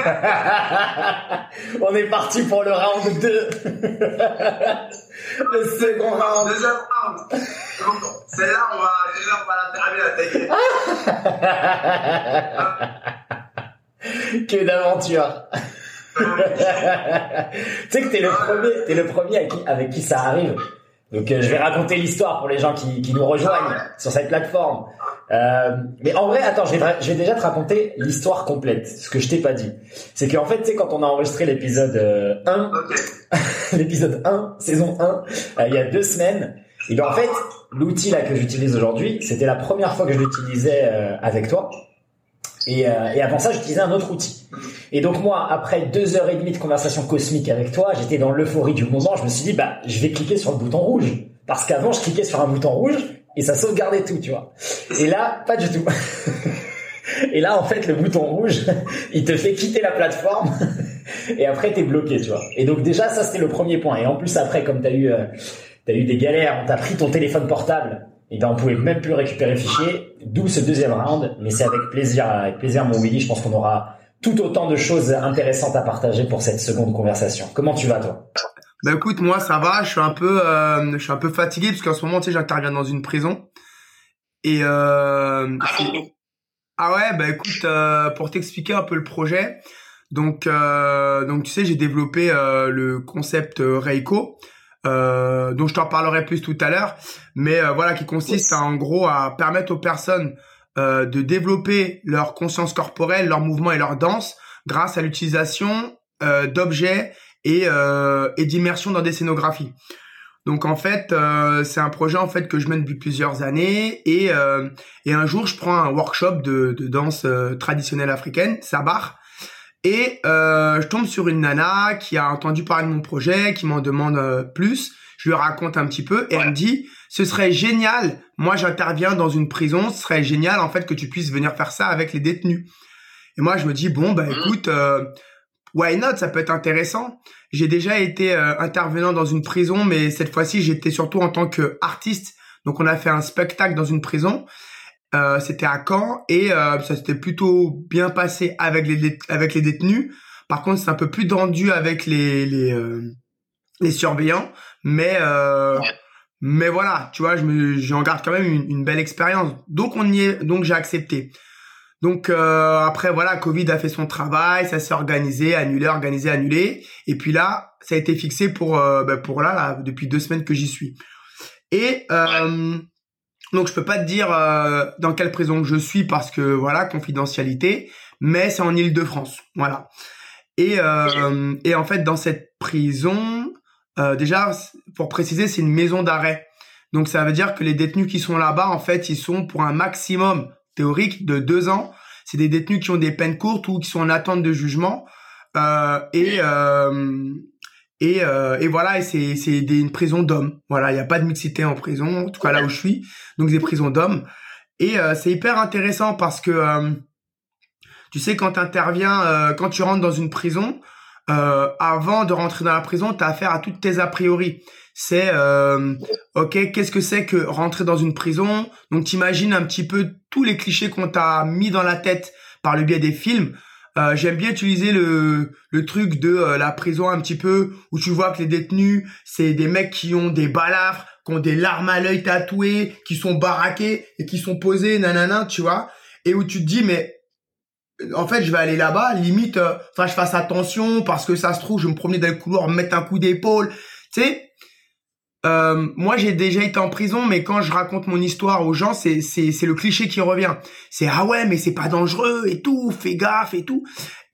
On est parti pour le round 2. le second round. Deuxième round. Celle-là, on va, déjà, on va la terminer, Que d'aventure. tu sais que t'es le premier, t'es le premier avec qui, avec qui ça arrive. Donc euh, je vais raconter l'histoire pour les gens qui, qui nous rejoignent sur cette plateforme. Euh, mais en vrai, attends, je vais, je vais déjà te raconter l'histoire complète. Ce que je t'ai pas dit, c'est qu'en fait, tu sais, quand on a enregistré l'épisode 1, euh, l'épisode 1, saison 1, euh, il y a deux semaines, et ben en fait, l'outil là que j'utilise aujourd'hui, c'était la première fois que je l'utilisais euh, avec toi. Et, et, avant ça, j'utilisais un autre outil. Et donc moi, après deux heures et demie de conversation cosmique avec toi, j'étais dans l'euphorie du moment. Je me suis dit, bah, je vais cliquer sur le bouton rouge. Parce qu'avant, je cliquais sur un bouton rouge et ça sauvegardait tout, tu vois. Et là, pas du tout. et là, en fait, le bouton rouge, il te fait quitter la plateforme et après, t'es bloqué, tu vois. Et donc déjà, ça, c'était le premier point. Et en plus, après, comme t'as eu, euh, t'as eu des galères, on t'a pris ton téléphone portable, et ben on pouvait même plus récupérer le fichier, d'où ce deuxième round. Mais c'est avec plaisir, avec plaisir, mon Willy. Je pense qu'on aura tout autant de choses intéressantes à partager pour cette seconde conversation. Comment tu vas, toi? Bah écoute, moi ça va, je suis un peu, euh, je suis un peu fatigué parce qu'en ce moment, tu sais, j'interviens dans une prison. Et euh, ah ouais, bah écoute, euh, pour t'expliquer un peu le projet, donc euh, donc tu sais, j'ai développé euh, le concept Reiko, dont je t'en parlerai plus tout à l'heure, mais voilà, qui consiste en gros à permettre aux personnes de développer leur conscience corporelle, leur mouvement et leur danse grâce à l'utilisation d'objets et, euh, et d'immersion dans des scénographies. Donc en fait, euh, c'est un projet en fait que je mène depuis plusieurs années et euh, et un jour je prends un workshop de, de danse euh, traditionnelle africaine, sabar, et euh, je tombe sur une nana qui a entendu parler de mon projet, qui m'en demande plus. Je lui raconte un petit peu et elle me dit ce serait génial. Moi j'interviens dans une prison, ce serait génial en fait que tu puisses venir faire ça avec les détenus. Et moi je me dis bon bah mmh. écoute why not? Ça peut être intéressant. J'ai déjà été euh, intervenant dans une prison, mais cette fois-ci, j'étais surtout en tant qu'artiste. Donc, on a fait un spectacle dans une prison. Euh, c'était à Caen et euh, ça s'était plutôt bien passé avec les avec les détenus. Par contre, c'est un peu plus tendu avec les les, les surveillants, mais mais voilà, tu vois, je me j'en garde quand même une, une belle expérience. Donc on y est, donc j'ai accepté. Donc euh, après voilà, Covid a fait son travail, ça s'est organisé, annulé, organisé, annulé, et puis là, ça a été fixé pour euh, ben, pour là, là depuis deux semaines que j'y suis. Et euh, donc je peux pas te dire euh, dans quelle prison je suis parce que voilà confidentialité, mais c'est en Île-de-France, voilà. Et euh, et en fait dans cette prison, déjà pour préciser, c'est une maison d'arrêt. Donc ça veut dire que les détenus qui sont là-bas, en fait, ils sont pour un maximum théorique de deux ans. C'est des détenus qui ont des peines courtes ou qui sont en attente de jugement. Euh, et euh, et, euh, et voilà, et c'est c'est une prison d'hommes. Voilà, il n'y a pas de mixité en prison, en tout cas là où je suis. Donc des prisons d'hommes. Et c'est hyper intéressant parce que tu sais quand tu interviens, quand tu rentres dans une prison, avant de rentrer dans la prison, tu as affaire à toutes tes a priori c'est euh, ok qu'est-ce que c'est que rentrer dans une prison? Donc t'imagines un petit peu tous les clichés qu'on t'a mis dans la tête par le biais des films. Euh, j'aime bien utiliser le le truc de euh, la prison un petit peu où tu vois que les détenus c'est des mecs qui ont des balafres qui ont des larmes à l'œil tatouées qui sont baraqués et qui sont posés nanana tu vois. Et où tu te dis mais en fait, je vais aller là-bas, limite, enfin, je fasse attention parce que ça se trouve, je me promener dans le couloir, me mettre un coup d'épaule. Tu sais, euh, moi j'ai déjà été en prison, mais quand je raconte mon histoire aux gens, c'est c'est c'est le cliché qui revient. C'est ah ouais, mais c'est pas dangereux et tout, fais gaffe et tout.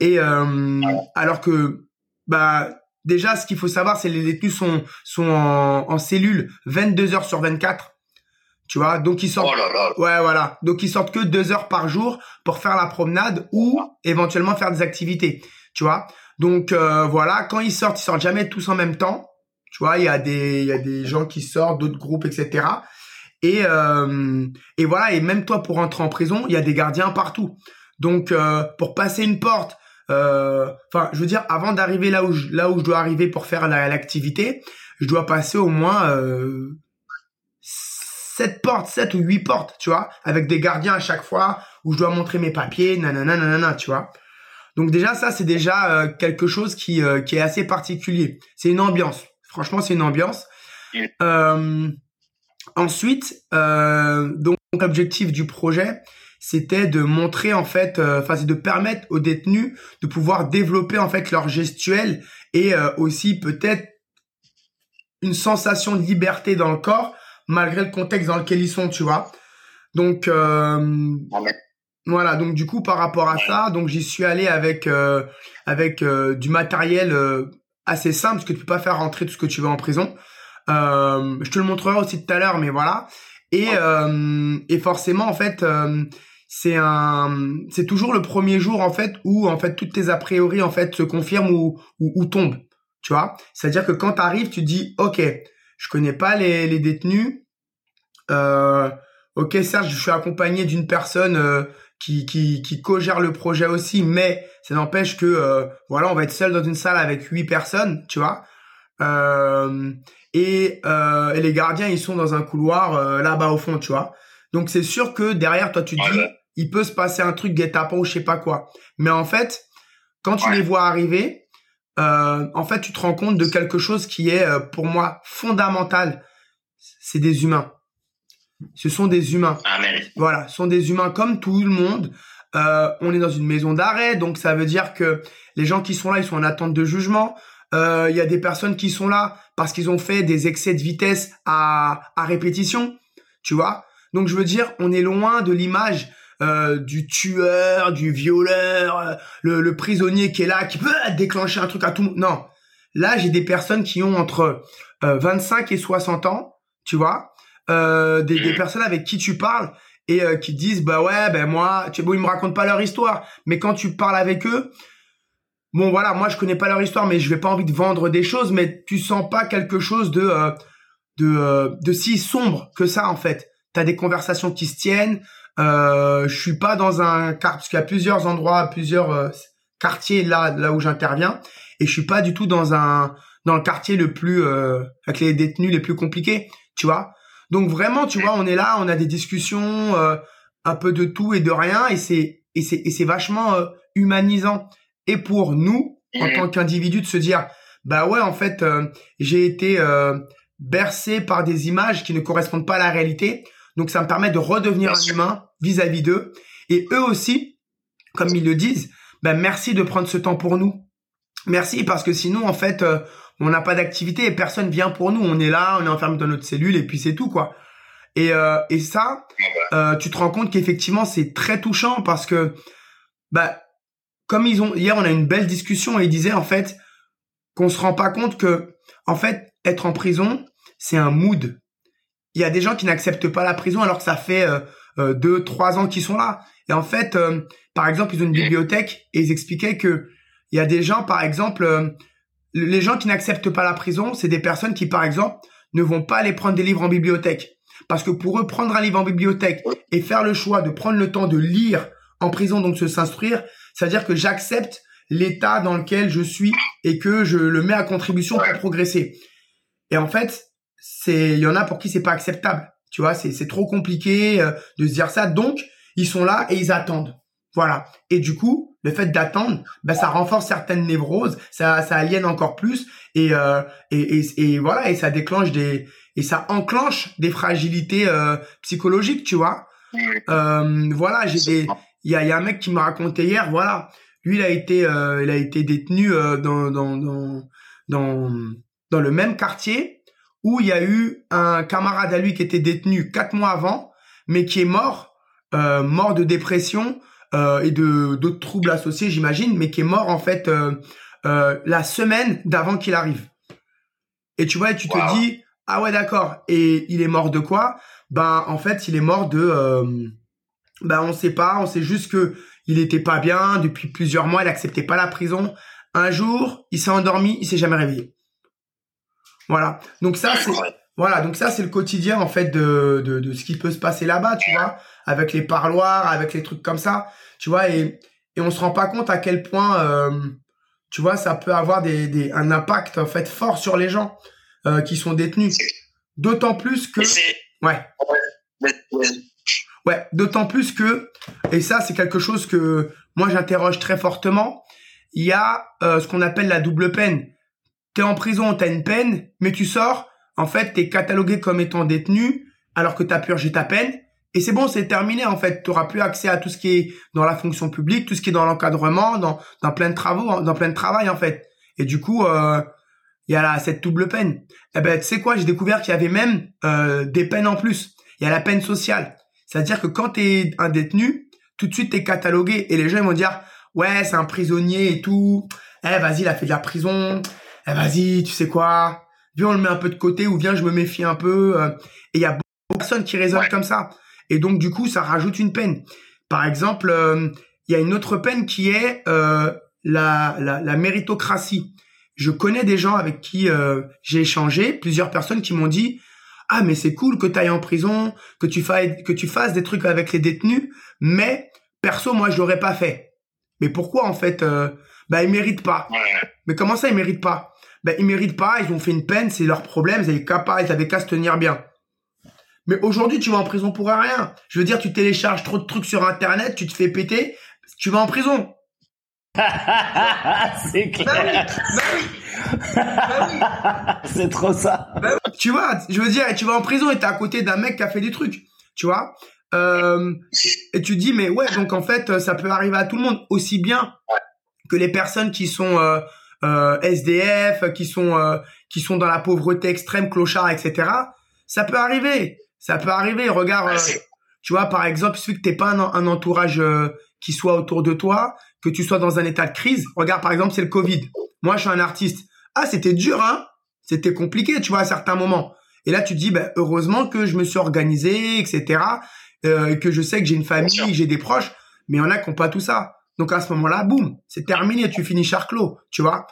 Et euh, alors que bah déjà ce qu'il faut savoir, c'est les détenus sont sont en, en cellule 22 heures sur 24. Tu vois, donc ils sortent. Oh ouais, voilà. Donc ils sortent que deux heures par jour pour faire la promenade ou éventuellement faire des activités. Tu vois? Donc euh, voilà, quand ils sortent, ils sortent jamais tous en même temps tu vois, il y a des il y a des gens qui sortent, d'autres groupes, etc. Et euh, et voilà. Et même toi, pour entrer en prison, il y a des gardiens partout. Donc euh, pour passer une porte, euh, enfin, je veux dire, avant d'arriver là où je, là où je dois arriver pour faire l'activité, je dois passer au moins euh, sept portes, sept ou huit portes, tu vois, avec des gardiens à chaque fois où je dois montrer mes papiers, nanana, nanana, tu vois. Donc déjà ça c'est déjà euh, quelque chose qui euh, qui est assez particulier. C'est une ambiance. Franchement c'est une ambiance. Euh, ensuite donc l'objectif du projet c'était de montrer en fait, enfin c'est de permettre aux détenus de pouvoir développer en fait leur gestuelle et aussi peut-être une sensation de liberté dans le corps malgré le contexte dans lequel ils sont, tu vois. Donc voilà, donc du coup par rapport à ça, donc j'y suis allé avec euh, avec euh, du matériel euh, assez simple parce que tu peux pas faire rentrer tout ce que tu veux en prison. je te le montrerai aussi tout à l'heure, mais voilà. Et et forcément en fait c'est un c'est toujours le premier jour en fait où en fait toutes tes a priori en fait se confirment ou ou, ou tombent. Tu vois, c'est-à-dire que quand tu arrives, tu dis OK, je connais pas les les détenus. ok, certes, je suis accompagné d'une personne qui, qui, qui co-gère le projet aussi, mais ça n'empêche que euh, voilà, on va être seul dans une salle avec huit personnes, tu vois. Euh, et, euh, et, les gardiens, ils sont dans un couloir euh, là-bas au fond, tu vois. Donc c'est sûr que derrière, toi, tu te dis, il peut se passer un truc guet-apens ou je sais pas quoi. Mais en fait, quand tu les vois arriver, en fait, tu te rends compte de quelque chose qui est pour moi fondamental. C'est des humains. Ce sont des humains. Amen. Voilà, ce sont des humains comme tout le monde. Euh, on est dans une maison d'arrêt, donc ça veut dire que les gens qui sont là, ils sont en attente de jugement. Euh, il y a des personnes qui sont là parce qu'ils ont fait des excès de vitesse à, à répétition, tu vois. Donc je veux dire, on est loin de l'image euh, du tueur, du violeur, euh, le, le, prisonnier qui est là, qui peut déclencher un truc à tout. Non, là j'ai des personnes qui ont entre 25 euh, et 60 ans, tu vois, euh, des, des, mm. personnes avec qui tu parles et euh, qui disent bah ouais ben moi tu bon ils me racontent pas leur histoire. Mais quand tu parles avec eux bon voilà moi je connais pas leur histoire mais je vais pas envie de vendre des choses. Mais tu sens pas quelque chose de euh, de de si sombre que ça en fait. T'as des conversations qui se tiennent. Euh, je suis pas dans un car parce qu'il y a plusieurs endroits plusieurs quartiers là là où j'interviens. Et je suis pas du tout dans un dans le quartier le plus avec les détenus les plus compliqués tu vois donc vraiment, tu vois, on est là, on a des discussions, euh, un peu de tout et de rien, et c'est et c'est et c'est vachement euh, humanisant. Et pour nous, en tant qu'individu, de se dire, bah ouais, en fait, euh, j'ai été bercé par des images qui ne correspondent pas à la réalité. Donc ça me permet de redevenir un humain vis-à-vis d'eux. Et eux aussi, comme ils le disent, bah merci de prendre ce temps pour nous. Merci parce que sinon, en fait, on n'a pas d'activité et personne vient pour nous. On est là, on est enfermé dans notre cellule et puis c'est tout quoi. Et, euh, et ça, euh, tu te rends compte qu'effectivement c'est très touchant parce que bah comme ils ont hier on a une belle discussion et ils disaient en fait qu'on se rend pas compte que en fait être en prison c'est un mood. Il y a des gens qui n'acceptent pas la prison alors que ça fait euh, euh deux trois ans qu'ils sont là. Et en fait, euh, par exemple, ils ont une bibliothèque et ils expliquaient que il y a des gens par exemple les gens qui n'acceptent pas la prison, c'est des personnes qui, par exemple, ne vont pas aller prendre des livres en bibliothèque. Parce que pour eux, prendre un livre en bibliothèque et faire le choix de prendre le temps de lire en prison, donc se s'instruire, c'est-à-dire que j'accepte l'état dans lequel je suis et que je le mets à contribution pour progresser. Et en fait, c'est, il y en a pour qui c'est pas acceptable. Tu vois, c'est, c'est trop compliqué euh, de se dire ça. Donc, ils sont là et ils attendent. Voilà. Et du coup, le fait d'attendre, ben, ça renforce certaines névroses, ça, ça aliène encore plus et, euh, et, et, voilà et ça déclenche des et ça enclenche des fragilités euh, psychologiques, tu vois. Euh, voilà, j'ai des il y a, y a un mec qui m'a raconté hier, voilà, lui il a été euh, il a été détenu euh, dans, dans dans dans dans le même quartier où il y a eu un camarade à lui qui était détenu quatre mois avant, mais qui est mort, euh, mort de dépression euh, et de d'autres troubles associés, j'imagine, mais qui est mort en fait euh, euh, la semaine d'avant qu'il arrive. Et tu vois, et tu te dis ah ouais d'accord. Et il est mort de quoi? Ben en fait, il est mort de ben on sait pas, on sait juste que il était pas bien depuis plusieurs mois, il acceptait pas la prison. Un jour, il s'est endormi, il s'est jamais réveillé. Voilà. Donc ça c'est voilà, donc ça c'est le quotidien en fait de, de, de ce qui peut se passer là-bas, tu vois, avec les parloirs, avec les trucs comme ça, tu vois, et, et on se rend pas compte à quel point, euh, tu vois, ça peut avoir des, des, un impact en fait fort sur les gens euh, qui sont détenus. D'autant plus que, ouais, ouais, d'autant plus que, et ça c'est quelque chose que moi j'interroge très fortement, il y a euh, ce qu'on appelle la double peine. T'es en prison, t'as une peine, mais tu sors, en fait, t'es catalogué comme étant détenu, alors que t'as purgé ta peine, et c'est bon, c'est terminé en fait. Tu auras plus accès à tout ce qui est dans la fonction publique, tout ce qui est dans l'encadrement, dans, plein de travaux, dans plein de travail en fait. Et du coup, euh, il y a là, cette double peine. Eh ben, tu sais quoi, j'ai découvert qu'il y avait même euh, des peines en plus. Il y a la peine sociale. C'est-à-dire que quand tu es un détenu, tout de suite tu es catalogué et les gens ils vont dire "Ouais, c'est un prisonnier et tout. Eh vas-y, il a fait de la prison. Eh vas-y, tu sais quoi Viens, on le met un peu de côté ou viens, je me méfie un peu." euh. Et il y a beaucoup de personnes qui raisonnent comme ça. Et donc du coup, ça rajoute une peine. Par exemple, euh, il y a une autre peine qui est euh, la, la, la méritocratie. Je connais des gens avec qui euh, j'ai échangé, plusieurs personnes qui m'ont dit ah mais c'est cool que tu ailles en prison, que tu fasses que tu fasses des trucs avec les détenus, mais perso moi je l'aurais pas fait. Mais pourquoi en fait euh, Bah ils méritent pas. Mais comment ça ils méritent pas? Bah ils méritent pas, ils ont fait une peine, c'est leur problème, ils avaient qu'à pas, ils avaient qu'à se tenir bien. Mais aujourd'hui tu vas en prison pour rien. Je veux dire tu télécharges trop de trucs sur internet, tu te fais péter, tu vas en prison. c'est clair. Bah oui, bah oui, bah oui. c'est trop ça. tu vois, je veux dire, tu vas en prison et t'es à côté d'un mec qui a fait des trucs, tu vois. Euh, et tu dis, mais ouais, donc en fait, ça peut arriver à tout le monde, aussi bien que les personnes qui sont euh, euh, SDF, qui sont euh, qui sont dans la pauvreté extrême, clochard, etc. Ça peut arriver, ça peut arriver. Regarde, euh, tu vois, par exemple, suffit que t'aies pas un, un entourage euh, qui soit autour de toi, que tu sois dans un état de crise. Regarde, par exemple, c'est le Covid. Moi, je suis un artiste. Ah, c'était dur, hein C'était compliqué, tu vois, à certains moments. Et là, tu te dis, ben, heureusement que je me suis organisé, etc. Euh, et que je sais que j'ai une famille, j'ai des proches. Mais il y en a qui n'ont pas tout ça. Donc à ce moment-là, boum, c'est terminé, tu finis charclos, tu vois.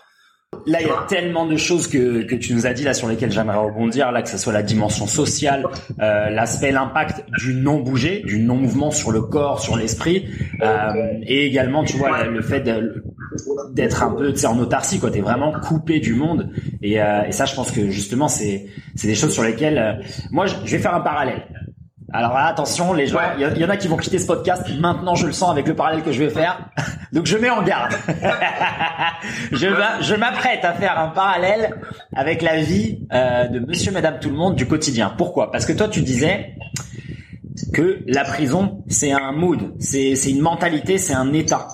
Là, il y a tellement de choses que, que tu nous as dit là sur lesquelles j'aimerais rebondir, là que ce soit la dimension sociale, euh, l'aspect, l'impact du non bouger, du non mouvement sur le corps, sur l'esprit, euh, et également, tu vois, le fait d'être un peu, tu sais, en autarcie, quoi. T'es vraiment coupé du monde, et, euh, et ça, je pense que justement, c'est c'est des choses sur lesquelles, moi, je vais faire un parallèle. Alors là, attention, les gens, il y, en a qui vont quitter ce podcast. Maintenant, je le sens avec le parallèle que je vais faire. Donc, je mets en garde. je m'a- je m'apprête à faire un parallèle avec la vie euh, de Monsieur, Madame, tout le monde du quotidien. Pourquoi? Parce que toi, tu disais que la prison, c'est un mood, c'est c'est une mentalité, c'est un état.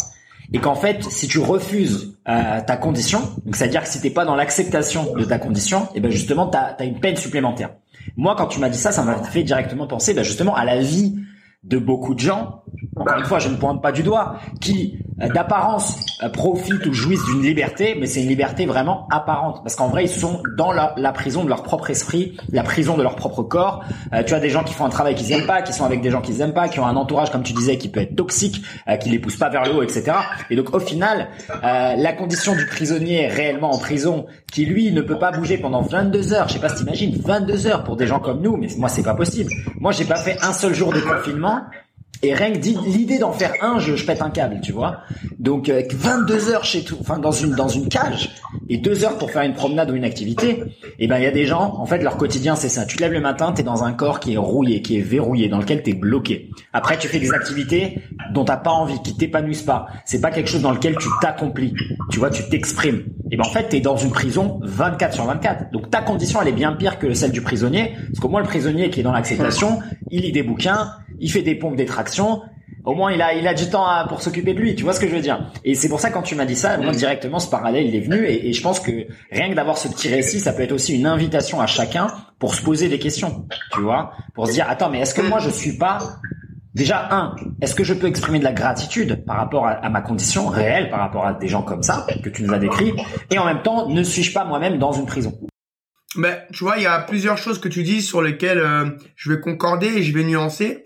Et qu'en fait, si tu refuses euh, ta condition, donc c'est-à-dire que si t'es pas dans l'acceptation de ta condition, et ben justement, t'as as une peine supplémentaire. Moi, quand tu m'as dit ça, ça m'a fait directement penser, ben justement, à la vie de beaucoup de gens. Encore une fois, je ne pointe pas du doigt, qui d'apparence euh, profitent ou jouissent d'une liberté, mais c'est une liberté vraiment apparente, parce qu'en vrai, ils sont dans la, la prison de leur propre esprit, la prison de leur propre corps. Euh, tu as des gens qui font un travail qu'ils aiment pas, qui sont avec des gens qu'ils aiment pas, qui ont un entourage, comme tu disais, qui peut être toxique, euh, qui les pousse pas vers le haut, etc. Et donc, au final, euh, la condition du prisonnier réellement en prison, qui lui ne peut pas bouger pendant 22 heures, je sais pas si t'imagines, 22 heures pour des gens comme nous, mais moi c'est pas possible. Moi j'ai pas fait un seul jour de confinement. Et rien que l'idée d'en faire un, je, je pète un câble, tu vois. Donc euh, 22 heures chez tout, enfin dans une dans une cage et deux heures pour faire une promenade ou une activité. Et ben il y a des gens, en fait leur quotidien c'est ça. Tu te lèves le matin, t'es dans un corps qui est rouillé, qui est verrouillé, dans lequel t'es bloqué. Après tu fais des activités dont t'as pas envie, qui t'épanouissent pas. C'est pas quelque chose dans lequel tu t'accomplis. Tu vois, tu t'exprimes. Et ben en fait t'es dans une prison 24 sur 24. Donc ta condition elle est bien pire que celle du prisonnier, parce qu'au moins le prisonnier qui est dans l'acceptation, il lit des bouquins, il fait des pompes des tractions. Au moins, il a, il a du temps à- pour s'occuper de lui. Tu vois ce que je veux dire Et c'est pour ça quand tu m'as dit ça, moi directement ce parallèle il est venu et, et je pense que rien que d'avoir ce petit récit, ça peut être aussi une invitation à chacun pour se poser des questions. Tu vois Pour se dire attends, mais est-ce que moi je suis pas déjà un Est-ce que je peux exprimer de la gratitude par rapport à, à ma condition réelle, par rapport à des gens comme ça que tu nous as décrits Et en même temps, ne suis-je pas moi-même dans une prison? Ben, tu vois, il y a plusieurs choses que tu dis sur lesquelles euh, je vais concorder et je vais nuancer.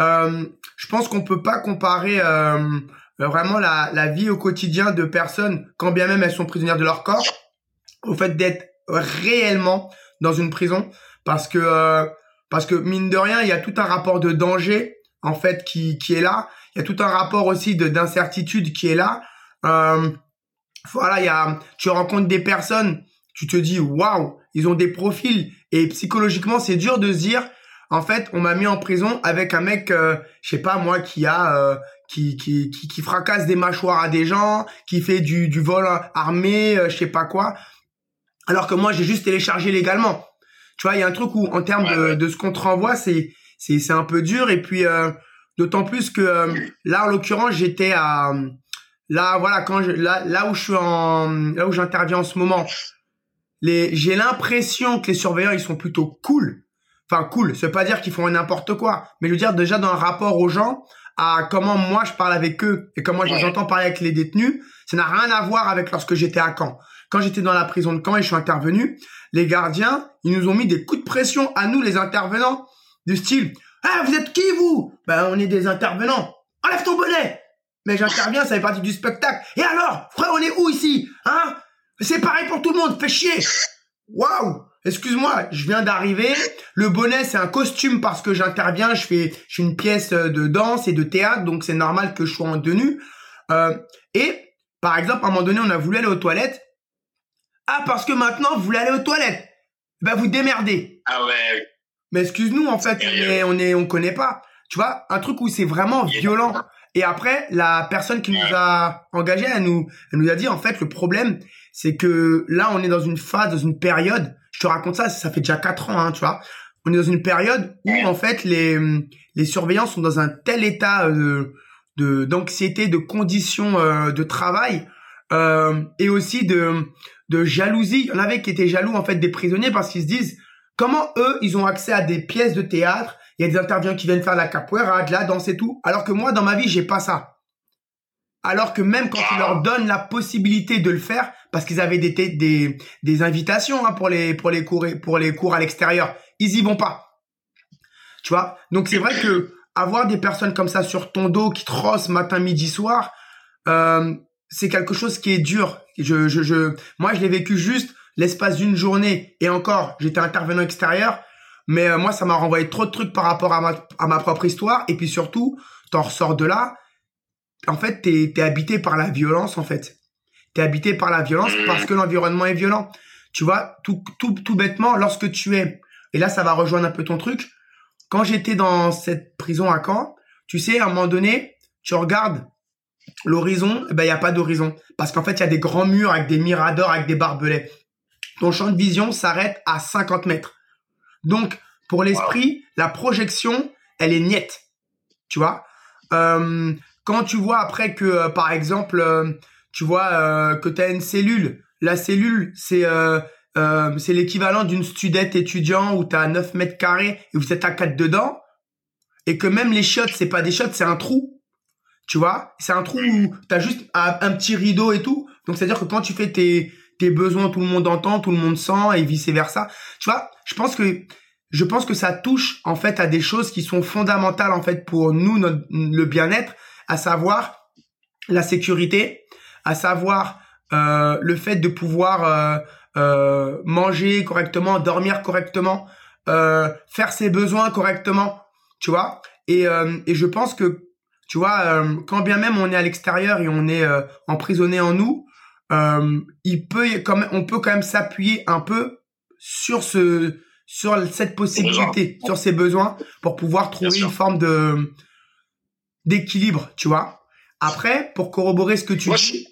Euh, je pense qu'on peut pas comparer euh, vraiment la, la vie au quotidien de personnes, quand bien même elles sont prisonnières de leur corps, au fait d'être réellement dans une prison, parce que euh, parce que mine de rien, il y a tout un rapport de danger en fait qui qui est là. Il y a tout un rapport aussi de d'incertitude qui est là. Euh, voilà, il y a tu rencontres des personnes, tu te dis waouh, ils ont des profils et psychologiquement c'est dur de se dire en fait on m'a mis en prison avec un mec euh, je sais pas moi qui a euh, qui, qui, qui, qui fracasse des mâchoires à des gens, qui fait du, du vol armé, euh, je sais pas quoi. Alors que moi, j'ai juste téléchargé légalement. Tu vois, il y a un truc où, en termes de, de ce qu'on te renvoie, c'est, c'est, c'est un peu dur. Et puis, euh, d'autant plus que euh, là, en l'occurrence, j'étais à, là, voilà, quand je, là, là où je suis en, là où j'interviens en ce moment, les, j'ai l'impression que les surveillants, ils sont plutôt cool. Enfin, cool. Ça veut pas dire qu'ils font n'importe quoi. Mais je veux dire, déjà, dans le rapport aux gens, à comment moi je parle avec eux et comment je j'entends parler avec les détenus, ça n'a rien à voir avec lorsque j'étais à Caen. Quand j'étais dans la prison de Caen et je suis intervenu, les gardiens, ils nous ont mis des coups de pression à nous, les intervenants, du style, ah, vous êtes qui, vous? Ben, on est des intervenants. Enlève ton bonnet! Mais j'interviens, ça fait partie du spectacle. Et alors? Frère, on est où ici? Hein? C'est pareil pour tout le monde, fais chier! Waouh! Excuse-moi, je viens d'arriver. Le bonnet, c'est un costume parce que j'interviens. Je fais, je fais une pièce de danse et de théâtre, donc c'est normal que je sois en tenue. Euh, et par exemple, à un moment donné, on a voulu aller aux toilettes. Ah, parce que maintenant, vous voulez aller aux toilettes. Ben, vous démerdez. Ah ouais. Mais excuse-nous, en fait, on est, on est, on connaît pas. Tu vois, un truc où c'est vraiment violent. Et après, la personne qui nous a engagés, elle nous, elle nous a dit, en fait, le problème, c'est que là, on est dans une phase, dans une période te raconte ça, ça fait déjà quatre ans, hein, tu vois. On est dans une période où en fait les les surveillants sont dans un tel état euh, de d'anxiété, de conditions euh, de travail euh, et aussi de de jalousie. Il y en avait qui étaient jaloux en fait des prisonniers parce qu'ils se disent comment eux ils ont accès à des pièces de théâtre? Il y a des intervenants qui viennent faire la capoeira, de la danse et tout, alors que moi dans ma vie j'ai pas ça. Alors que même quand tu leur donnes la possibilité de le faire, parce qu'ils avaient des, des, des invitations hein, pour les pour les cours pour les cours à l'extérieur. Ils y vont pas. Tu vois? Donc c'est vrai que avoir des personnes comme ça sur ton dos qui trossent matin, midi, soir, euh, c'est quelque chose qui est dur. Je, je, je, moi, je l'ai vécu juste l'espace d'une journée et encore, j'étais intervenant extérieur, mais euh, moi, ça m'a renvoyé trop de trucs par rapport à ma, à ma propre histoire et puis surtout, t'en ressors de là. En fait, t'es es habité par la violence, en fait. T'es habité par la violence parce que l'environnement est violent. Tu vois, tout, tout, tout bêtement, lorsque tu es, et là, ça va rejoindre un peu ton truc. Quand j'étais dans cette prison à Caen, tu sais, à un moment donné, tu regardes l'horizon, eh ben, il n'y a pas d'horizon. Parce qu'en fait, il y a des grands murs avec des miradors, avec des barbelés. Ton champ de vision s'arrête à 50 mètres. Donc, pour l'esprit, la projection, elle est nette. Tu vois? Euh, Quand tu vois après que, euh, par exemple, euh, tu vois euh, que tu as une cellule. La cellule, c'est euh, euh, c'est l'équivalent d'une studette étudiant où tu as 9 mètres carrés et vous êtes à 4 dedans. Et que même les chiottes, c'est pas des chiottes, c'est un trou. Tu vois? C'est un trou où tu as juste un, petit rideau et tout. Donc, c'est-à-dire que quand tu fais tes, tes besoins, tout le monde entend, tout le monde sent et vice-versa. Tu vois? Je pense que je pense que ça touche en fait à des choses qui sont fondamentales en fait pour nous, notre, le bien-être, à savoir la sécurité, à savoir euh, le fait de pouvoir euh, euh, manger correctement, dormir correctement, faire ses besoins correctement, tu vois. Et, et je pense que, tu vois, quand bien même on est à l'extérieur et on est emprisonné en nous, il peut quand même, on peut quand même s'appuyer un peu sur ce sur cette possibilité, sur ses besoins, pour pouvoir trouver une forme de d'équilibre, tu vois. Après, pour corroborer ce que tu dis,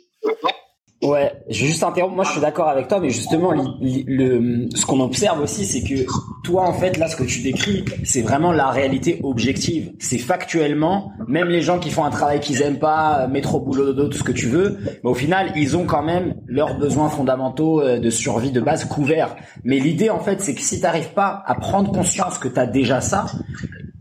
Ouais, je vais juste interrompre. Moi, je suis d'accord avec toi, mais justement, le, ce qu'on observe aussi, c'est que toi, en fait, là, ce que tu décris, c'est vraiment la réalité objective. C'est factuellement, même les gens qui font un travail qu'ils aiment pas, métro, boulot, dodo, tout ce que tu veux, mais au final, ils ont quand même leurs besoins fondamentaux euh, de survie de base couverts. Mais l'idée, en fait, c'est que si t'arrives pas à prendre conscience que tu as déjà ça,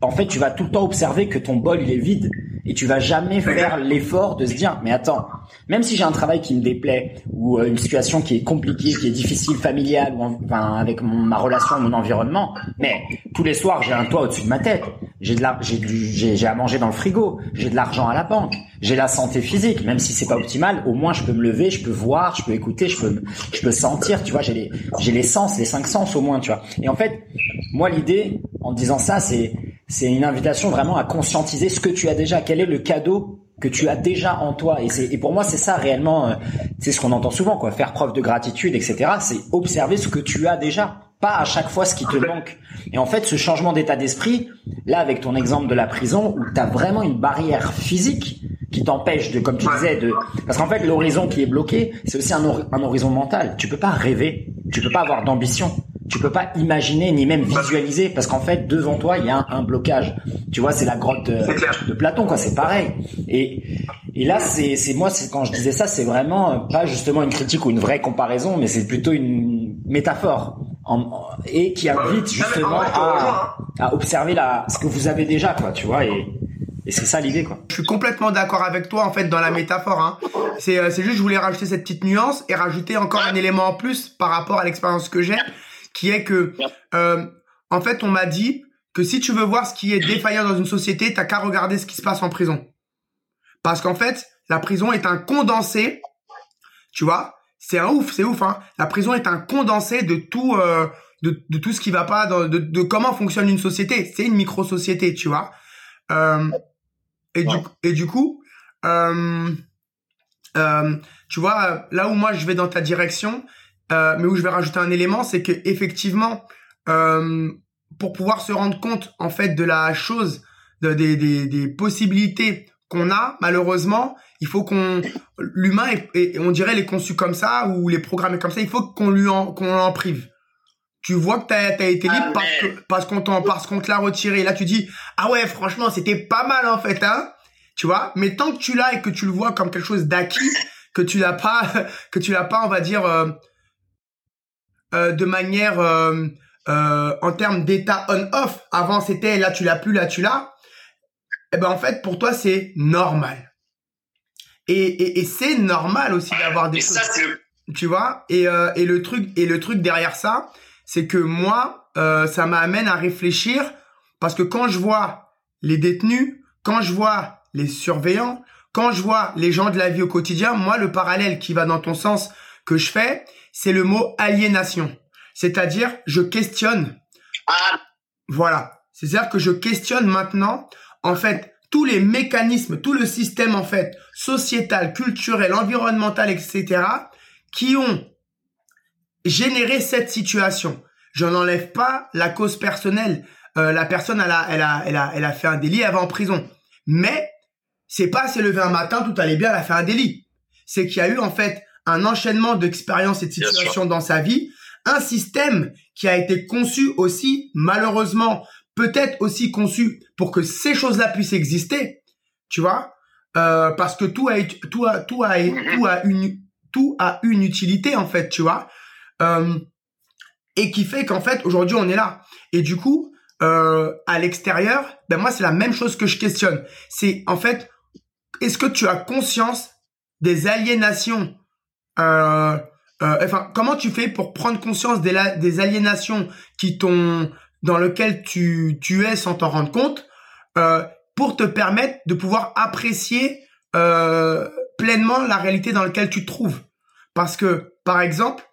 en fait, tu vas tout le temps observer que ton bol, il est vide et tu vas jamais faire l'effort de se dire mais attends même si j'ai un travail qui me déplaît ou euh, une situation qui est compliquée qui est difficile familiale ou enfin avec ma relation mon environnement mais tous les soirs j'ai un toit au-dessus de ma tête. J'ai de la j'ai j'ai à manger dans le frigo. J'ai de l'argent à la banque j'ai la santé physique même si c'est pas optimal au moins je peux me lever je peux voir je peux écouter je peux je peux sentir tu vois j'ai les j'ai les sens les cinq sens au moins tu vois. Et en fait moi l'idée en disant ça c'est c'est une invitation vraiment à conscientiser ce que tu as déjà. Quel est le cadeau que tu as déjà en toi. Et c'est et pour moi c'est ça réellement euh, c'est ce qu'on entend souvent quoi. Faire preuve de gratitude etc c'est observer ce que tu as déjà pas à chaque fois ce qui te manque et en fait ce changement d'état d'esprit là avec ton exemple de la prison où tu as vraiment une barrière physique qui t'empêche de, comme tu disais, de, parce qu'en fait, l'horizon qui est bloqué, c'est aussi un, un horizon mental. Tu peux pas rêver, tu peux pas avoir d'ambition, tu peux pas imaginer ni même visualiser, parce qu'en fait, devant toi, il y a un, blocage. Tu vois, c'est la grotte de, de Platon, quoi. C'est pareil. Et et là, c'est, c'est moi, quand je disais ça, c'est vraiment pas justement une critique ou une vraie comparaison, mais c'est plutôt une métaphore en, et qui invite justement à, à observer la, ce que vous avez déjà, quoi, tu vois, et, et c'est ça l'idée, quoi. Je suis complètement d'accord avec toi, en fait, dans la métaphore. Hein. C'est, euh, c'est juste, je voulais rajouter cette petite nuance et rajouter encore un élément en plus par rapport à l'expérience que j'ai, qui est que, euh, en fait, on m'a dit que si tu veux voir ce qui est défaillant dans une société, t'as qu'à regarder ce qui se passe en prison. Parce qu'en fait, la prison est un condensé, tu vois, c'est un ouf, c'est ouf, hein. La prison est un condensé de tout, euh, de, de, tout ce qui va pas, de, de, de comment fonctionne une société. C'est une micro-société, tu vois. Euh, et, du, et du coup, euh, tu vois, là où moi je vais dans ta direction, mais où je vais rajouter un élément, c'est que effectivement, pour pouvoir se rendre compte en fait de la chose, de, des, des, des possibilités qu'on a, malheureusement, il faut qu'on l'humain et on dirait les conçus comme ça ou les programmer comme ça, il faut qu'on lui en qu'on en prive. Tu vois que t'as as été libre parce que parce qu'on parce qu'on te l'a retiré. Là tu dis ah ouais franchement c'était pas mal en fait hein. Tu vois, mais tant que tu l'as et que tu le vois comme quelque chose d'acquis, que tu l'as pas que tu l'as pas on va dire euh, euh, de manière euh, euh en termes d'état on-off. Avant c'était là tu l'as plus là tu l'as eh ben en fait pour toi c'est normal. Et, et, et c'est normal aussi d'avoir des choses. tu vois? Et, euh, et le truc et le truc derrière ça, c'est que moi euh, ça m'amène à réfléchir parce que quand je vois les détenus, quand je vois les surveillants, quand je vois les gens de la vie au quotidien, moi le parallèle qui va dans ton sens que je fais, c'est le mot aliénation. C'est-à-dire je questionne. Ah. Voilà. C'est-à-dire que je questionne maintenant en fait, tous les mécanismes, tout le système, en fait, sociétal, culturel, environnemental, etc., qui ont généré cette situation. Je n'enlève pas la cause personnelle. Euh, la personne, elle a, elle, a, elle, a, elle a fait un délit, elle va en prison. Mais c'est pas s'est levé un matin, tout allait bien, elle a fait un délit. C'est qu'il y a eu, en fait, un enchaînement d'expériences et de situations dans sa vie, un système qui a été conçu aussi, malheureusement, peut-être aussi conçu pour que ces choses-là puissent exister, tu vois, euh, parce que tout a tout a tout a tout a une tout a une utilité en fait, tu vois, euh, et qui fait qu'en fait aujourd'hui on est là. Et du coup, euh, à l'extérieur, ben moi c'est la même chose que je questionne. C'est en fait, est-ce que tu as conscience des aliénations euh, euh, enfin, comment tu fais pour prendre conscience des, des aliénations qui t'ont dans lequel tu, tu es sans t'en rendre compte, euh, pour te permettre de pouvoir apprécier euh, pleinement la réalité dans laquelle tu te trouves. Parce que, par exemple,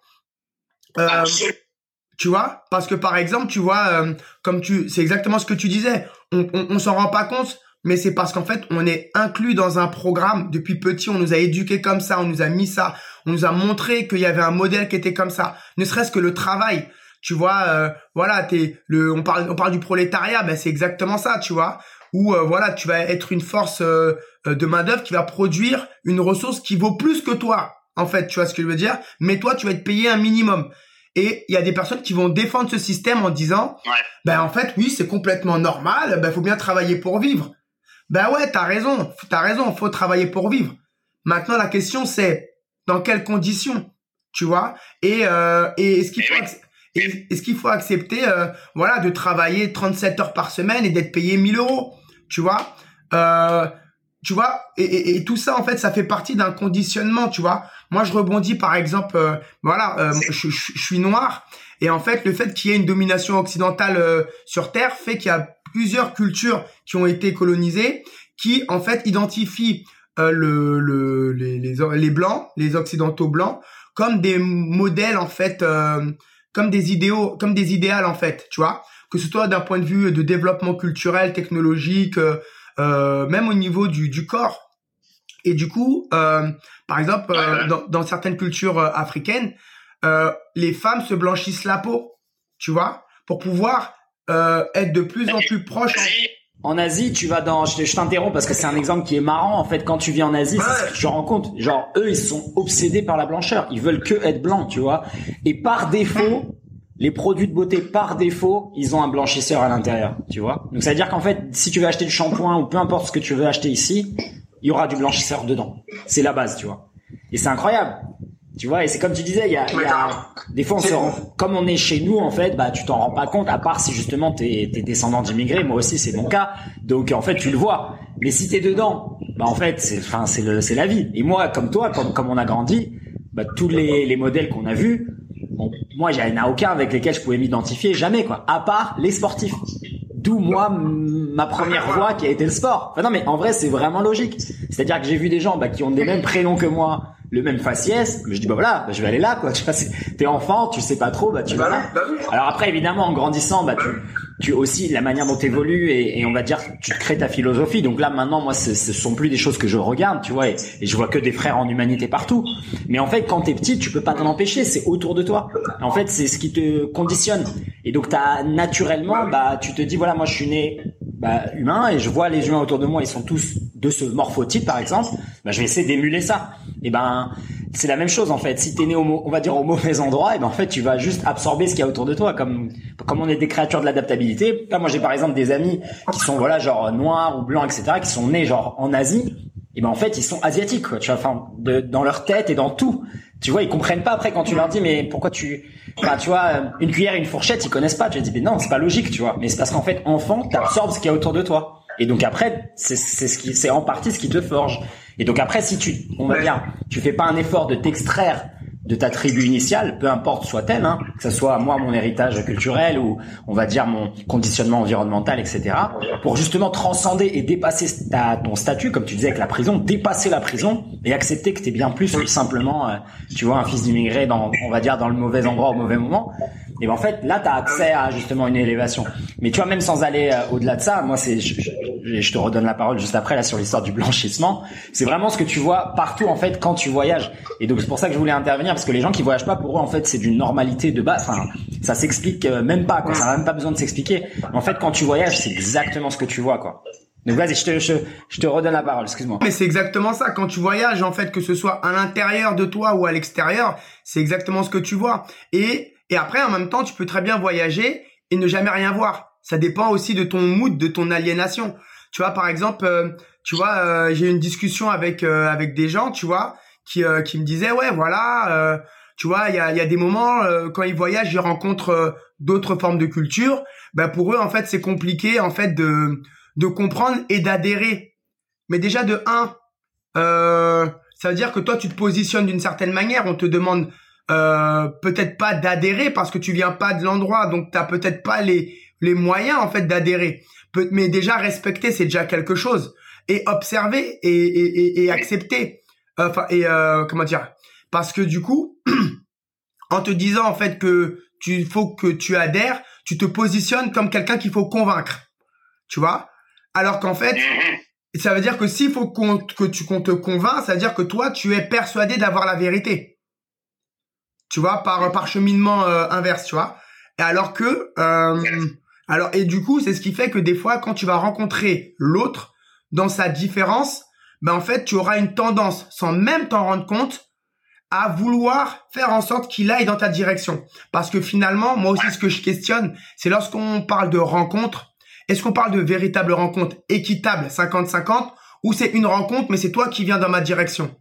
euh, tu vois, parce que par exemple, tu vois, comme tu, c'est exactement ce que tu disais, on, on, on s'en rend pas compte, mais c'est parce qu'en fait, on est inclus dans un programme. Depuis petit, on nous a éduqués comme ça, on nous a mis ça, on nous a montré qu'il y avait un modèle qui était comme ça, ne serait-ce que le travail tu vois euh, voilà t'es le on parle on parle du prolétariat ben c'est exactement ça tu vois. Où euh, voilà tu vas être une force euh, de main d'œuvre qui va produire une ressource qui vaut plus que toi en fait tu vois ce que je veux dire. Mais toi tu vas être payé un minimum. Et il y a des personnes qui vont défendre ce système en disant ben en fait oui c'est complètement normal ben faut bien travailler pour vivre. Ben ouais t'as raison t'as raison faut travailler pour vivre. Maintenant la question c'est dans quelles conditions tu vois. Et euh, et est-ce qu'il faut est-ce qu'il faut accepter, euh, voilà, de travailler 37 heures par semaine et d'être payé 1000 euros, tu vois? Euh, Tu vois? Et, et, tout ça, en fait, ça fait partie d'un conditionnement, tu vois? Moi, je rebondis, par exemple, euh, voilà, euh, je, je, je, suis noir, et en fait, le fait qu'il y ait une domination occidentale euh, sur Terre fait qu'il y a plusieurs cultures qui ont été colonisées, qui, en fait, identifient le, le, les, les, les blancs, les occidentaux blancs, comme des modèles, en fait comme des idéaux, comme des idéales en fait, tu vois, que ce soit d'un point de vue de développement culturel, technologique, euh, euh même au niveau du, du corps. Et du coup, euh, par exemple, euh, dans, dans, certaines cultures euh, africaines, les femmes se blanchissent la peau, tu vois, pour pouvoir être de plus en plus proches. en Asie, tu vas dans, je t'interromps parce que c'est un exemple qui est marrant. En fait, quand tu vis en Asie, c'est ce que tu te rends compte. Genre, eux, ils sont obsédés par la blancheur. Ils veulent que être blancs, tu vois. Et par défaut, les produits de beauté, par défaut, ils ont un blanchisseur à l'intérieur, tu vois. Donc, ça veut dire qu'en fait, si tu veux acheter du shampoing ou peu importe ce que tu veux acheter ici, il y aura du blanchisseur dedans. C'est la base, tu vois. Et c'est incroyable. Tu vois, et c'est comme tu disais, il y a, y a des fois on se rend, comme on est chez nous en fait, bah tu t'en rends pas compte, à part si justement t'es es descendant d'immigrés. Moi aussi c'est mon cas, donc en fait tu le vois. Mais si t'es dedans, bah en fait c'est, enfin c'est le, c'est la vie. Et moi comme toi, comme comme on a grandi, bah tous les les modèles qu'on a vus, bon, moi il n'y en a aucun avec lesquels je pouvais m'identifier, jamais quoi. À part les sportifs. D'où moi ma première voie qui a été le sport. Enfin non mais en vrai c'est vraiment logique. C'est-à-dire que j'ai vu des gens bah, qui ont des mêmes prénoms que moi le même faciès, mais je dis bah voilà, bah, je vais aller là quoi. Tu vois, t'es enfant, tu sais pas trop, bah tu vas là. Bah Alors après évidemment en grandissant, bah tu, tu aussi la manière dont tu évolues et, et, on va dire tu crées ta philosophie. Donc là maintenant moi ce, ce sont plus des choses que je regarde, tu vois, et, je vois que des frères en humanité partout. Mais en fait quand t'es petit, tu peux pas t'en empêcher, c'est autour de toi. En fait c'est ce qui te conditionne. Et donc t'as naturellement bah tu te dis voilà moi je suis né bah, humain et je vois les humains autour de moi, ils sont tous de ce morphotype par exemple, bah, je vais essayer d'émuler ça. Et ben c'est la même chose en fait. Si t'es né au on va dire au mauvais endroit, et ben en fait tu vas juste absorber ce qu'il y a autour de toi. Comme comme on est des créatures de l'adaptabilité. Là moi j'ai par exemple des amis qui sont voilà genre noirs ou blancs etc. qui sont nés genre en Asie. Et ben en fait ils sont asiatiques quoi. Tu vois, enfin de, dans leur tête et dans tout. Tu vois ils comprennent pas après quand tu leur dis mais pourquoi tu Enfin, tu vois, une cuillère et une fourchette, ils connaissent pas. Tu dis, mais non, c'est pas logique, tu vois. Mais c'est parce qu'en fait, enfant, t'absorbes ce qu'il y a autour de toi. Et donc après, c'est ce qui, c'est en partie ce qui te forge. Et donc après, si tu, on va dire, tu fais pas un effort de t'extraire de ta tribu initiale, peu importe soit-elle, hein, que ce soit moi mon héritage culturel ou on va dire mon conditionnement environnemental, etc. Pour justement transcender et dépasser ta, ton statut, comme tu disais avec la prison, dépasser la prison et accepter que t'es bien plus que simplement, euh, tu vois, un fils d'immigré dans, on va dire, dans le mauvais endroit au mauvais moment. Et ben en fait, là, tu as accès à justement une élévation. Mais tu vois, même sans aller euh, au-delà de ça, moi, c'est, je, je, te redonne la parole juste après là sur l'histoire du blanchissement. C'est vraiment ce que tu vois partout en fait quand tu voyages. Et donc c'est pour ça que je voulais intervenir parce que les gens qui voyagent pas, pour eux en fait, c'est d'une normalité de base. Enfin, ça s'explique euh, même pas. Quoi. Ça n'a même pas besoin de s'expliquer. En fait, quand tu voyages, c'est exactement ce que tu vois, quoi. Donc vas-y, je te, je, je te redonne la parole, excuse-moi. Mais c'est exactement ça. Quand tu voyages, en fait, que ce soit à l'intérieur de toi ou à l'extérieur, c'est exactement ce que tu vois. Et et après, en même temps, tu peux très bien voyager et ne jamais rien voir. Ça dépend aussi de ton mood, de ton aliénation. Tu vois, par exemple, euh, tu vois, euh, j'ai eu une discussion avec euh, avec des gens, tu vois, qui qui me disaient ouais, voilà, tu vois, il y a y a des moments quand ils voyagent, ils rencontrent d'autres formes de culture. Ben pour eux, en fait, c'est compliqué, en fait, de de comprendre et d'adhérer. Mais déjà de un, ça veut dire que toi, tu te positionnes d'une certaine manière. On te demande euh, peut-être pas d'adhérer parce que tu viens pas de l'endroit, donc t'as peut-être pas les les moyens en fait d'adhérer. Mais déjà respecter, c'est déjà quelque chose. Et observer et, et, et, accepter. Enfin et euh, comment dire? Parce que du coup, en te disant en fait que tu faut que tu adhères, tu te positionnes comme quelqu'un qu'il faut convaincre. Tu vois? Alors qu'en fait, ça veut dire que s'il faut qu'on que tu qu'on te convainc, ça veut dire que toi tu es persuadé d'avoir la vérité tu vois, par par cheminement euh, inverse, tu vois? Et alors que, euh, alors et du coup, c'est ce qui fait que des fois, quand tu vas rencontrer l'autre dans sa différence, ben en fait, tu auras une tendance, sans même t'en rendre compte, à vouloir faire en sorte qu'il aille dans ta direction. Parce que finalement, moi aussi, ce que je questionne, c'est lorsqu'on parle de rencontre, est-ce qu'on parle de véritable rencontre équitable, 50-50, ou c'est une rencontre, mais c'est toi qui viens dans ma direction?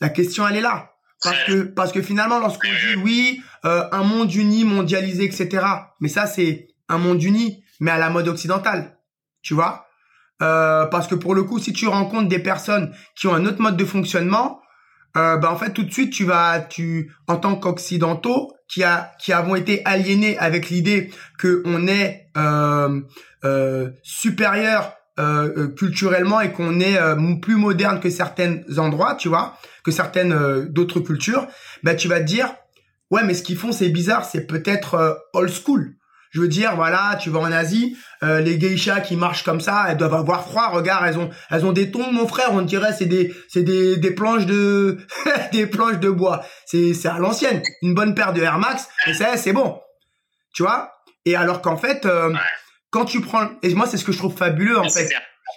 La question, elle est là. Parce que, parce que finalement, lorsqu'on dit oui, euh, un monde uni, mondialisé, etc. Mais ça, c'est un monde uni, mais à la mode occidentale. Tu vois? Euh, Parce que pour le coup, si tu rencontres des personnes qui ont un autre mode de fonctionnement, euh, ben en fait, tout de suite, tu vas, tu, en tant qu'occidentaux, qui a, qui avons été aliénés avec l'idée que on est euh, euh, supérieur euh, euh, culturellement et qu'on est plus moderne que certains endroits, tu vois, que certaines d'autres cultures, bah tu vas te dire ouais mais ce qu'ils font c'est bizarre, c'est peut-être old school. Je veux dire voilà, tu vas en Asie, les geishas qui marchent comme ça, elles doivent avoir froid, regarde, elles ont elles ont des tons mon frère, on dirait c'est des c'est des des planches de des planches de bois. C'est c'est à l'ancienne, une bonne paire de Air Max et ça c'est bon. Tu vois? Et alors qu'en fait quand tu prends, et moi c'est ce que je trouve fabuleux en fait,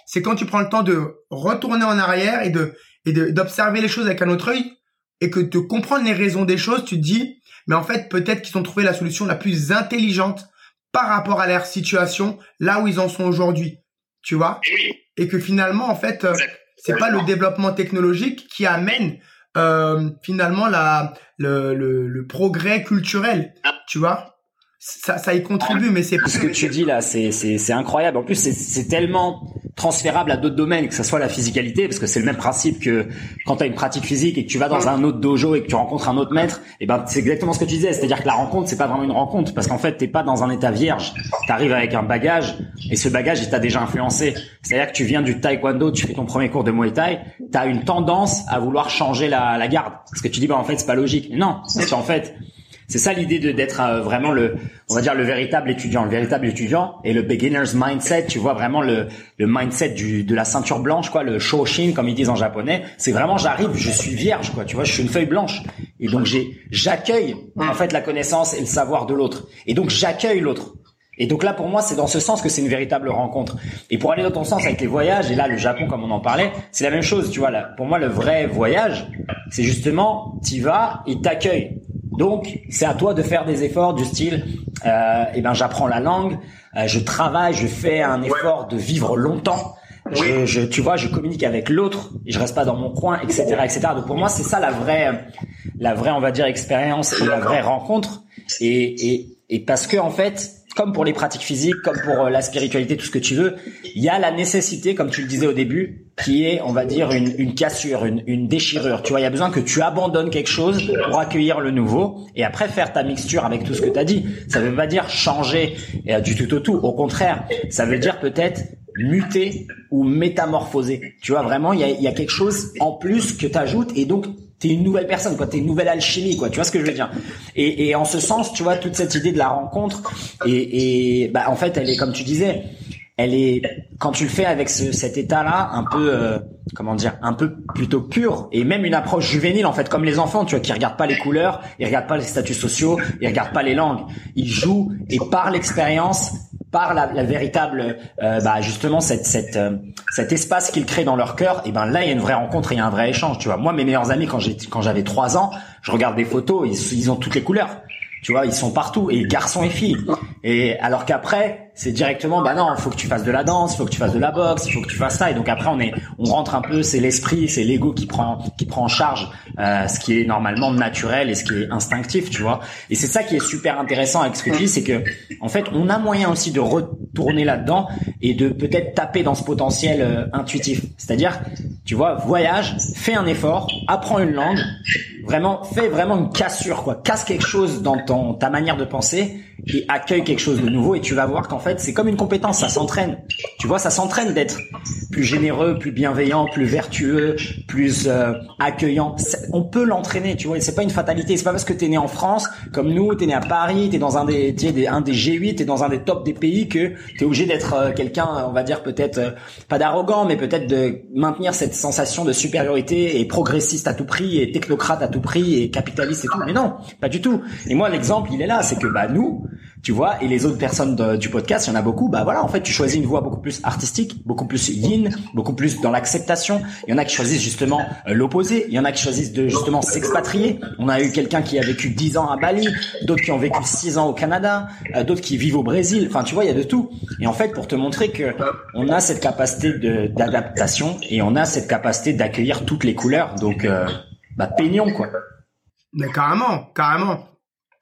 c'est quand tu prends le temps de retourner en arrière et de et d'observer les choses avec un autre œil et que de comprendre les raisons des choses, tu te dis, mais en fait peut-être qu'ils ont trouvé la solution la plus intelligente par rapport à leur situation, là où ils en sont aujourd'hui, tu vois, et que finalement en fait euh, c'est pas le développement technologique qui amène euh, finalement la le, le, le progrès culturel, ah. tu vois? Ça, ça y contribue, mais c'est ce que tu dis là, c'est c'est c'est incroyable. En plus, c'est c'est tellement transférable à d'autres domaines, que ce soit la physicalité, parce que c'est le même principe que quand tu as une pratique physique et que tu vas dans un autre dojo et que tu rencontres un autre maître, et eh ben c'est exactement ce que tu disais, c'est-à-dire que la rencontre c'est pas vraiment une rencontre, parce qu'en fait t'es pas dans un état vierge, tu arrives avec un bagage et ce bagage il t'a déjà influencé. C'est-à-dire que tu viens du taekwondo, tu fais ton premier cours de muay thai, tu as une tendance à vouloir changer la, la garde, parce que tu dis bah en fait c'est pas logique. Non, parce qu'en fait c'est ça l'idée de d'être euh, vraiment le, on va dire le véritable étudiant, le véritable étudiant et le beginner's mindset. Tu vois vraiment le, le mindset du de la ceinture blanche, quoi, le shoshin comme ils disent en japonais. C'est vraiment j'arrive, je suis vierge, quoi. Tu vois, je suis une feuille blanche et donc j'ai j'accueille en fait la connaissance et le savoir de l'autre. Et donc j'accueille l'autre. Et donc là, pour moi, c'est dans ce sens que c'est une véritable rencontre. Et pour aller dans ton sens avec les voyages, et là, le Japon, comme on en parlait, c'est la même chose. Tu vois, là, pour moi, le vrai voyage, c'est justement, t'y vas, et t'accueilles. Donc, c'est à toi de faire des efforts du style, euh, eh ben, j'apprends la langue, euh, je travaille, je fais un effort de vivre longtemps. Je, je, tu vois, je communique avec l'autre, je reste pas dans mon coin, etc., etc. Donc pour moi, c'est ça la vraie, la vraie, on va dire, expérience et la vraie rencontre. Et, et, et parce que en fait, comme pour les pratiques physiques, comme pour euh, la spiritualité, tout ce que tu veux, il y a la nécessité, comme tu le disais au début, qui est, on va dire, une, une cassure, une, une, déchirure. Tu vois, il y a besoin que tu abandonnes quelque chose pour accueillir le nouveau et après faire ta mixture avec tout ce que tu as dit. Ça veut pas dire changer euh, du tout au tout. Au contraire, ça veut dire peut-être muter ou métamorphoser. Tu vois, vraiment, il y a, y a quelque chose en plus que tu ajoutes et donc une nouvelle personne, quoi. T'es une nouvelle alchimie, quoi. Tu vois ce que je veux dire? Et, et en ce sens, tu vois, toute cette idée de la rencontre et, et bah en fait, elle est comme tu disais, elle est quand tu le fais avec ce, cet état-là, un peu euh, comment dire, un peu plutôt pur et même une approche juvénile en fait, comme les enfants, tu vois, qui regardent pas les couleurs, ils regardent pas les statuts sociaux, ils regardent pas les langues, ils jouent et par l'expérience par la, la véritable, euh, bah justement cette, cette, euh, cet espace qu'ils créent dans leur cœur, et ben là il y a une vraie rencontre, il y a un vrai échange. Tu vois, moi mes meilleurs amis quand j'ai quand j'avais trois ans, je regarde des photos, ils ont toutes les couleurs. Tu vois, ils sont partout, et garçons et filles. Et alors qu'après, c'est directement bah non, il faut que tu fasses de la danse, il faut que tu fasses de la boxe, il faut que tu fasses ça et donc après on est on rentre un peu c'est l'esprit, c'est l'ego qui prend qui prend en charge euh, ce qui est normalement naturel et ce qui est instinctif, tu vois. Et c'est ça qui est super intéressant avec ce que tu dis, c'est que en fait, on a moyen aussi de retourner là-dedans et de peut-être taper dans ce potentiel euh, intuitif. C'est-à-dire, tu vois, voyage, fais un effort, apprends une langue, vraiment fais vraiment une cassure quoi, casse quelque chose dans ton ta manière de penser et accueille quelque chose de nouveau et tu vas voir qu'en fait c'est comme une compétence, ça s'entraîne. Tu vois, ça s'entraîne d'être plus généreux, plus bienveillant, plus vertueux, plus euh, accueillant. On peut l'entraîner, tu vois. C'est pas une fatalité. C'est pas parce que t'es né en France comme nous, t'es né à Paris, t'es dans un des, des un des G8, t'es dans un des tops des pays que t'es obligé d'être euh, quelqu'un, on va dire peut-être euh, pas d'arrogant, mais peut-être de maintenir cette sensation de supériorité et progressiste à tout prix et technocrate à tout prix et capitaliste et tout. Mais non, pas du tout. Et moi l'exemple il est là, c'est que bah nous tu vois, et les autres personnes du podcast, il y en a beaucoup, bah voilà, en fait, tu choisis une voie beaucoup plus artistique, beaucoup plus yin, beaucoup plus dans l'acceptation. Il y en a qui choisissent justement euh, l'opposé, il y en a qui choisissent de justement s'expatrier. On a eu quelqu'un qui a vécu 10 ans à Bali, d'autres qui ont vécu 6 ans au Canada, euh, d'autres qui vivent au Brésil. Enfin, tu vois, il y a de tout. Et en fait, pour te montrer que on a cette capacité d'adaptation et on a cette capacité d'accueillir toutes les couleurs. Donc, euh, bah, peignons, quoi. Mais carrément, carrément.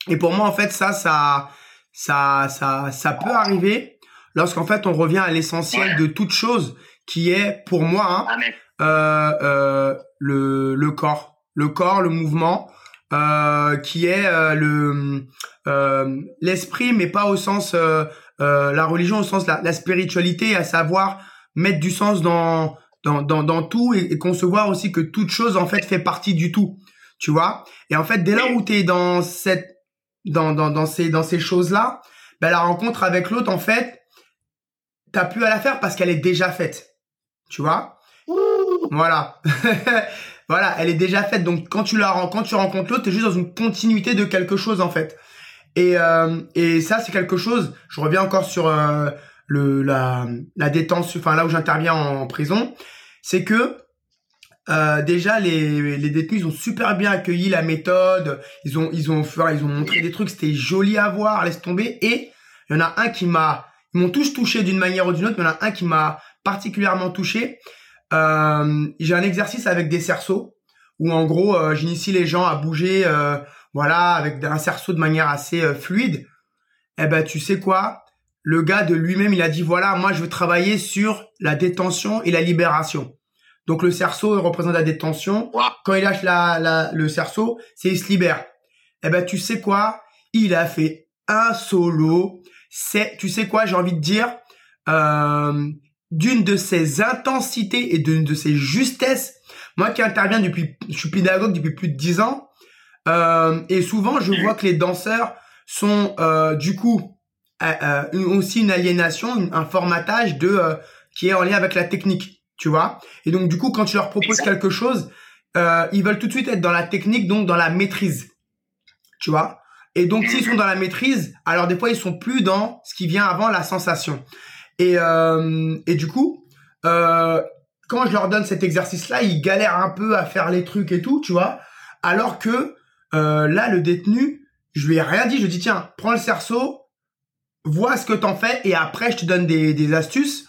Et pour moi, en fait, ça, ça, ça, ça, ça peut arriver lorsqu'en fait on revient à l'essentiel de toute chose, qui est pour moi hein, euh, euh, le, le corps, le corps, le mouvement, euh, qui est euh, le euh, l'esprit, mais pas au sens euh, la religion, au sens la, la spiritualité, à savoir mettre du sens dans dans, dans, dans tout et, et, concevoir aussi que toute chose en fait fait partie du tout, tu vois? Et en fait, dès là où tu es dans cette dans, dans, dans ces, dans ces choses-là, ben, la rencontre avec l'autre, en fait, t'as plus à la faire parce qu'elle est déjà faite. Tu vois? Voilà. voilà, elle est déjà faite. Donc, quand tu la quand tu rencontres l'autre, t'es juste dans une continuité de quelque chose, en fait. Et, euh, et ça, c'est quelque chose, je reviens encore sur euh, le la la détention, enfin là où j'interviens en, prison, c'est que euh, déjà les, les détenus ils ont super bien accueilli la méthode, ils ont ils ont ils ont montré des trucs, c'était joli à voir, laisse tomber. Et il y en a un qui m'a, ils m'ont tous touché d'une manière ou d'une autre, mais il y en a un qui m'a particulièrement touché. Euh, j'ai un exercice avec des cerceaux où en gros euh, j'initie les gens à bouger, euh, voilà, avec un cerceau de manière assez euh, fluide. Eh ben tu sais quoi? Le gars de lui-même il a dit voilà moi je veux travailler sur la détention et la libération. Donc le cerceau représente la détention. Quand il lâche la, la, le cerceau, c'est il se libère. Eh ben tu sais quoi? Il a fait un solo. C'est, tu sais quoi J'ai envie de dire euh, d'une de ses intensités et d'une de ses justesses. Moi qui interviens depuis, je suis pédagogue depuis plus de dix ans, euh, et souvent je vois que les danseurs sont euh, du coup euh, aussi une aliénation, un formatage de qui est en lien avec la technique, tu vois. Et donc du coup quand tu leur proposes quelque chose, ils veulent tout de suite être dans la technique, donc dans la maîtrise, tu vois. Et donc s'ils sont dans la maîtrise, alors des fois ils sont plus dans ce qui vient avant la sensation. Et, euh, et du coup, euh, quand je leur donne cet exercice-là, ils galèrent un peu à faire les trucs et tout, tu vois. Alors que euh, là, le détenu, je lui ai rien dit. Je lui ai dit, tiens, prends le cerceau, vois ce que t'en fais, et après, je te donne des, des astuces.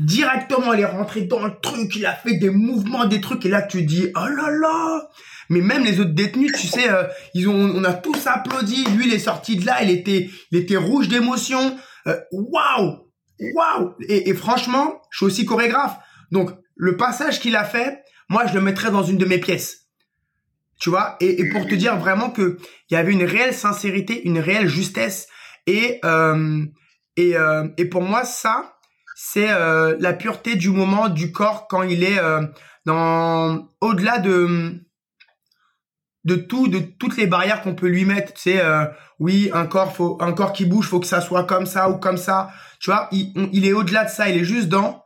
Directement, il est rentré dans le truc, il a fait des mouvements, des trucs, et là, tu dis, oh là là mais même les autres détenus, tu sais, euh, ils ont, on a tous applaudi. Lui, il est sorti de là, il était, il était rouge d'émotion. Euh, waouh, waouh et, et, franchement, je suis aussi chorégraphe. Donc, le passage qu'il a fait, moi, je le mettrais dans une de mes pièces. Tu vois? Et, et, pour te dire vraiment que il y avait une réelle sincérité, une réelle justesse. Et, euh, et, euh, et pour moi, ça, c'est euh, la pureté du moment du corps quand il est euh, dans au-delà de de tout, de toutes les barrières qu'on peut lui mettre. Sais, euh, oui, un corps, faut, un corps qui bouge, faut que ça soit comme ça ou comme ça. Tu vois, il, il est au-delà de ça. Il est juste dans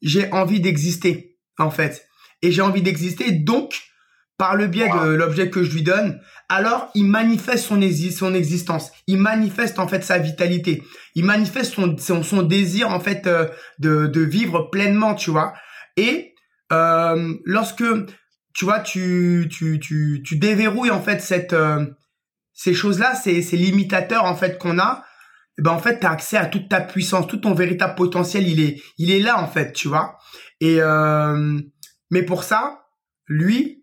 j'ai envie d'exister en fait, et j'ai envie d'exister. Donc, par le biais de l'objet que je lui donne, alors il manifeste son, son existence. Il manifeste en fait sa vitalité. Il manifeste son, son, son désir en fait euh, de, de vivre pleinement, tu vois. Et euh, lorsque tu vois, tu, tu, tu, tu déverrouilles en fait cette, euh, ces choses-là, ces, ces limitateurs en fait qu'on a. Eh ben en fait, tu as accès à toute ta puissance, tout ton véritable potentiel, il est, il est là en fait, tu vois. Et euh, mais pour ça, lui,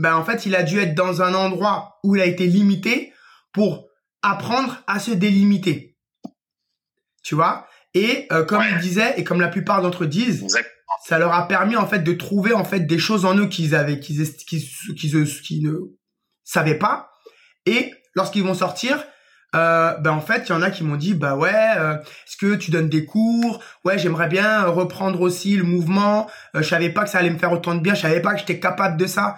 ben en fait, il a dû être dans un endroit où il a été limité pour apprendre à se délimiter. Tu vois? Et euh, comme il disait, et comme la plupart d'entre eux disent, ça leur a permis en fait de trouver en fait des choses en eux qu'ils avaient qu'ils qu'ils qu'ils ne savaient pas. Et lorsqu'ils vont sortir euh, ben en fait il y en a qui m'ont dit bah ouais euh, est-ce que tu donnes des cours? Ouais j'aimerais bien reprendre aussi le mouvement. Euh, je savais pas que ça allait me faire autant de bien. Je savais pas que j'étais capable de ça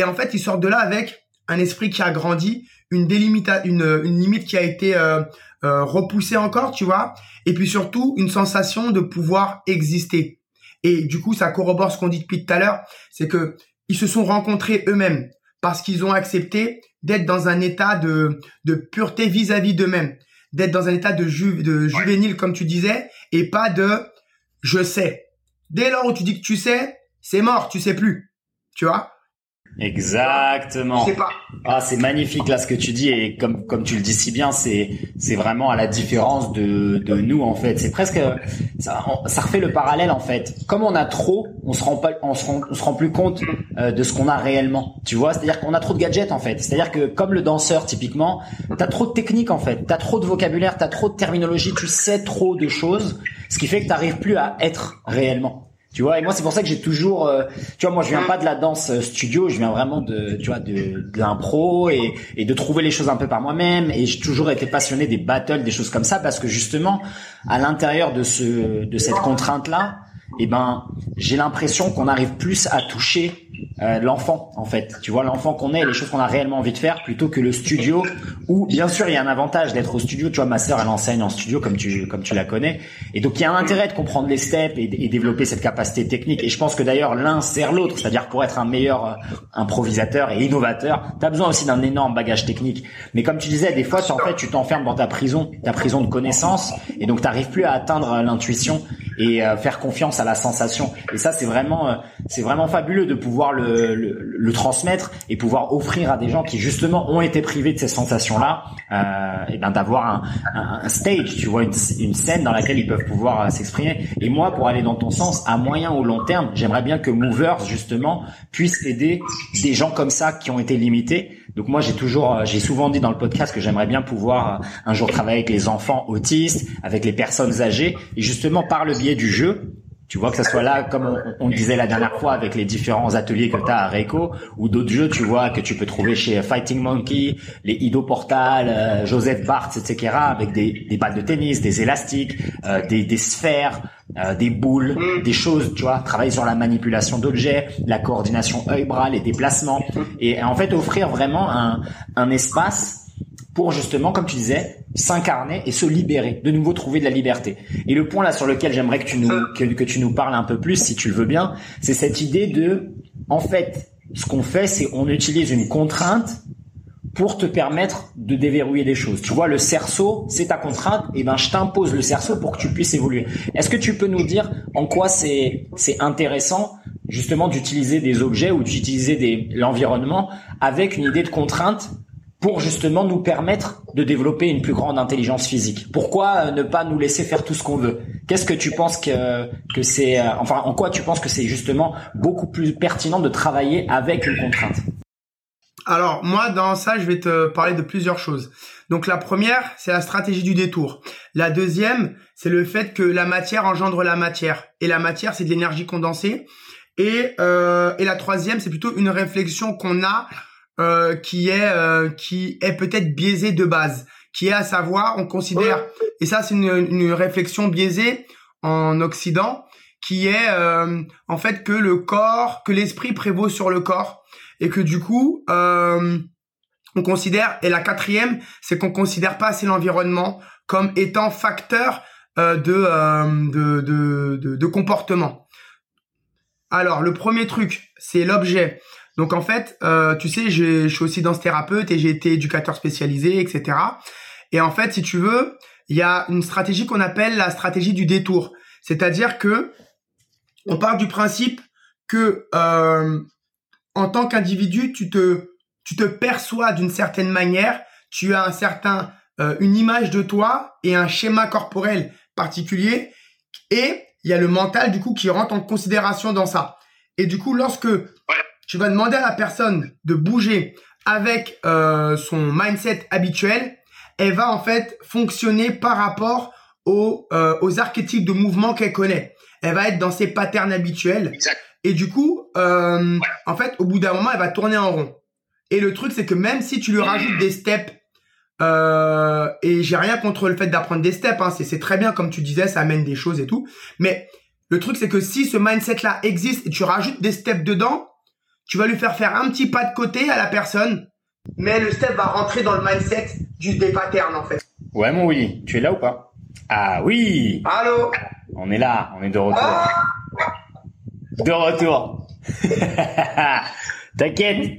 et en fait ils sortent de là avec un esprit qui a grandi une limite qui a été euh, euh, repoussée encore tu vois et puis surtout une sensation de pouvoir exister et du coup, ça corrobore ce qu'on dit depuis tout à l'heure, c'est que ils se sont rencontrés eux-mêmes parce qu'ils ont accepté d'être dans un état de, pureté vis-à-vis d'eux-mêmes, d'être dans un état de, de juvénile, comme tu disais, et pas de je sais. Dès lors où tu dis que tu sais, c'est mort, tu sais plus. Tu vois Exactement. Je sais pas. Ah, c'est magnifique là ce que tu dis et comme comme tu le dis si bien, c'est c'est vraiment à la différence de de nous en fait. C'est presque ça, ça refait le parallèle en fait. Comme on a trop, on se rend pas on se rend, on se rend plus compte euh, de ce qu'on a réellement. Tu vois, c'est-à-dire qu'on a trop de gadgets en fait. C'est-à-dire que comme le danseur typiquement, t'as trop de techniques en fait, t'as trop de vocabulaire, t'as trop de terminologie, tu sais trop de choses, ce qui fait que t'arrives plus à être réellement. Tu vois, et moi c'est pour ça que j'ai toujours, euh, tu vois, moi je viens pas de la danse euh, studio, je viens vraiment de, tu vois, de, de l'impro et, et de trouver les choses un peu par moi-même. Et j'ai toujours été passionné des battles, des choses comme ça, parce que justement, à l'intérieur de ce, de cette contrainte là, eh ben, j'ai l'impression qu'on arrive plus à toucher euh, l'enfant en fait. Tu vois l'enfant qu'on est, les choses qu'on a réellement envie de faire, plutôt que le studio. Où bien sûr il y a un avantage d'être au studio. Tu vois ma sœur elle enseigne en studio comme tu comme tu la connais, et donc il y a un intérêt de comprendre les steps et, développer cette capacité technique. Et je pense que d'ailleurs l'un sert l'autre, c'est-à-dire pour être un meilleur euh, improvisateur et innovateur, t'as besoin aussi d'un énorme bagage technique. Mais comme tu disais, des fois en fait tu t'enfermes dans ta prison, ta prison de connaissances, et donc t'arrives plus à atteindre l'intuition et euh, faire confiance à la sensation. Et ça c'est vraiment c'est vraiment fabuleux de pouvoir le transmettre et pouvoir offrir à des gens qui justement ont été privés de ces sensations-là, euh, et ben d'avoir un, stage, tu vois, une, une, scène dans laquelle ils peuvent pouvoir euh, s'exprimer. Et moi, pour aller dans ton sens, à moyen ou long terme, j'aimerais bien que Movers justement puisse aider des gens comme ça qui ont été limités. Donc moi, j'ai toujours, euh, j'ai souvent dit dans le podcast que j'aimerais bien pouvoir un jour travailler avec les enfants autistes, avec les personnes âgées, et justement par le biais du jeu, tu vois que ça soit là, comme on, on, disait la dernière fois avec les différents ateliers que tu as à Reiko, ou d'autres jeux, tu vois, que tu peux trouver chez Fighting Monkey, les Ido Portal, euh, Joseph Barthes, etc., avec des, des, balles de tennis, des élastiques, euh, des, des, sphères, euh, des boules, mm. des choses, tu vois, travailler sur la manipulation d'objets, la coordination œil-bras, les déplacements, et en fait offrir vraiment un, un espace justement, comme tu disais, s'incarner et se libérer, de nouveau trouver de la liberté. Et le point là sur lequel j'aimerais que tu nous que, tu nous parles un peu plus, si tu le veux bien, c'est cette idée de, en fait, ce qu'on fait, c'est on utilise une contrainte pour te permettre de déverrouiller des choses. Tu vois, le cerceau, c'est ta contrainte, et ben je t'impose le cerceau pour que tu puisses évoluer. Est-ce que tu peux nous dire en quoi c'est c'est intéressant justement d'utiliser des objets ou d'utiliser l'environnement avec une idée de contrainte pour justement nous permettre de développer une plus grande intelligence physique. Pourquoi euh, ne pas nous laisser faire tout ce qu'on veut? Qu'est-ce que tu penses que que c'est euh, enfin en quoi tu penses que c'est justement beaucoup plus pertinent de travailler avec une contrainte? Alors, moi dans ça, je vais te parler de plusieurs choses. Donc la première, c'est la stratégie du détour. La deuxième, c'est le fait que la matière engendre la matière et la matière, c'est de l'énergie condensée. Et euh, et la troisième, c'est plutôt une réflexion qu'on a euh, qui est euh, qui est peut-être biaisé de base, qui est à savoir, on considère, et ça c'est une, une, réflexion biaisée en Occident, qui est euh, en fait que le corps, que l'esprit prévaut sur le corps, et que du coup on considère, et la quatrième, c'est qu'on considère pas assez l'environnement comme étant facteur de, de, de, de, de comportement. Alors, le premier truc, c'est l'objet. Donc en fait, euh, tu sais, je, suis aussi danse thérapeute et j'ai été éducateur spécialisé, etc. Et en fait, si tu veux, il y a une stratégie qu'on appelle la stratégie du détour. C'est-à-dire que on part du principe que euh, en tant qu'individu, tu te perçois d'une certaine manière, tu as un certain euh, une image de toi et un schéma corporel particulier et il y a le mental du coup qui rentre en considération dans ça. Et du coup, lorsque tu vas demander à la personne de bouger avec euh, son mindset habituel, elle va en fait fonctionner par rapport aux, euh, aux archétypes de mouvement qu'elle connaît. Elle va être dans ses patterns habituels. Et du coup, euh, en fait, au bout d'un moment, elle va tourner en rond. Et le truc, c'est que même si tu lui rajoutes des steps, euh, et j'ai rien contre le fait d'apprendre des steps, hein, c'est très bien, comme tu disais, ça amène des choses et tout. Mais le truc, c'est que si ce mindset-là existe et tu rajoutes des steps dedans, tu vas lui faire faire un petit pas de côté à la personne, mais le step va rentrer dans le mindset du des patterns en fait. Ouais mon Willy, tu es là ou pas? Ah oui Allô? On est là, on est de retour. Ah de retour. T'inquiète.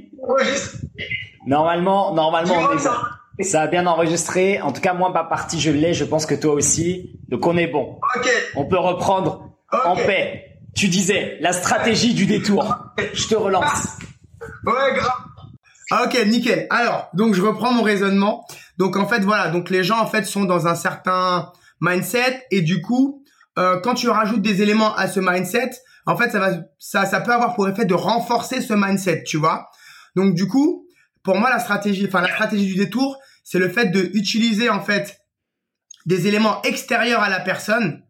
Normalement, normalement, on est Ça a bien enregistré. En tout cas, moi, ma partie, je l'ai. Je pense que toi aussi. Donc, on est bon. On peut reprendre en paix. Tu disais la stratégie du détour. Je te relance. Ouais, grave. Ah, ok, nickel. Alors, donc je reprends mon raisonnement. Donc en fait, voilà, donc les gens en fait sont dans un certain mindset et du coup, euh, quand tu rajoutes des éléments à ce mindset, en fait, ça va, ça, ça peut avoir pour effet de renforcer ce mindset, tu vois. Donc du coup, pour moi, la stratégie, enfin la stratégie du détour, c'est le fait de utiliser en fait des éléments extérieurs à la personne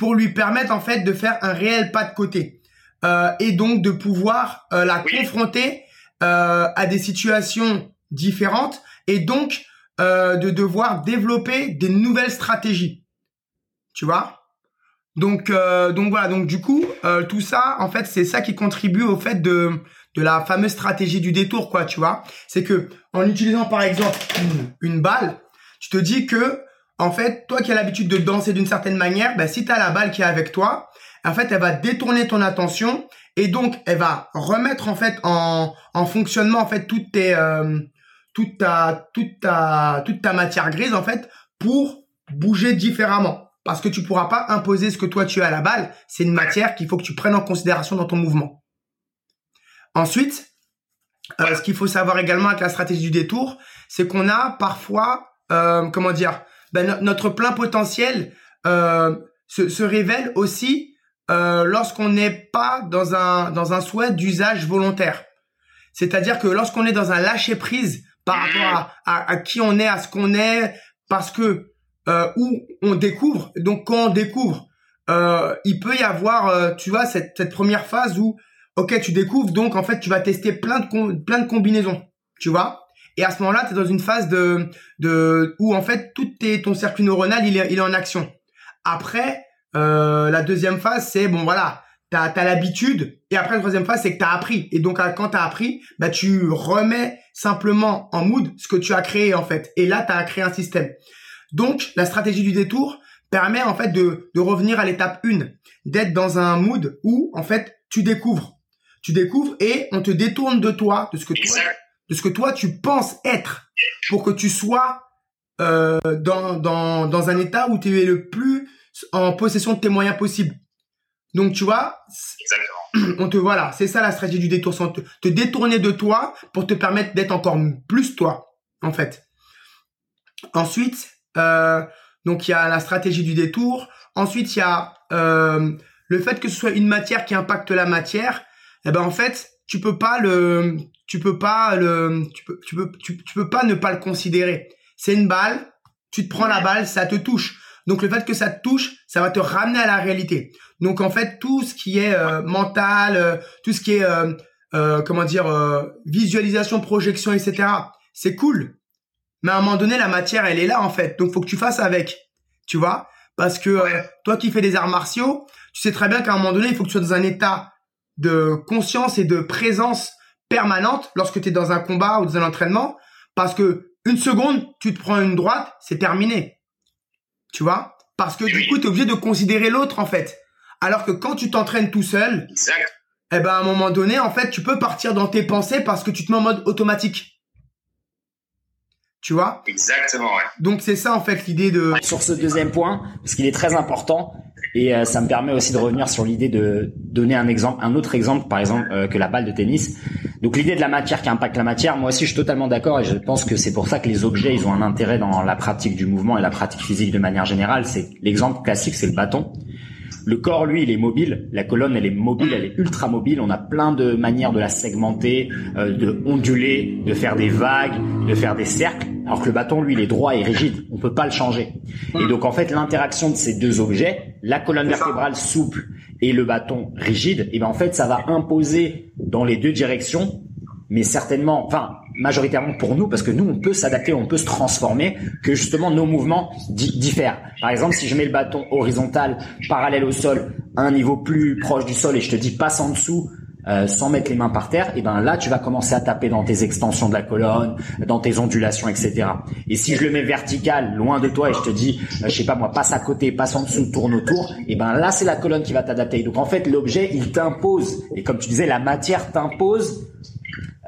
pour lui permettre en fait de faire un réel pas de côté euh, et donc de pouvoir euh, la confronter euh, à des situations différentes et donc de devoir développer des nouvelles stratégies. Tu vois? Donc donc voilà donc du coup tout ça en fait c'est ça qui contribue au fait de de la fameuse stratégie du détour, quoi, tu vois? C'est que en utilisant par exemple une, balle, tu te dis que en fait, toi qui as l'habitude de danser d'une certaine manière, ben, si tu as la balle qui est avec toi, en fait, elle va détourner ton attention et donc elle va remettre en fait en, en fonctionnement en euh, toute ta matière grise en fait pour bouger différemment parce que tu pourras pas imposer ce que toi tu as à la balle, c'est une matière qu'il faut que tu prennes en considération dans ton mouvement. Ensuite, euh, ce qu'il faut savoir également avec la stratégie du détour, c'est qu'on a parfois, euh, comment dire, ben, notre plein potentiel euh, se, se, révèle aussi euh, lorsqu'on n'est pas dans un dans un souhait d'usage volontaire. C'est-à-dire que lorsqu'on est dans un lâcher prise par rapport à, à, qui on est, à ce qu'on est, parce que euh, où on découvre. Donc quand on découvre, euh, il peut y avoir, euh, tu vois, cette, cette première phase où, ok, tu découvres, donc en fait, tu vas tester plein de plein de combinaisons, tu vois? Et à ce moment-là, tu es dans une phase de, de où en fait tout tes, ton circuit neuronal il est, il est en action. Après, euh, la deuxième phase, c'est bon voilà, t'as as, l'habitude. Et après la troisième phase, c'est que t'as appris. Et donc quand t'as appris, bah tu remets simplement en mood ce que tu as créé en fait. Et là, t'as créé un système. Donc, la stratégie du détour permet en fait de, de revenir à l'étape 1, d'être dans un mood où en fait tu découvres. Tu découvres et on te détourne de toi, de ce que toi, de ce que toi tu penses être, pour que tu sois euh, dans, dans, dans un état où tu es le plus en possession de tes moyens possibles. Donc tu vois, on te voilà, c'est ça la stratégie du détour, te, te détourner de toi pour te permettre d'être encore plus toi, en fait. Ensuite, euh, donc il y a la stratégie du détour. Ensuite, il y a euh, le fait que ce soit une matière qui impacte la matière. Eh ben en fait, tu peux pas le, tu peux pas le, tu peux, tu peux, tu, peux pas ne pas le considérer. C'est une balle. Tu te prends la balle, ça te touche. Donc le fait que ça te touche, ça va te ramener à la réalité. Donc en fait, tout ce qui est euh, mental, euh, tout ce qui est euh, comment dire visualisation, projection, etc. C'est cool. Mais à un moment donné, la matière, elle est là en fait. Donc faut que tu fasses avec, tu vois? Parce que euh, toi qui fais des arts martiaux, tu sais très bien qu'à un moment donné, il faut que tu sois dans un état de conscience et de présence permanente lorsque tu es dans un combat ou dans un entraînement. Parce que une seconde, tu te prends une droite, c'est terminé. Tu vois? Parce que du coup, tu es obligé de considérer l'autre en fait. Alors que quand tu t'entraînes tout seul, exact. eh ben à un moment donné, en fait, tu peux partir dans tes pensées parce que tu te mets en mode automatique. Tu vois? Exactement, ouais. Donc c'est ça en fait l'idée de... Sur ce deuxième point, parce qu'il est très important, et euh, ça me permet aussi de revenir sur l'idée de donner un exemple, un autre exemple, par exemple, euh, que la balle de tennis. Donc l'idée de la matière qui impacte la matière, moi aussi je suis totalement d'accord et je pense que c'est pour ça que les objets, ils ont un intérêt dans la pratique du mouvement et la pratique physique de manière générale. C'est l'exemple classique, c'est le bâton. Le corps, lui, il est mobile. La colonne, elle est mobile, elle est ultra mobile. On a plein de manières de la segmenter, euh, de onduler, de faire des vagues, de faire des cercles. Alors que le bâton, lui, il est droit et rigide. On peut pas le changer. Et donc, en fait, l'interaction de ces deux objets, la colonne vertébrale souple et le bâton rigide, et eh ben en fait, ça va imposer dans les deux directions, mais certainement, enfin, majoritairement pour nous, parce que nous, on peut s'adapter, on peut se transformer, que justement nos mouvements diffèrent. Par exemple, si je mets le bâton horizontal, parallèle au sol, à un niveau plus proche du sol, et je te dis passe en dessous, euh, sans mettre les mains par terre, et ben là tu vas commencer à taper dans tes extensions de la colonne, dans tes ondulations, etc. Et si je le mets vertical, loin de toi, et je te dis, euh, je sais pas moi, passe à côté, passe en dessous, tourne autour, et ben là c'est la colonne qui va t'adapter. Donc en fait l'objet il t'impose, et comme tu disais, la matière t'impose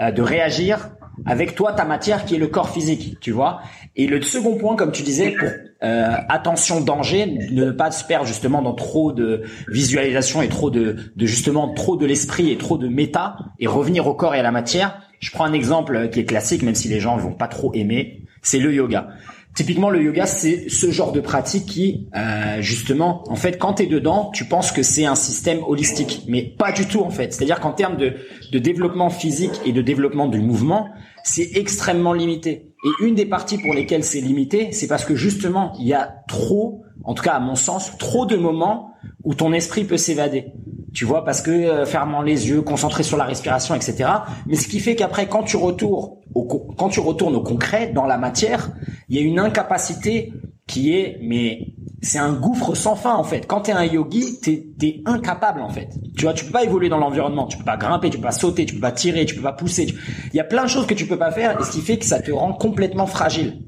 euh, de réagir avec toi ta matière qui est le corps physique, tu vois. Et le second point, comme tu disais, pour euh, attention danger, ne pas se perdre justement dans trop de visualisation et trop de, de justement trop de l'esprit et trop de méta et revenir au corps et à la matière. Je prends un exemple qui est classique, même si les gens vont pas trop aimer, c'est le yoga. Typiquement, le yoga, c'est ce genre de pratique qui, euh, justement, en fait, quand tu es dedans, tu penses que c'est un système holistique, mais pas du tout, en fait. C'est-à-dire qu'en termes de, de développement physique et de développement du mouvement, c'est extrêmement limité. Et une des parties pour lesquelles c'est limité, c'est parce que justement, il y a trop, en tout cas à mon sens, trop de moments où ton esprit peut s'évader. Tu vois, parce que euh, fermant les yeux, concentré sur la respiration, etc. Mais ce qui fait qu'après, quand tu retournes au, quand tu retournes au concret, dans la matière, il y a une incapacité qui est, mais c'est un gouffre sans fin en fait. Quand t'es un yogi, t'es es incapable en fait. Tu vois, tu peux pas évoluer dans l'environnement, tu peux pas grimper, tu peux pas sauter, tu peux pas tirer, tu peux pas pousser. Il y a plein de choses que tu peux pas faire, et ce qui fait que ça te rend complètement fragile.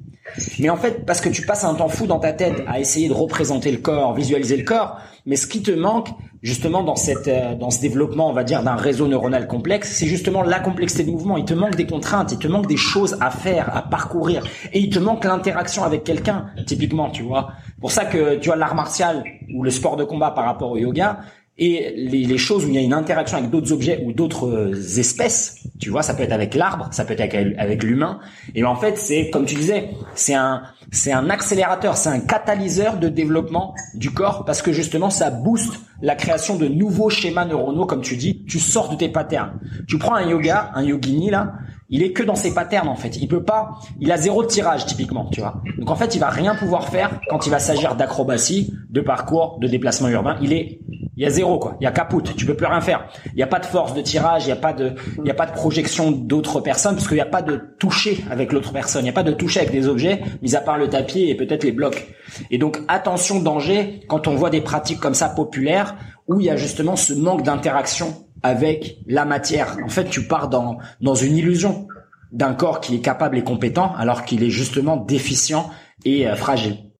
Mais en fait, parce que tu passes un temps fou dans ta tête à essayer de représenter le corps, visualiser le corps, mais ce qui te manque, justement, dans cette, euh, dans ce développement, on va dire, d'un réseau neuronal complexe, c'est justement la complexité de mouvement. Il te manque des contraintes, il te manque des choses à faire, à parcourir, et il te manque l'interaction avec quelqu'un, typiquement, tu vois. Pour ça que, tu vois, l'art martial ou le sport de combat par rapport au yoga, et les, les, choses où il y a une interaction avec d'autres objets ou d'autres euh, espèces, tu vois, ça peut être avec l'arbre, ça peut être avec, l'humain. Et en fait, c'est comme tu disais, c'est un c'est un accélérateur, c'est un catalyseur de développement du corps parce que justement ça booste la création de nouveaux schémas neuronaux, comme tu dis. Tu sors de tes patterns. Tu prends un yoga, un yogini là, il est que dans ses patterns en fait. Il peut pas, il a zéro tirage typiquement, tu vois. Donc en fait, il va rien pouvoir faire quand il va s'agir d'acrobatie, de parcours, de déplacement urbain. Il est il y a zéro quoi. Il y a caput. Tu peux plus rien faire. Il n'y a pas de force de tirage. Il n'y a pas de, il y a pas de projection d'autres personnes parce qu'il n'y a pas de toucher avec l'autre personne. Il n'y a pas de toucher avec des objets, mis à part le tapis et peut-être les blocs. Et donc attention danger quand on voit des pratiques comme ça populaires où il y a justement ce manque d'interaction avec la matière. En fait, tu pars dans dans une illusion d'un corps qui est capable et compétent alors qu'il est justement déficient et euh, fragile.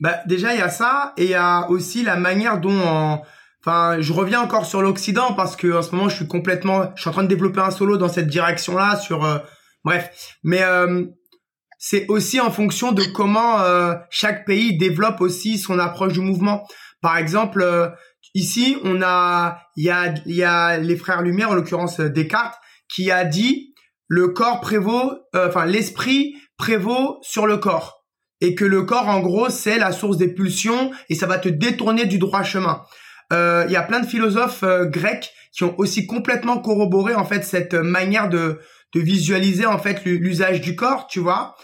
Bah déjà il y a ça et il y a aussi la manière dont enfin je reviens encore sur l'occident parce que en ce moment je suis complètement je suis en train de développer un solo dans cette direction là sur euh, bref mais euh, c'est aussi en fonction de comment chaque pays développe aussi son approche du mouvement. Par exemple ici on a il y a y a les frères Lumière en l'occurrence Descartes qui a dit le corps prévaut enfin l'esprit prévaut sur le corps et que le corps, en gros, c'est la source des pulsions et ça va te détourner du droit chemin. Euh, il y a plein de philosophes euh, grecs qui ont aussi complètement corroboré en fait cette manière de, de visualiser en fait l'usage du corps, tu vois.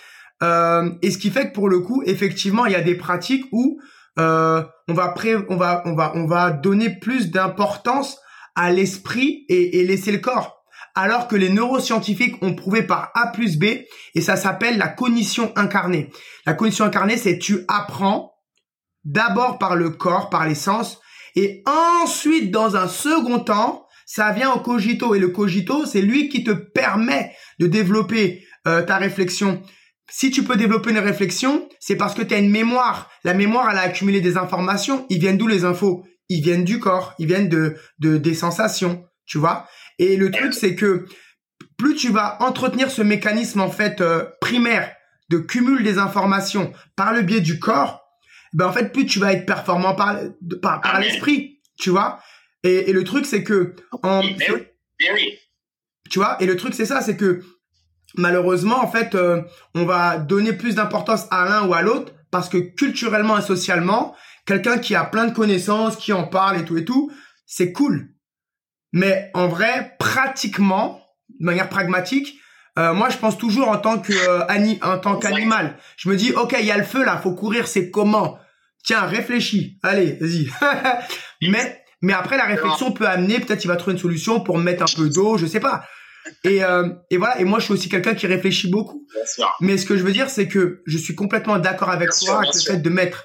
Euh, et ce qui fait que pour le coup, effectivement, il y a des pratiques où on va pré on va on va on va donner plus d'importance à l'esprit et, et laisser le corps alors que les neuroscientifiques ont prouvé par A plus B, et ça s'appelle la cognition incarnée. La cognition incarnée, c'est tu apprends d'abord par le corps, par les sens, et ensuite, dans un second temps, ça vient au cogito. Et le cogito, c'est lui qui te permet de développer euh, ta réflexion. Si tu peux développer une réflexion, c'est parce que tu as une mémoire. La mémoire, elle a accumulé des informations. Ils viennent d'où les infos? Ils viennent du corps, ils viennent de, de des sensations, tu vois? Et le truc, c'est que plus tu vas entretenir ce mécanisme en fait euh, primaire de cumul des informations par le biais du corps, ben en fait plus tu vas être performant par par, par l'esprit, tu vois? Et, et, le truc c'est que en tu vois? Et le truc c'est ça, c'est que malheureusement en fait euh, on va donner plus d'importance à l'un ou à l'autre parce que culturellement et socialement, quelqu'un qui a plein de connaissances, qui en parle et tout et tout, c'est cool. Mais en vrai, pratiquement, de manière pragmatique, euh, moi, je pense toujours en tant que euh, en tant qu'animal. Je me dis, ok, il y a le feu là, faut courir, c'est comment? Tiens, réfléchis. Allez, vas-y. mais mais après, la réflexion peut amener, peut-être il va trouver une solution pour mettre un peu d'eau, je sais pas. Et, euh, et voilà. Et moi, je suis aussi quelqu'un qui réfléchit beaucoup. Mais ce que je veux dire, c'est que je suis complètement d'accord avec toi avec le fait de mettre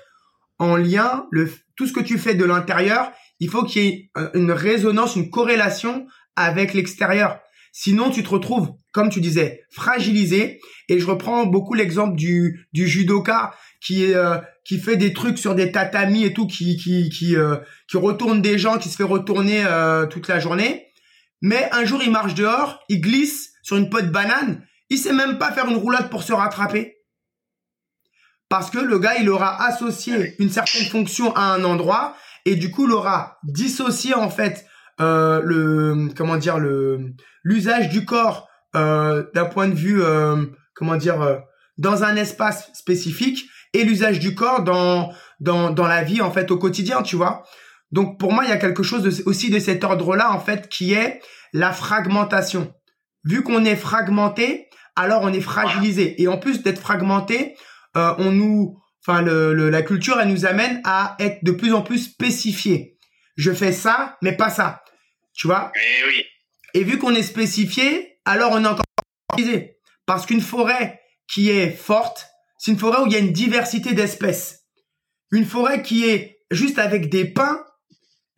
en lien le tout ce que tu fais de l'intérieur il faut qu'il y ait euh, une résonance, une corrélation avec l'extérieur. Sinon, tu te retrouves, comme tu disais, fragilisé. Et je reprends beaucoup l'exemple du, du judoka qui euh, qui fait des trucs sur des tatamis et tout, qui qui qui euh, qui retourne des gens, qui se fait retourner toute la journée. Mais un jour, il marche dehors, il glisse sur une peau de banane, il sait même pas faire une roulade pour se rattraper. Parce que le gars, il aura associé une certaine fonction à un endroit et du coup, il aura dissocié en fait euh, le comment dire le l'usage du corps euh, d'un point de vue euh, comment dire dans un espace spécifique et l'usage du corps dans dans dans la vie en fait au quotidien, tu vois. Donc pour moi, il y a quelque chose de, aussi de cet ordre-là en fait qui est la fragmentation. Vu qu'on est fragmenté, alors on est fragilisé et en plus d'être fragmenté, on nous enfin le, la culture, elle nous amène à être de plus en plus spécifié. Je fais ça, mais pas ça. Tu vois? Eh oui. Et vu qu'on est spécifié, alors on est encore parce qu'une forêt qui est forte, c'est une forêt où il y a une diversité d'espèces. Une forêt qui est juste avec des pins,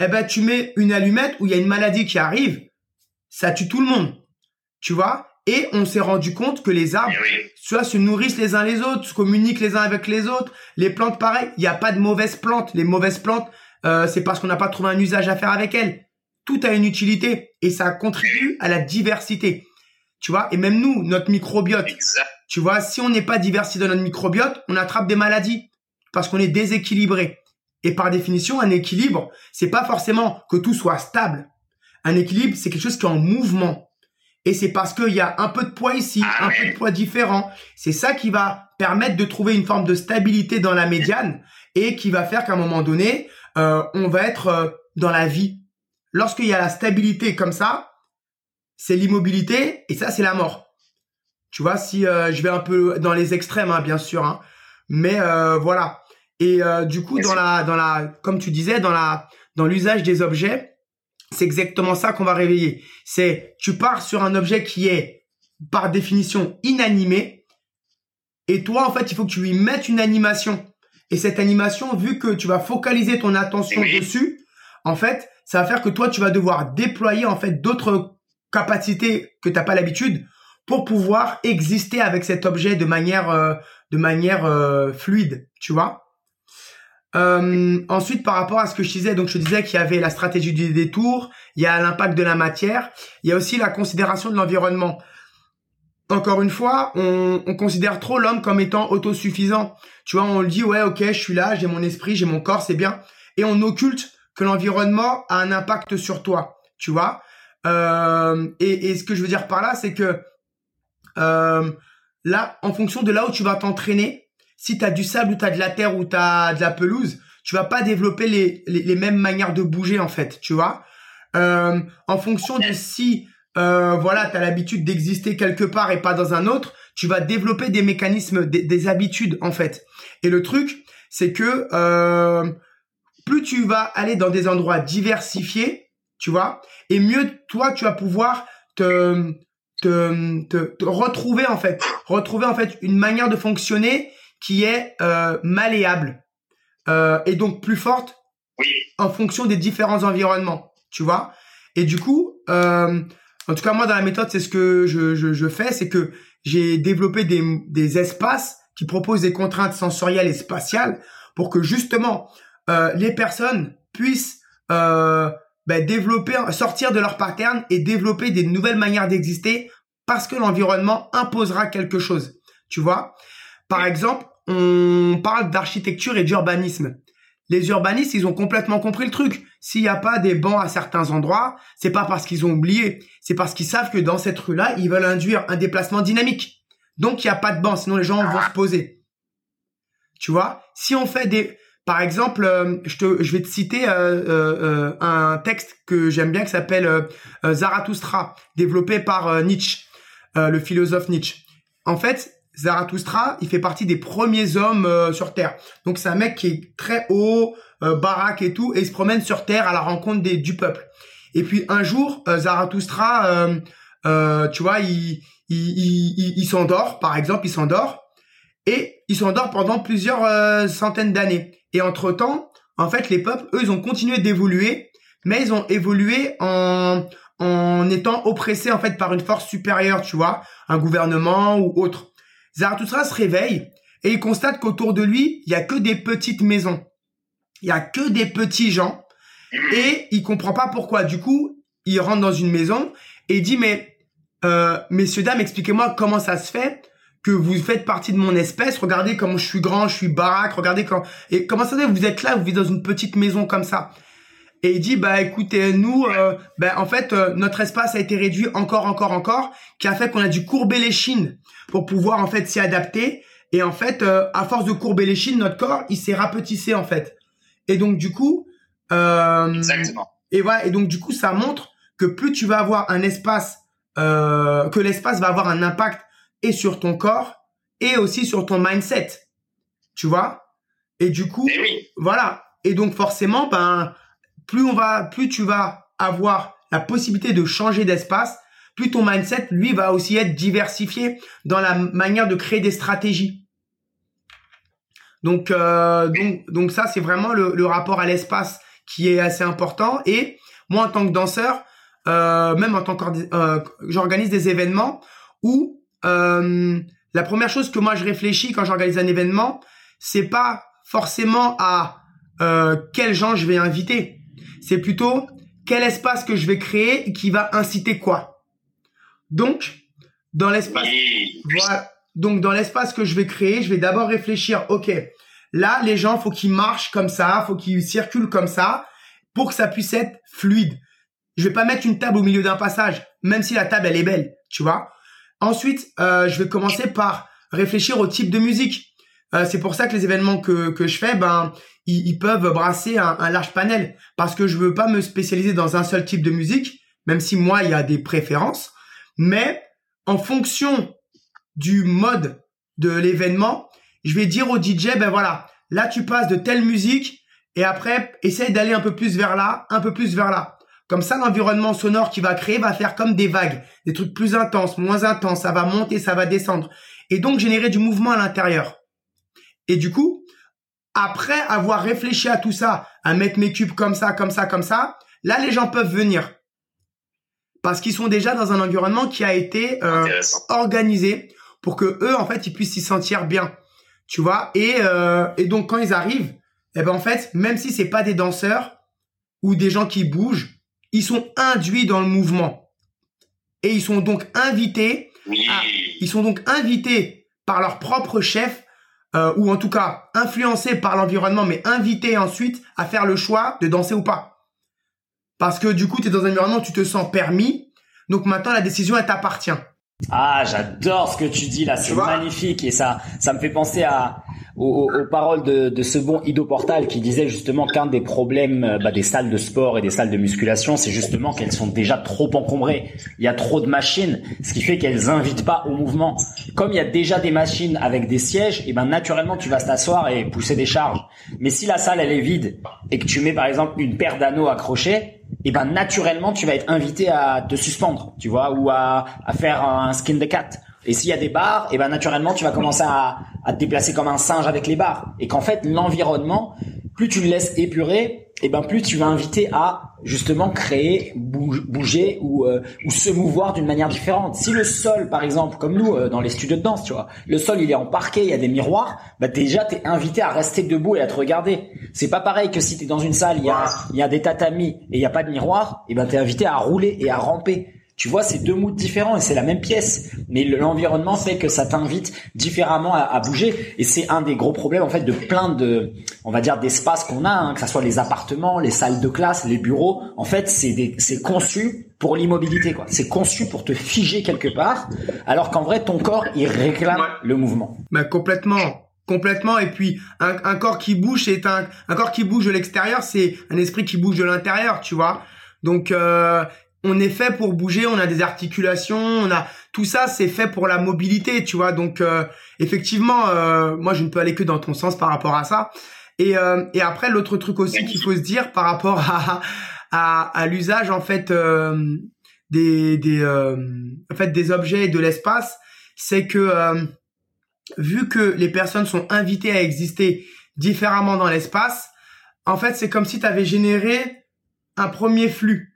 eh ben tu mets une allumette où il y a une maladie qui arrive, ça tue tout le monde. Tu vois? Et on s'est rendu compte que les arbres, Eh soit se nourrissent les uns les autres, se communiquent les uns avec les autres. Les plantes, pareil. Il n'y a pas de mauvaises plantes. Les mauvaises plantes, euh, c'est parce qu'on n'a pas trouvé un usage à faire avec elles. Tout a une utilité et ça contribue à la diversité. Tu vois? Et même nous, notre microbiote. Exact. Tu vois, si on n'est pas diversifié dans notre microbiote, on attrape des maladies parce qu'on est déséquilibré. Et par définition, un équilibre, c'est pas forcément que tout soit stable. Un équilibre, c'est quelque chose qui est en mouvement. Et c'est parce qu'il y a un peu de poids ici, Ah un peu de poids différent. C'est ça qui va permettre de trouver une forme de stabilité dans la médiane et qui va faire qu'à un moment donné, euh, on va être euh, dans la vie. Lorsqu'il y a la stabilité comme ça, c'est l'immobilité et ça, c'est la mort. Tu vois, si euh, je vais un peu dans les extrêmes, hein, bien sûr, hein. mais euh, voilà. Et euh, du coup, dans la, dans la, comme tu disais, dans la, dans l'usage des objets, c'est exactement ça qu'on va réveiller. C'est, tu pars sur un objet qui est, par définition, inanimé, et toi, en fait, il faut que tu lui mettes une animation. Et cette animation, vu que tu vas focaliser ton attention Oui. dessus, en fait, ça va faire que toi, tu vas devoir déployer en fait d'autres capacités que t'as pas l'habitude pour pouvoir exister avec cet objet de manière euh, de manière euh, fluide, tu vois? Euh, ensuite, par rapport à ce que je disais, donc je disais qu'il y avait la stratégie du détour, il y a l'impact de la matière, il y a aussi la considération de l'environnement. Encore une fois, on, on considère trop l'homme comme étant autosuffisant. Tu vois, on le dit, ouais, ok, je suis là, j'ai mon esprit, j'ai mon corps, c'est bien. Et on occulte que l'environnement a un impact sur toi, tu vois. Euh, et, et ce que je veux dire par là, c'est que euh, là, en fonction de là où tu vas t'entraîner, si tu as du sable ou tu de la terre ou tu as de la pelouse, tu vas pas développer les, les, mêmes manières de bouger en fait, tu vois. Euh, en fonction de si euh, voilà, tu l'habitude d'exister quelque part et pas dans un autre, tu vas développer des mécanismes, des, des habitudes en fait. Et le truc, c'est que euh, plus tu vas aller dans des endroits diversifiés, tu vois, et mieux toi tu vas pouvoir te te, te, te retrouver en fait, retrouver en fait une manière de fonctionner qui est euh, malléable euh, et donc plus forte Oui. en fonction des différents environnements, tu vois? Et du coup, euh, en tout cas moi dans la méthode, c'est ce que je, je, je fais, c'est que j'ai développé des, des espaces qui proposent des contraintes sensorielles et spatiales pour que justement euh, les personnes puissent euh, ben, développer, sortir de leur pattern et développer des nouvelles manières d'exister parce que l'environnement imposera quelque chose. Tu vois? Par exemple, on parle d'architecture et d'urbanisme. Les urbanistes, ils ont complètement compris le truc. S'il n'y a pas des bancs à certains endroits, c'est pas parce qu'ils ont oublié, c'est parce qu'ils savent que dans cette rue-là, ils veulent induire un déplacement dynamique. Donc il n'y a pas de bancs, sinon les gens vont se poser. Tu vois? Si on fait des, par exemple, euh, je, te, je vais te citer euh, euh, un texte que j'aime bien qui s'appelle Zarathustra, développé par Nietzsche, le philosophe Nietzsche. En fait, Zarathustra, il fait partie des premiers hommes sur Terre. Donc c'est un mec qui est très haut, baraque et tout, et il se promène sur Terre à la rencontre des, du peuple. Et puis un jour, Zarathustra, tu vois, il, il, il, il s'endort, par exemple, il s'endort, et il s'endort pendant plusieurs centaines d'années. Et entre-temps, en fait, les peuples, eux, ils ont continué d'évoluer, mais ils ont évolué en, en étant oppressés, en fait, par une force supérieure, tu vois, un gouvernement ou autre. Zarathustra se réveille et il constate qu'autour de lui, il y a que des petites maisons. Il y a que des petits gens et il comprend pas pourquoi. Du coup, il rentre dans une maison et dit, mais, euh, messieurs, dames, expliquez-moi comment ça se fait que vous faites partie de mon espèce. Regardez comment je suis grand, je suis baraque. Regardez quand et comment ça se fait vous êtes là, vous vivez dans une petite maison comme ça. Et il dit bah écoutez nous, euh, ben en fait euh, notre espace a été réduit encore, encore, encore, qui a fait qu'on a dû courber les chines pour pouvoir en fait s'y adapter. Et en fait euh, à force de courber les chines, notre corps il s'est rapetissé en fait. Et donc du coup. euh, Exactement. Et voilà. Et donc du coup ça montre que plus tu vas avoir un espace, euh, que l'espace va avoir un impact et sur ton corps et aussi sur ton mindset. Tu vois? Et du coup, Et oui. voilà. Et donc forcément, ben plus on va plus tu vas avoir la possibilité de changer d'espace, plus ton mindset lui va aussi être diversifié dans la manière de créer des stratégies. Donc, euh, donc, donc ça, c'est vraiment le, rapport à l'espace qui est assez important. Et moi, en tant que danseur, euh, même en tant que euh, j'organise des événements où la première chose que moi je réfléchis quand j'organise un événement, c'est pas forcément à quels gens je vais inviter. C'est plutôt quel espace que je vais créer qui va inciter quoi? Donc, dans l'espace, voilà. Donc, dans l'espace que je vais créer, je vais d'abord réfléchir, ok, là, les gens, faut qu'ils marchent comme ça, faut qu'ils circulent comme ça, pour que ça puisse être fluide. Je vais pas mettre une table au milieu d'un passage, même si la table, elle est belle, tu vois? Ensuite, euh, je vais commencer par réfléchir au type de musique. Euh, c'est pour ça que les événements que, que je fais, ben, ils, ils peuvent brasser un, un, large panel parce que je veux pas me spécialiser dans un seul type de musique, même si moi il y a des préférences, mais en fonction du mode de l'événement, je vais dire au DJ, ben voilà, là tu passes de telle musique et après essaye d'aller un peu plus vers là, un peu plus vers là. Comme ça, l'environnement sonore qui va créer va faire comme des vagues, des trucs plus intenses, moins intenses, ça va monter, ça va descendre. Et donc générer du mouvement à l'intérieur. Et du coup, après avoir réfléchi à tout ça, à mettre mes cubes comme ça, comme ça, comme ça, là les gens peuvent venir. Parce qu'ils sont déjà dans un environnement qui a été euh, organisé pour que eux, en fait, ils puissent s'y sentir bien. Tu vois? Et, euh, et donc quand ils arrivent, eh ben en fait, même si c'est pas des danseurs ou des gens qui bougent, ils sont induits dans le mouvement. Et ils sont donc invités, à, ils sont donc invités par leur propre chef euh, ou en tout cas influencés par l'environnement, mais invités ensuite à faire le choix de danser ou pas. Parce que du coup, tu es dans un environnement où tu te sens permis, donc maintenant la décision, elle t'appartient. Ah, j'adore ce que tu dis là, c'est magnifique et ça, ça me fait penser à aux, aux paroles de, de, ce bon Ido Portal qui disait justement qu'un des problèmes euh, bah, des salles de sport et des salles de musculation, c'est justement qu'elles sont déjà trop encombrées. Il y a trop de machines, ce qui fait qu'elles invitent pas au mouvement. Comme il y a déjà des machines avec des sièges, et ben naturellement tu vas t'asseoir et pousser des charges. Mais si la salle elle est vide et que tu mets par exemple une paire d'anneaux accrochés, et ben naturellement tu vas être invité à te suspendre, tu vois, ou à, à faire un skin de cat. Et s'il y a des barres, et ben naturellement tu vas commencer à, à te déplacer comme un singe avec les barres. Et qu'en fait l'environnement, plus tu le laisses épurer, et ben plus tu vas inviter à justement créer, bouger ou, euh, ou se mouvoir d'une manière différente. Si le sol, par exemple, comme nous euh, dans les studios de danse, tu vois, le sol il est en parquet, il y a des miroirs, bah déjà t'es invité à rester debout et à te regarder. C'est pas pareil que si t'es dans une salle, il y a, il y a des tatamis et il y a pas de miroir, et ben t'es invité à rouler et à ramper. Tu vois, c'est deux moods différents et c'est la même pièce, mais l'environnement fait que ça t'invite différemment à, à, bouger. Et c'est un des gros problèmes en fait de plein de, on va dire, d'espaces qu'on a, hein, que ça soit les appartements, les salles de classe, les bureaux. En fait, c'est c'est conçu pour l'immobilité, quoi. C'est conçu pour te figer quelque part, alors qu'en vrai, ton corps il réclame le mouvement. Mais complètement complètement et puis un, un corps qui bouge c'est un, un corps qui bouge de l'extérieur c'est un esprit qui bouge de l'intérieur tu vois donc euh, on est fait pour bouger, on a des articulations, on a tout ça, c'est fait pour la mobilité, tu vois. Donc euh, effectivement, euh, moi je ne peux aller que dans ton sens par rapport à ça. Et, euh, et après l'autre truc aussi qu'il faut se dire par rapport à à, à l'usage en fait des des en fait des objets et de l'espace, c'est que vu que les personnes sont invitées à exister différemment dans l'espace, en fait c'est comme si tu avais généré un premier flux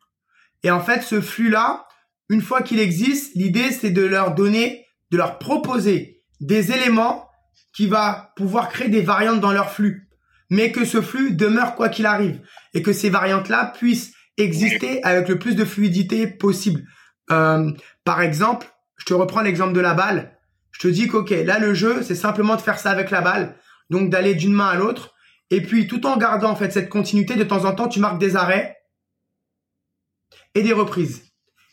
et en fait, ce flux-là, une fois qu'il existe, l'idée, c'est de leur donner, de leur proposer des éléments qui va pouvoir créer des variantes dans leur flux. Mais que ce flux demeure quoi qu'il arrive. Et que ces variantes-là puissent exister avec le plus de fluidité possible. Euh, par exemple, je te reprends l'exemple de la balle. Je te dis qu'ok, là, le jeu, c'est simplement de faire ça avec la balle. Donc, d'aller d'une main à l'autre. Et puis, tout en gardant, en fait, cette continuité, de temps en temps, tu marques des arrêts et des reprises.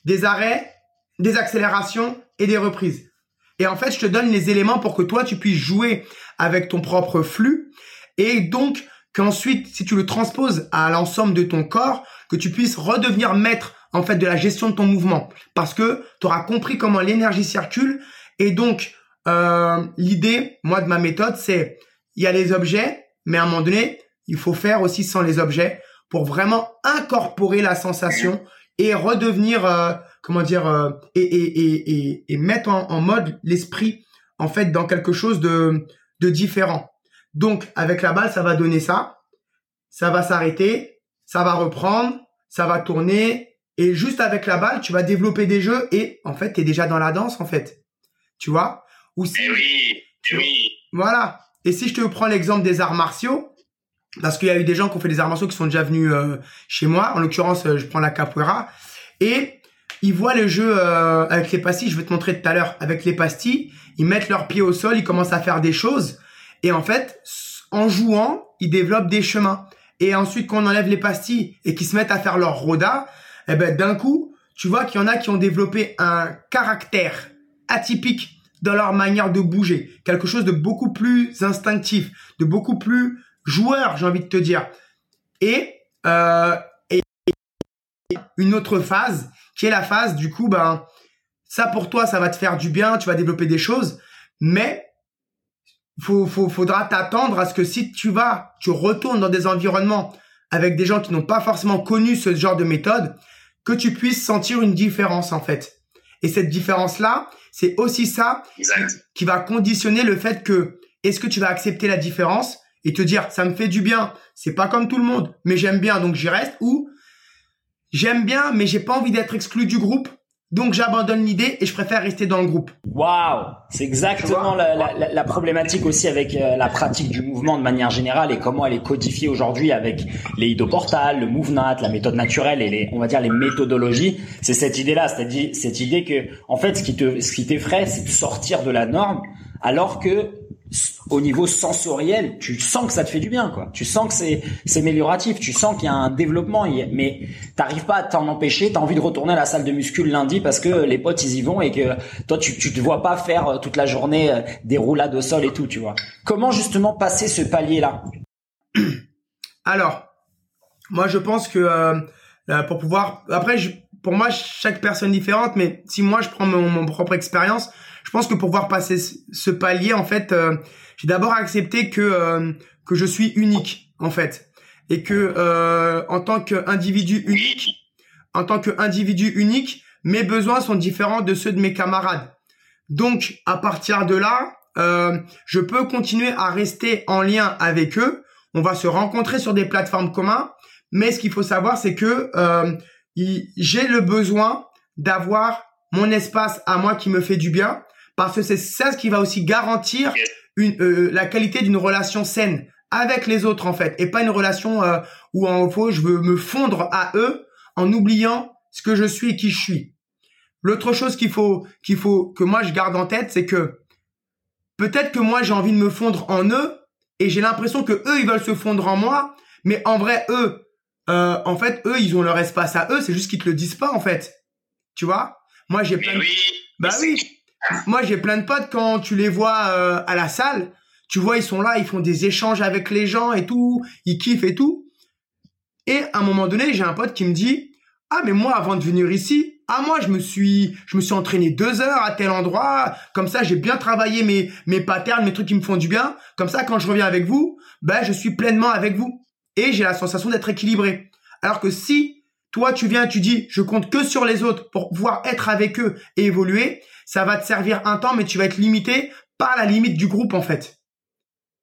Des arrêts, des accélérations et des reprises. Et en fait, je te donne les éléments pour que toi, tu puisses jouer avec ton propre flux. Et donc, qu'ensuite, si tu le transposes à l'ensemble de ton corps, que tu puisses redevenir maître, en fait, de la gestion de ton mouvement. Parce que tu auras compris comment l'énergie circule. Et donc, euh, l'idée, moi, de ma méthode, c'est, il y a les objets, mais à un moment donné, il faut faire aussi sans les objets pour vraiment incorporer la sensation et redevenir euh, comment dire euh, et, et, et, et, mettre en, en mode l'esprit en fait dans quelque chose de de différent Donc, avec la balle, ça va donner ça. Ça va s'arrêter, ça va reprendre, ça va tourner. Et juste avec la balle, tu vas développer des jeux et en fait, tu es déjà dans la danse, en fait. Tu vois? Ou si, eh oui, eh oui. Voilà. Et si je te prends l'exemple des arts martiaux, parce qu'il y a eu des gens qui ont fait des arts martiaux qui sont déjà venus euh, chez moi. En l'occurrence, euh, je prends la capoeira. Et ils voient le jeu euh, avec les pastilles. Je vais te montrer tout à l'heure. Avec les pastilles, ils mettent leurs pieds au sol, ils commencent à faire des choses. Et en fait, en jouant, ils développent des chemins. Et ensuite, quand on enlève les pastilles et qu'ils se mettent à faire leur roda, eh ben d'un coup, tu vois qu'il y en a qui ont développé un caractère atypique dans leur manière de bouger, quelque chose de beaucoup plus instinctif, de beaucoup plus joueur, j'ai envie de te dire. Et, euh, et une autre phase qui est la phase du coup, ben ça pour toi, ça va te faire du bien, tu vas développer des choses, mais faut, faut, faudra t'attendre à ce que si tu vas, tu retournes dans des environnements avec des gens qui n'ont pas forcément connu ce genre de méthode, que tu puisses sentir une différence en fait. Et cette différence-là, c'est aussi ça qui va conditionner le fait que est-ce que tu vas accepter la différence et te dire ça me fait du bien, c'est pas comme tout le monde, mais j'aime bien donc j'y reste ou j'aime bien mais j'ai pas envie d'être exclu du groupe. Donc j'abandonne l'idée et je préfère rester dans le groupe. Waouh, c'est exactement la, la, la, problématique aussi avec euh, la pratique du mouvement de manière générale et comment elle est codifiée aujourd'hui avec les idoportales, le mouvement, la méthode naturelle et les, on va dire les méthodologies. C'est cette idée-là, c'est-à-dire cette idée que en fait ce qui te, ce qui t'effraie, c'est de sortir de la norme, alors que au niveau sensoriel, tu sens que ça te fait du bien, quoi. Tu sens que c'est c'est amélioratif, tu sens qu'il y a un développement, mais t'arrives pas à t'en empêcher. T'as envie de retourner à la salle de muscu lundi parce que les potes ils y vont et que toi tu tu te vois pas faire euh, toute la journée euh, des roulades au sol et tout, tu vois. Comment justement passer ce palier là Alors, moi je pense que euh, pour pouvoir, après pour moi chaque personne différente, mais si moi je prends mon, mon propre expérience je pense que pour pouvoir passer ce palier, en fait, euh, j'ai d'abord accepté que euh, que je suis unique, en fait, et que euh, en tant qu'individu unique, en tant qu'individu unique, mes besoins sont différents de ceux de mes camarades. Donc, à partir de là, je peux continuer à rester en lien avec eux. On va se rencontrer sur des plateformes communes, mais ce qu'il faut savoir, c'est que j'ai le besoin d'avoir mon espace à moi qui me fait du bien parce que c'est ça ce qui va aussi garantir une, euh, la qualité d'une relation saine avec les autres en fait et pas une relation euh, où en faux je veux me fondre à eux en oubliant ce que je suis et qui je suis. L'autre chose qu'il faut qu'il faut que moi je garde en tête c'est que peut-être que moi j'ai envie de me fondre en eux et j'ai l'impression que eux ils veulent se fondre en moi mais en vrai eux euh, en fait eux ils ont leur espace à eux c'est juste qu'ils te le disent pas en fait. Tu vois? Moi j'ai plein de... Bah oui moi, j'ai plein de potes quand tu les vois euh, à la salle, tu vois, ils sont là, ils font des échanges avec les gens et tout, ils kiffent et tout. Et à un moment donné, j'ai un pote qui me dit, ah mais moi, avant de venir ici, ah moi, je me suis, je me suis entraîné deux heures à tel endroit, comme ça, j'ai bien travaillé mes mes patterns, mes trucs qui me font du bien. Comme ça, quand je reviens avec vous, ben je suis pleinement avec vous et j'ai la sensation d'être équilibré. Alors que si toi, tu viens, tu dis, je compte que sur les autres pour pouvoir être avec eux et évoluer, ça va te servir un temps, mais tu vas être limité par la limite du groupe, en fait.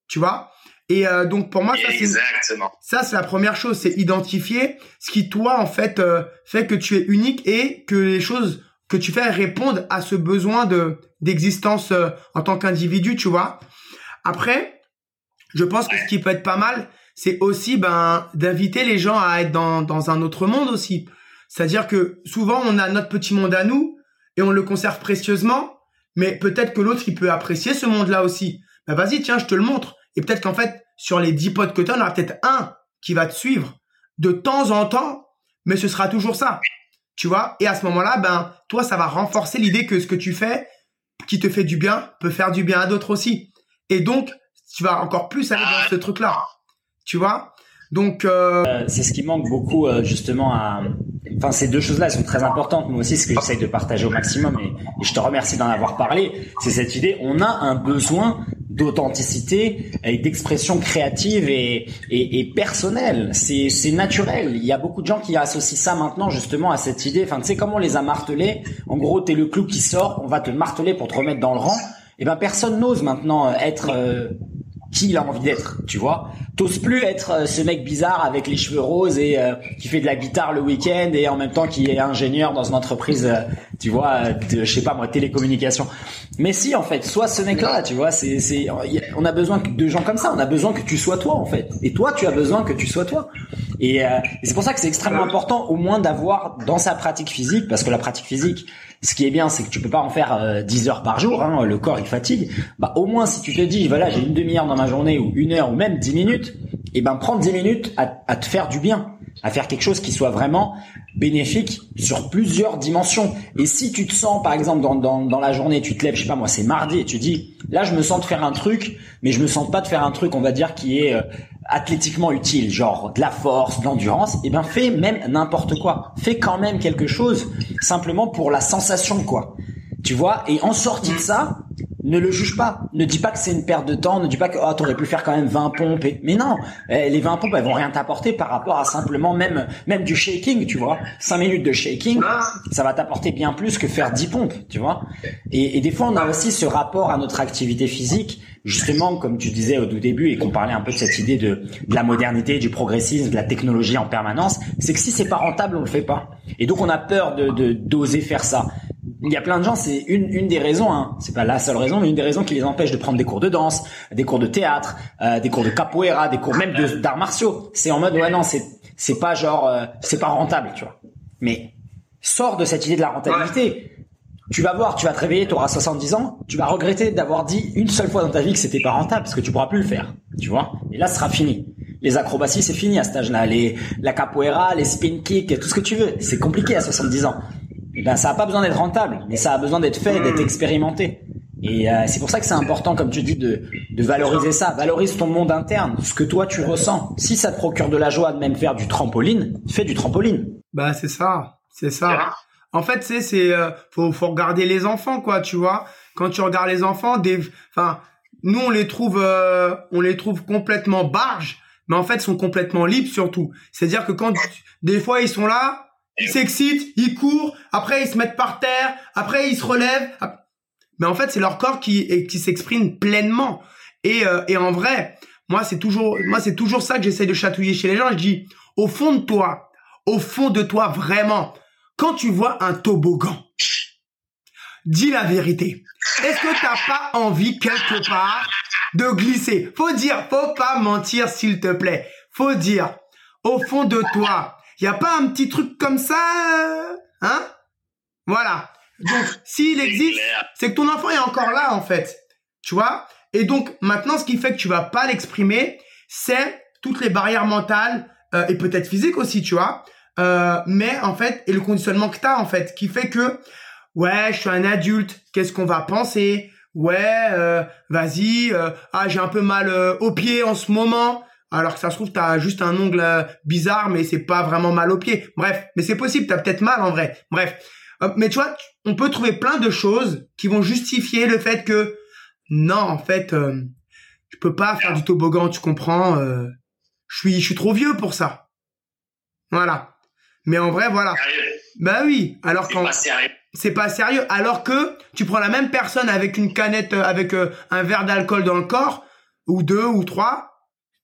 Tu vois? Et euh, donc, pour moi, ça, c'est ça, c'est la première chose, c'est identifier ce qui, toi, en fait, euh, fait que tu es unique et que les choses que tu fais répondent à ce besoin de d'existence euh, en tant qu'individu, tu vois? Après, je pense que ce qui peut être pas mal, c'est aussi ben d'inviter les gens à être dans, dans un autre monde aussi. C'est-à-dire que souvent on a notre petit monde à nous et on le conserve précieusement, mais peut-être que l'autre il peut apprécier ce monde-là aussi. Ben vas-y, tiens, je te le montre. Et peut-être qu'en fait, sur les dix potes que tu en aura peut-être un qui va te suivre de temps en temps, mais ce sera toujours ça. Tu vois? Et à ce moment-là, ben toi, ça va renforcer l'idée que ce que tu fais, qui te fait du bien, peut faire du bien à d'autres aussi. Et donc, tu vas encore plus aller dans ce truc-là tu vois? Donc euh... euh c'est ce qui manque beaucoup euh, justement à enfin ces deux choses-là elles sont très importantes. Moi aussi ce que j'essaye de partager au maximum et, je te remercie d'en avoir parlé c'est cette idée on a un besoin d'authenticité et d'expression créative et, et, et personnelle. C'est c'est naturel. Il y a beaucoup de gens qui associent ça maintenant justement à cette idée. Enfin tu sais comment on les a martelés en gros t'es le clou qui sort on va te marteler pour te remettre dans le rang. Et eh ben personne n'ose maintenant être euh, qui il a envie d'être, tu vois. T'oses plus être euh, ce mec bizarre avec les cheveux roses et euh, qui fait de la guitare le week-end et en même temps qui est ingénieur dans une entreprise, euh, tu vois, de je sais pas moi, télécommunication. Mais si en fait, soit ce mec-là, tu vois, c'est c'est on a besoin de gens comme ça, on a besoin que tu sois toi en fait. Et toi, tu as besoin que tu sois toi. Et, et c'est pour ça que c'est extrêmement important au moins d'avoir dans sa pratique physique parce que la pratique physique ce qui est bien, c'est que tu peux pas en faire 10 euh, heures par jour, hein, le corps il fatigue. Bah au moins si tu te dis voilà j'ai une demi-heure dans ma journée ou une heure ou même 10 minutes, eh ben prends 10 minutes à, à te faire du bien, à faire quelque chose qui soit vraiment bénéfique sur plusieurs dimensions. Et si tu te sens, par exemple, dans, dans, dans la journée, tu te lèves, je sais pas moi, c'est mardi, et tu dis, là, je me sens de faire un truc, mais je me sens pas de faire un truc, on va dire, qui est euh, athlétiquement utile, genre de la force, de l'endurance, et eh ben fais même n'importe quoi. Fais quand même quelque chose, simplement pour la sensation, quoi. Tu vois, et en sortie de ça, ne le juge pas. Ne dis pas que c'est une perte de temps. Ne dis pas que oh, t'aurais pu faire quand même 20 pompes. Mais non, eh, les 20 pompes elles vont rien t'apporter par rapport à simplement même même du shaking, tu vois. 5 minutes de shaking, ça va t'apporter bien plus que faire 10 pompes, tu vois. Et, et, des fois on a aussi ce rapport à notre activité physique, justement comme tu disais au tout début et qu'on parlait un peu de cette idée de, de la modernité, du progressisme, de la technologie en permanence. C'est que si c'est pas rentable, on le fait pas. Et donc on a peur de d'oser faire ça il y a plein de gens, c'est une, une des raisons, hein, c'est pas la seule raison, mais une des raisons qui les empêche de prendre des cours de danse, des cours de théâtre, euh, des cours de capoeira, des cours même d'arts martiaux. C'est en mode ouais non, c'est c'est pas genre euh, c'est pas rentable, tu vois. Mais sors de cette idée de la rentabilité. Tu vas voir, tu vas te réveiller, tu auras 70 ans, tu vas regretter d'avoir dit une seule fois dans ta vie que c'était pas rentable parce que tu pourras plus le faire, tu vois. Et là, ce sera fini. Les acrobaties, c'est fini à cet âge-là. Les, la capoeira, les spin kicks, tout ce que tu veux. C'est compliqué à 70 ans eh ben ça a pas besoin d'être rentable, mais ça a besoin d'être fait, d'être expérimenté. Et euh, c'est pour ça que c'est important, comme tu dis, de, de valoriser ça. Valorise ton monde interne, ce que toi tu ressens. Si ça te procure de la joie de même faire du trampoline, fais du trampoline. Bah c'est ça, c'est ça. En fait, c'est c'est euh, faut faut regarder les enfants quoi, tu vois. Quand tu regardes les enfants, des, enfin, nous on les trouve euh, on les trouve complètement barges, mais en fait sont complètement libres surtout. C'est-à-dire que quand des fois ils sont là, ils s'excitent, ils courent, après ils se mettent par terre, après ils se relèvent. Mais en fait, c'est leur corps qui qui s'exprime pleinement. Et euh, et en vrai, moi c'est toujours moi c'est toujours ça que j'essaie de chatouiller chez les gens. Je dis au fond de toi, au fond de toi vraiment, quand tu vois un toboggan, dis la vérité. Est-ce que t'as pas envie quelque part de glisser? Faut dire, faut pas mentir s'il te plaît. Faut dire au fond de toi, il y a pas un petit truc comme ça, euh, hein? Voilà. Donc, s'il existe, c'est que ton enfant est encore là, en fait. Tu vois? Et donc, maintenant, ce qui fait que tu vas pas l'exprimer, c'est toutes les barrières mentales euh, et peut-être physiques aussi, tu vois? Euh, mais en fait, et le conditionnement que tu as, en fait, qui fait que, ouais, je suis un adulte, qu'est-ce qu'on va penser? Ouais, vas-y, ah, j'ai un peu mal au pied en ce moment alors que ça se trouve t'as juste un ongle euh, bizarre mais c'est pas vraiment mal au pied. Bref, mais c'est possible, t'as peut-être mal en vrai. Bref, euh, mais tu vois, on peut trouver plein de choses qui vont justifier le fait que non, en fait, euh, je peux pas faire du toboggan, tu comprends euh, Je suis, je suis trop vieux pour ça. Voilà. Mais en vrai, voilà. Bah oui. Alors quand c'est pas sérieux. Alors que tu prends la même personne avec une canette, avec un verre d'alcool dans le corps, ou deux ou trois,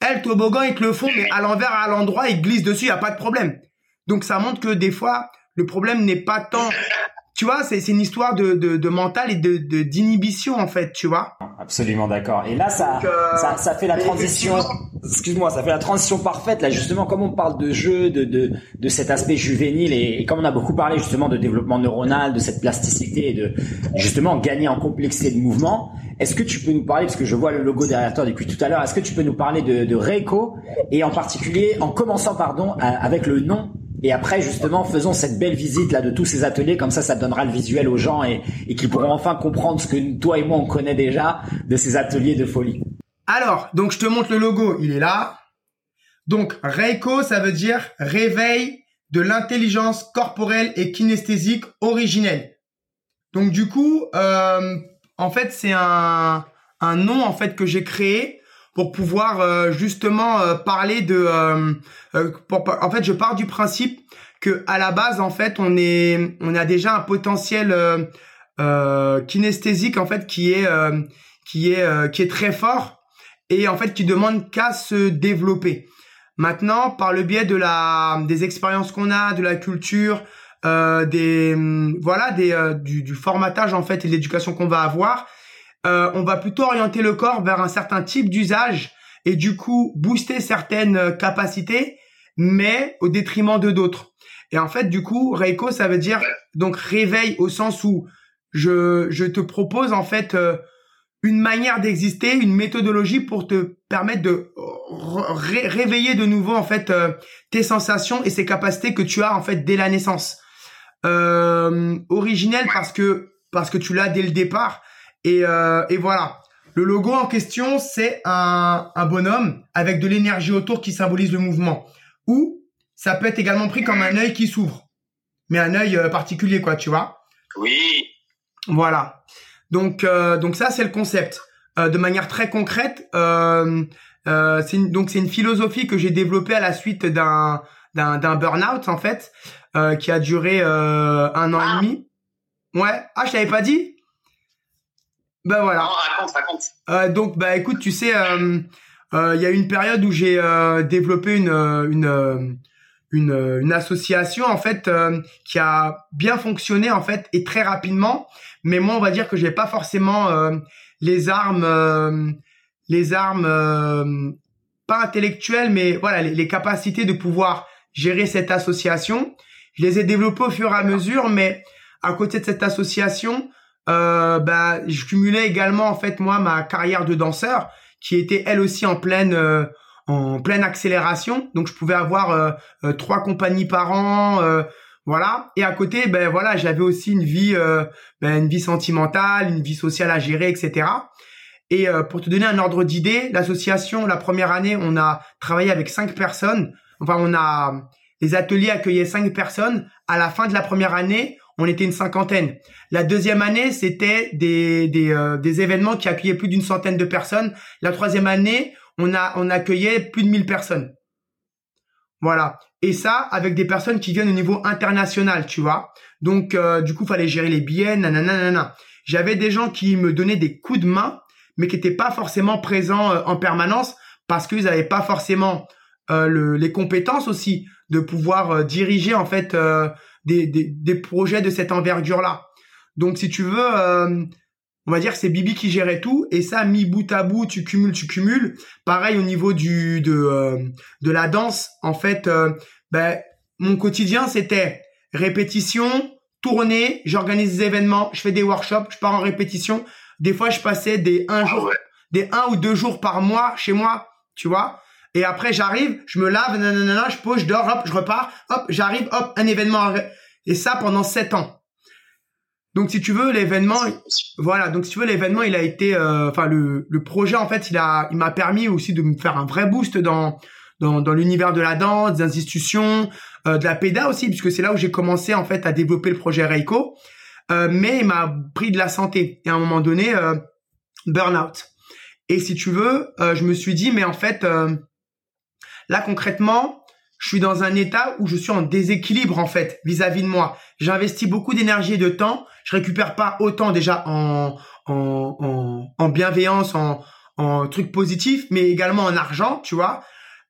elle, toboggan, ils te le font, mais à l'envers, à l'endroit, ils glissent dessus, il n'y a pas de problème. Donc ça montre que des fois, le problème n'est pas tant tu vois, c'est une histoire de, de, de, mental et de d'inhibition en fait, tu vois. Absolument d'accord. Et là, ça, euh, ça, ça, fait la transition. Excuse-moi, ça fait la transition parfaite là, justement, comme on parle de jeu, de de, de cet aspect juvénile et, comme on a beaucoup parlé justement de développement neuronal, de cette plasticité et de justement gagner en complexité de mouvement. Est-ce que tu peux nous parler, parce que je vois le logo derrière toi depuis tout à l'heure, est-ce que tu peux nous parler de, de Reiko et en particulier, en commençant pardon avec le nom et après, justement, faisons cette belle visite là de tous ces ateliers, comme ça, ça donnera le visuel aux gens et, et qu'ils pourront enfin comprendre ce que toi et moi on connaît déjà de ces ateliers de folie. Alors, donc je te montre le logo, il est là. Donc Reiko, ça veut dire réveil de l'intelligence corporelle et kinesthésique originelle. Donc du coup, euh, en fait, c'est un, un nom en fait que j'ai créé pour pouvoir euh, justement euh, parler de euh, en fait je pars du principe que à la base en fait on est on a déjà un potentiel kinesthésique en fait qui est qui est qui est très fort et en fait qui demande qu'à se développer. Maintenant, par le biais de la des expériences qu'on a, de la culture, euh, des voilà des euh, du, du, formatage en fait et de l'éducation qu'on va avoir, euh, on va plutôt orienter le corps vers un certain type d'usage et du coup booster certaines capacités, mais au détriment de d'autres. Et en fait, du coup, Reiko, ça veut dire donc réveil au sens où je, je te propose en fait euh, une manière d'exister, une méthodologie pour te permettre de réveiller de nouveau en fait euh, tes sensations et ces capacités que tu as en fait dès la naissance. Euh, originel parce que parce que tu l'as dès le départ et, euh, et voilà. Le logo en question, c'est un, un bonhomme avec de l'énergie autour qui symbolise le mouvement. Ou ça peut être également pris comme un œil qui s'ouvre, mais un œil euh, particulier, quoi, tu vois. Oui. Voilà. Donc, euh, donc ça, c'est le concept. Euh, de manière très concrète, euh, euh, c'est une, donc c'est une philosophie que j'ai développée à la suite d'un d'un d'un burn-out en fait, euh, qui a duré euh, un an et demi. Ouais. Ah, je t'avais pas dit? Ben voilà. Non, raconte, raconte. Euh, donc, bah écoute, tu sais, il y a eu une période où j'ai développé une une une, une association en fait euh, qui a bien fonctionné en fait et très rapidement mais moi on va dire que j'ai pas forcément euh, les armes euh, les armes pas intellectuelles mais voilà les, les, capacités de pouvoir gérer cette association je les ai développées au fur et à mesure mais à côté de cette association bah je cumulais également en fait moi ma carrière de danseur qui était elle aussi en pleine en pleine accélération. Donc je pouvais avoir euh, euh, trois compagnies par an, euh, voilà. Et à côté, ben voilà, j'avais aussi une vie, ben, une vie sentimentale, une vie sociale à gérer, etc. Et pour te donner un ordre d'idée, l'association, la première année, on a travaillé avec cinq personnes. Enfin, on a les ateliers accueillaient cinq personnes. À la fin de la première année, on était une cinquantaine. La deuxième année, c'était des des, des événements qui accueillaient plus d'une centaine de personnes. La troisième année, on a on accueillait plus de 1000 personnes. Voilà. Et ça avec des personnes qui viennent au niveau international, tu vois. Donc euh, du coup, fallait gérer les billets, nanana, J'avais des gens qui me donnaient des coups de main, mais qui n'étaient pas forcément présents euh, en permanence parce qu'ils n'avaient pas forcément euh, le, les compétences aussi de pouvoir diriger en fait des, des, des, projets de cette envergure là. Donc si tu veux, on va dire c'est Bibi qui gérait tout et ça mis bout à bout tu cumules tu cumules. Pareil au niveau du de euh, de la danse en fait euh, ben mon quotidien c'était répétition tournée j'organise des événements je fais des workshops je pars en répétition. Des fois je passais des un ah jour des un ou deux jours par mois chez moi tu vois et après j'arrive je me lave nanana, je pose je dors hop je repars hop j'arrive hop un événement et ça pendant sept ans donc si tu veux l'événement, voilà. Donc si tu veux l'événement, il a été, euh, enfin le, le projet en fait, il a, il m'a permis aussi de me faire un vrai boost dans dans, dans l'univers de la danse, des institutions, euh, de la PEDA aussi, puisque c'est là où j'ai commencé en fait à développer le projet Reiko. Euh, mais il m'a pris de la santé et à un moment donné, euh, burn-out. Et si tu veux, je me suis dit mais en fait, là concrètement, je suis dans un état où je suis en déséquilibre en fait vis-à-vis de moi. J'investis beaucoup d'énergie et de temps, je récupère pas autant déjà en en, en, en bienveillance, en, en trucs positifs, mais également en argent, tu vois,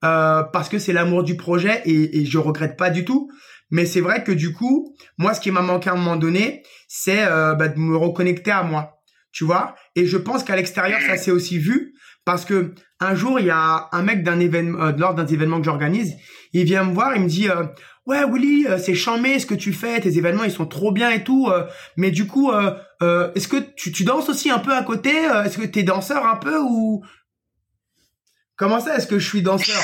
euh, parce que c'est l'amour du projet et, et je regrette pas du tout. Mais c'est vrai que du coup, moi, ce qui m'a manqué à un moment donné, c'est euh, bah, de me reconnecter à moi, tu vois. Et je pense qu'à l'extérieur, ça s'est aussi vu parce que un jour, il y a un mec d'un événement, euh, lors d'un événement que j'organise, il vient me voir, il me dit, euh, ouais Willy, euh, c'est chambé ce que tu fais, tes événements ils sont trop bien et tout, mais du coup, est-ce que tu, tu, danses aussi un peu à côté Est-ce que t'es danseur un peu ou comment ça Est-ce que je suis danseur?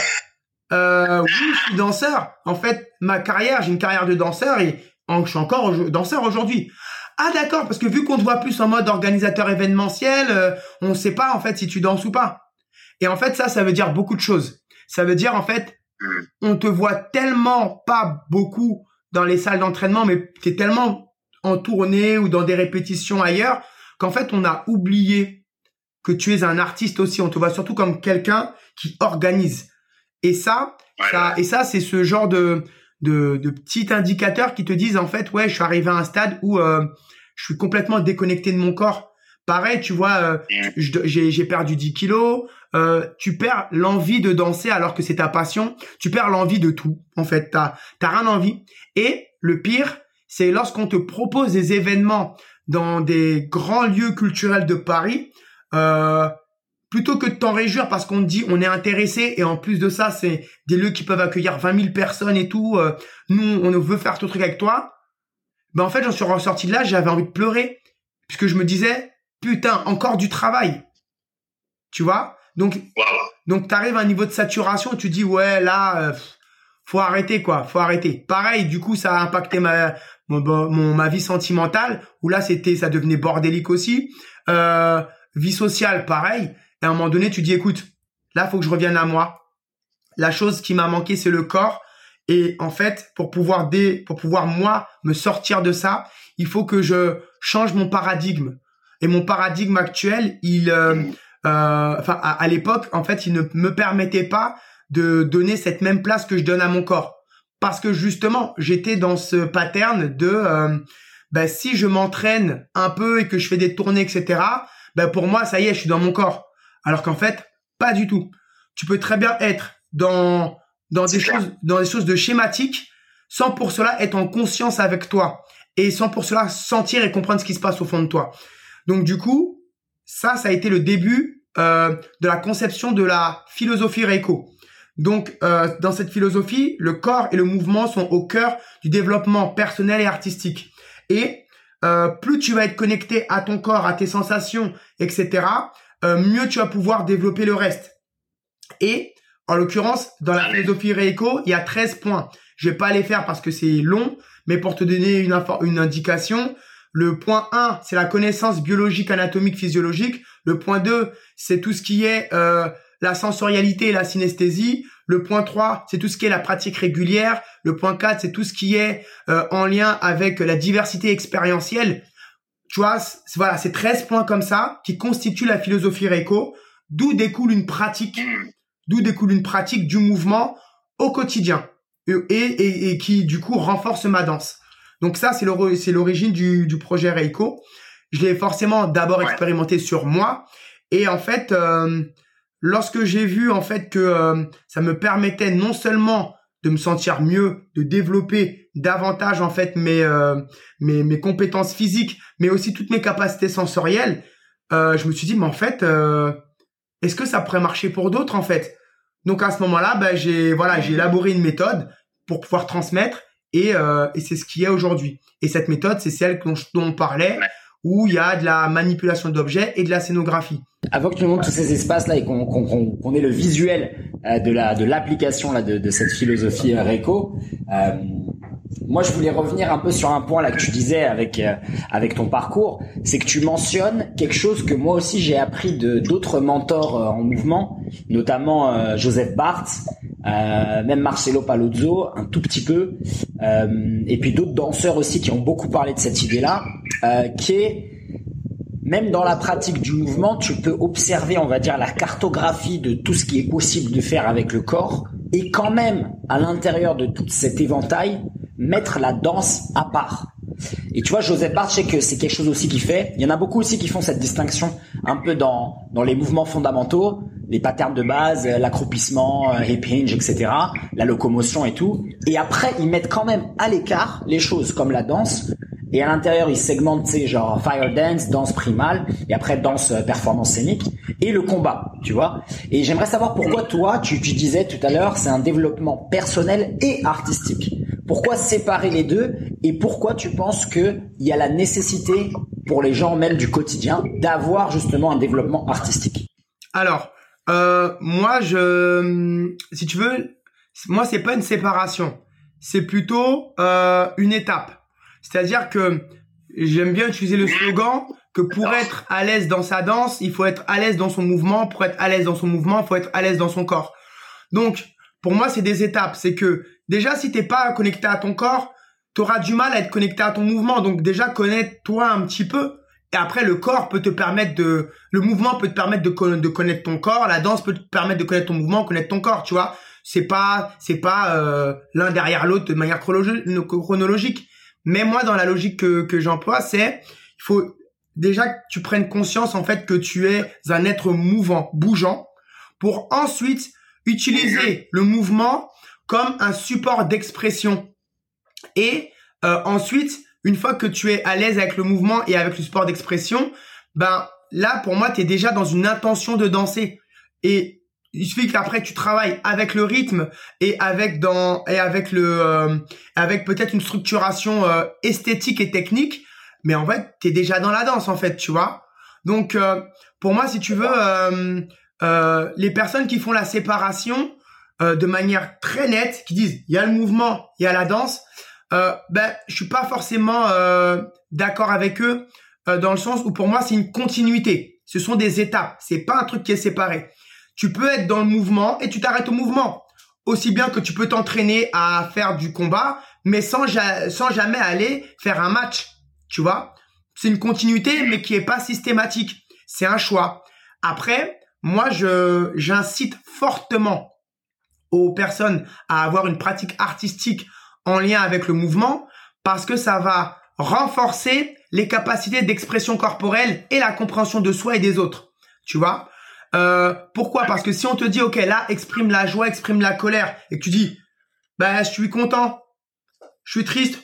Oui, je suis danseur. En fait, ma carrière, j'ai une carrière de danseur et je suis encore danseur aujourd'hui. Ah d'accord, parce que vu qu'on te voit plus en mode organisateur événementiel, euh, on ne sait pas en fait si tu danses ou pas. Et en fait ça, ça veut dire beaucoup de choses. Ça veut dire en fait, mm. on te voit tellement pas beaucoup dans les salles d'entraînement, mais tu es tellement en tournée ou dans des répétitions ailleurs qu'en fait on a oublié que tu es un artiste aussi. On te voit surtout comme quelqu'un qui organise. Et ça, ça et ça c'est ce genre de de, de petits indicateurs qui te disent en fait ouais je suis arrivé à un stade où euh, je suis complètement déconnecté de mon corps pareil, tu vois, euh, j'ai perdu 10 kilos. Euh, tu perds l'envie de danser alors que c'est ta passion. Tu perds l'envie de tout. En fait, t'as t'as rien envie. Et le pire, c'est lorsqu'on te propose des événements dans des grands lieux culturels de Paris. Euh, plutôt que de t'en réjouir parce qu'on te dit on est intéressé et en plus de ça c'est des lieux qui peuvent accueillir 20 000 personnes et tout euh, nous on veut faire tout truc avec toi ben en fait j'en suis ressorti de là j'avais envie de pleurer puisque je me disais putain encore du travail. Tu vois? Donc donc t'arrives à un niveau de saturation tu dis ouais là euh, faut arrêter quoi faut arrêter. Pareil du coup ça a impacté ma mon, ma vie sentimentale où là c'était ça devenait bordélique aussi. Euh, vie sociale pareil. Et à un moment donné, tu dis, écoute, là, faut que je revienne à moi. La chose qui m'a manqué, c'est le corps. Et en fait, pour pouvoir dé, pour pouvoir moi me sortir de ça, il faut que je change mon paradigme. Et mon paradigme actuel, il, euh, euh, enfin, à, l'époque, en fait, il ne me permettait pas de donner cette même place que je donne à mon corps, parce que justement, j'étais dans ce pattern de, euh, ben, si je m'entraîne un peu et que je fais des tournées, etc. Ben pour moi, ça y est, je suis dans mon corps. Alors qu'en fait, pas du tout. Tu peux très bien être dans dans des choses dans des choses de schématiques sans pour cela être en conscience avec toi et sans pour cela sentir et comprendre ce qui se passe au fond de toi. Donc du coup, ça ça a été le début euh, de la conception de la philosophie Reiko. Donc euh, dans cette philosophie, le corps et le mouvement sont au cœur du développement personnel et artistique. Et euh, plus tu vas être connecté à ton corps, à tes sensations, etc., euh, mieux tu vas pouvoir développer le reste. Et en l'occurrence, dans la philosophie Reiko, il y a 13 points. Je vais pas les faire parce que c'est long, mais pour te donner une, une indication, le point 1, c'est la connaissance biologique, anatomique, physiologique. Le point 2, c'est tout ce qui est euh, la sensorialité et la synesthésie. Le point 3, c'est tout ce qui est la pratique régulière. Le point 4, c'est tout ce qui est euh, en lien avec la diversité expérientielle tu vois, voilà, c'est 13 points comme ça qui constituent la philosophie Reiko, d'où découle une pratique, d'où découle une pratique du mouvement au quotidien et, et, et qui du coup renforce ma danse. Donc ça, c'est l'origine du, du projet Reiko. Je l'ai forcément d'abord expérimenté sur moi et en fait, euh, lorsque j'ai vu en fait que euh, ça me permettait non seulement de me sentir mieux, de développer davantage en fait mes euh, mes, mes compétences physiques, mais aussi toutes mes capacités sensorielles, euh, je me suis dit mais en fait euh, est-ce que ça pourrait marcher pour d'autres en fait? Donc à ce moment-là, ben j'ai voilà j'ai élaboré une méthode pour pouvoir transmettre et euh, et c'est ce qui est aujourd'hui. Et cette méthode c'est celle dont, dont on parlait où il y a de la manipulation d'objets et de la scénographie. Avant que tu nous montres tous ces espaces là et qu'on qu'on ait le visuel euh, de la de l'application là de, de, cette philosophie euh, Reiko, euh, moi je voulais revenir un peu sur un point là que tu disais avec euh, avec ton parcours, c'est que tu mentionnes quelque chose que moi aussi j'ai appris de d'autres mentors en mouvement, notamment Joseph Barthes, même Marcelo Palozzo un tout petit peu, et puis d'autres danseurs aussi qui ont beaucoup parlé de cette idée là, qui est même dans la pratique du mouvement, tu peux observer, on va dire, la cartographie de tout ce qui est possible de faire avec le corps. Et quand même, à l'intérieur de tout cet éventail, mettre la danse à part. Et tu vois, Joseph Barth, je sais que c'est quelque chose aussi qui fait. Il y en a beaucoup aussi qui font cette distinction un peu dans, dans les mouvements fondamentaux, les patterns de base, l'accroupissement, euh, hip hinge, etc., la locomotion et tout. Et après, ils mettent quand même à l'écart les choses comme la danse et à l'intérieur, ils segmentent, tu sais, genre fire dance, danse primale, et après danse euh, performance scénique, et le combat, tu vois. Et j'aimerais savoir pourquoi toi, tu, tu disais tout à l'heure, c'est un développement personnel et artistique. Pourquoi séparer les deux et pourquoi tu penses que il y a la nécessité pour les gens même du quotidien d'avoir justement un développement artistique? Alors, euh, moi, je, si tu veux, moi c'est pas une séparation, c'est plutôt euh, une étape. C'est-à-dire que j'aime bien utiliser le slogan que pour être à l'aise dans sa danse, il faut être à l'aise dans son mouvement. Pour être à l'aise dans son mouvement, il faut être à l'aise dans son corps. Donc, pour moi, c'est des étapes. C'est que déjà, si t'es pas connecté à ton corps, tu auras du mal à être connecté à ton mouvement. Donc déjà, connais-toi un petit peu. Et après, le corps peut te permettre de, le mouvement peut te permettre de, de connaître ton corps, la danse peut te permettre de connaître ton mouvement, connaître ton corps, tu vois. C'est pas, c'est pas euh, l'un derrière l'autre de manière chronologique. Mais moi, dans la logique que, que j'emploie, c'est il faut déjà que tu prennes conscience en fait que tu es un être mouvant, bougeant, pour ensuite utiliser le mouvement comme un support d'expression. Et euh, ensuite, une fois que tu es à l'aise avec le mouvement et avec le support d'expression, ben là pour moi tu es déjà dans une intention de danser. Et il suffit qu'après tu travailles avec le rythme et avec dans et avec le euh, avec peut-être une structuration euh, esthétique et technique mais en fait tu es déjà dans la danse en fait tu vois donc euh, pour moi si tu veux les personnes qui font la séparation de manière très nette qui disent il y a le mouvement il y a la danse ben je suis pas forcément d'accord avec eux dans le sens où pour moi c'est une continuité ce sont des étapes c'est pas un truc qui est séparé tu peux être dans le mouvement et tu t'arrêtes au mouvement. Aussi bien que tu peux t'entraîner à faire du combat, mais sans, sans jamais aller faire un match. Tu vois? C'est une continuité, mais qui est pas systématique. C'est un choix. Après, moi, je j'incite fortement aux personnes à avoir une pratique artistique en lien avec le mouvement parce que ça va renforcer les capacités d'expression corporelle et la compréhension de soi et des autres. Tu vois? Euh, pourquoi? Parce que si on te dit, ok, là, exprime la joie, exprime la colère, et que tu dis, bah, je suis content, je suis triste,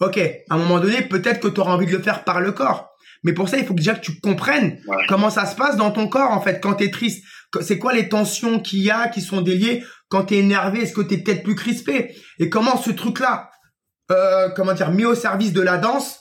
ok, à un moment donné, peut-être que tu auras envie de le faire par le corps. Mais pour ça, il faut déjà que tu comprennes comment ça se passe dans ton corps, en fait, quand tu es triste. C'est quoi les tensions qu'il y a qui sont déliées quand tu es énervé Est-ce que tu es peut-être plus crispé? Et comment ce truc-là, euh, comment dire, mis au service de la danse,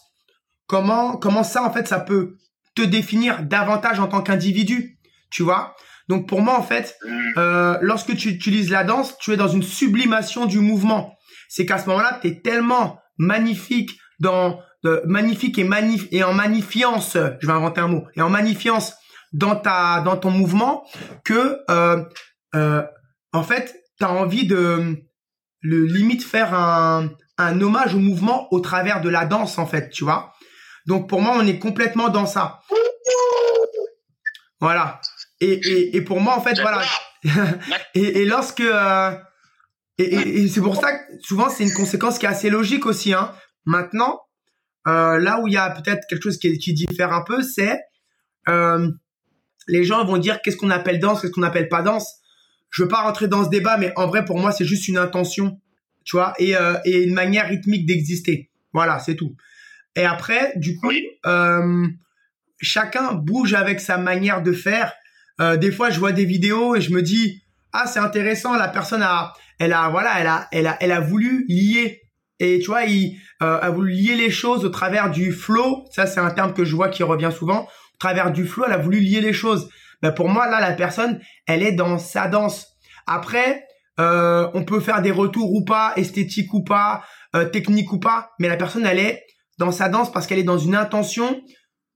comment, comment ça, en fait, ça peut te définir davantage en tant qu'individu? Tu vois? Donc pour moi en fait, mm. euh, lorsque tu utilises la danse, tu es dans une sublimation du mouvement. C'est qu'à ce moment-là, tu es tellement magnifique dans magnifique et manif et en magnifiance, je vais inventer un mot, et en magnifiance dans ta dans ton mouvement que euh, euh, en fait, tu as envie de le limite faire un un hommage au mouvement au travers de la danse en fait, tu vois. Donc pour moi, on est complètement dans ça. Voilà. Et, et, et pour moi, en fait, voilà. et, et lorsque euh, et, et c'est pour ça que souvent c'est une conséquence qui est assez logique aussi. Hein. Maintenant, euh, là où il y a peut-être quelque chose qui, qui diffère un peu, c'est euh, les gens vont dire qu'est-ce qu'on appelle danse, qu'est-ce qu'on appelle pas danse? Je veux pas rentrer dans ce débat, mais en vrai pour moi c'est juste une intention, tu vois, et, euh, et une manière rythmique d'exister. Voilà, c'est tout. Et après, du coup, euh, chacun bouge avec sa manière de faire euh, des fois, je vois des vidéos et je me dis ah c'est intéressant, la personne a, elle a voilà, elle a, elle a, elle a voulu lier et tu vois, il euh, a voulu lier les choses au travers du flow. Ça, c'est un terme que je vois qui revient souvent. Au travers du flow, elle a voulu lier les choses. Ben, pour moi, là, la personne, elle est dans sa danse. Après, euh, on peut faire des retours ou pas, esthétique ou pas, euh, technique ou pas, mais la personne, elle est dans sa danse parce qu'elle est dans une intention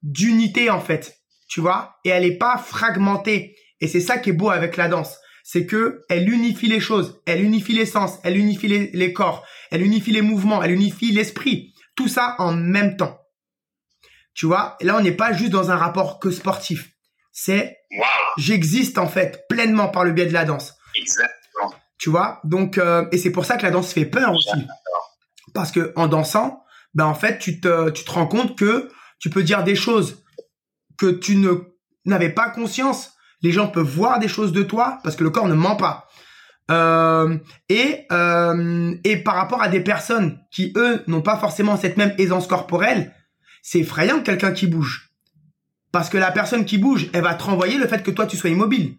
d'unité en fait. Tu vois, et elle est pas fragmentée. Et c'est ça qui est beau avec la danse, c'est que elle unifie les choses, elle unifie les sens, elle unifie les, corps, elle unifie les mouvements, elle unifie l'esprit, tout ça en même temps. Tu vois, là on n'est pas juste dans un rapport que sportif. C'est j'existe en fait pleinement par le biais de la danse. Exactement. Tu vois, donc euh, et c'est pour ça que la danse fait peur aussi. Parce que en dansant, ben en fait, tu te tu te rends compte que tu peux dire des choses que tu ne n'avais pas conscience. Les gens peuvent voir des choses de toi parce que le corps ne ment pas. Euh, et euh, et par rapport à des personnes qui eux n'ont pas forcément cette même aisance corporelle, c'est effrayant quelqu'un qui bouge. Parce que la personne qui bouge, elle va te renvoyer le fait que toi tu sois immobile.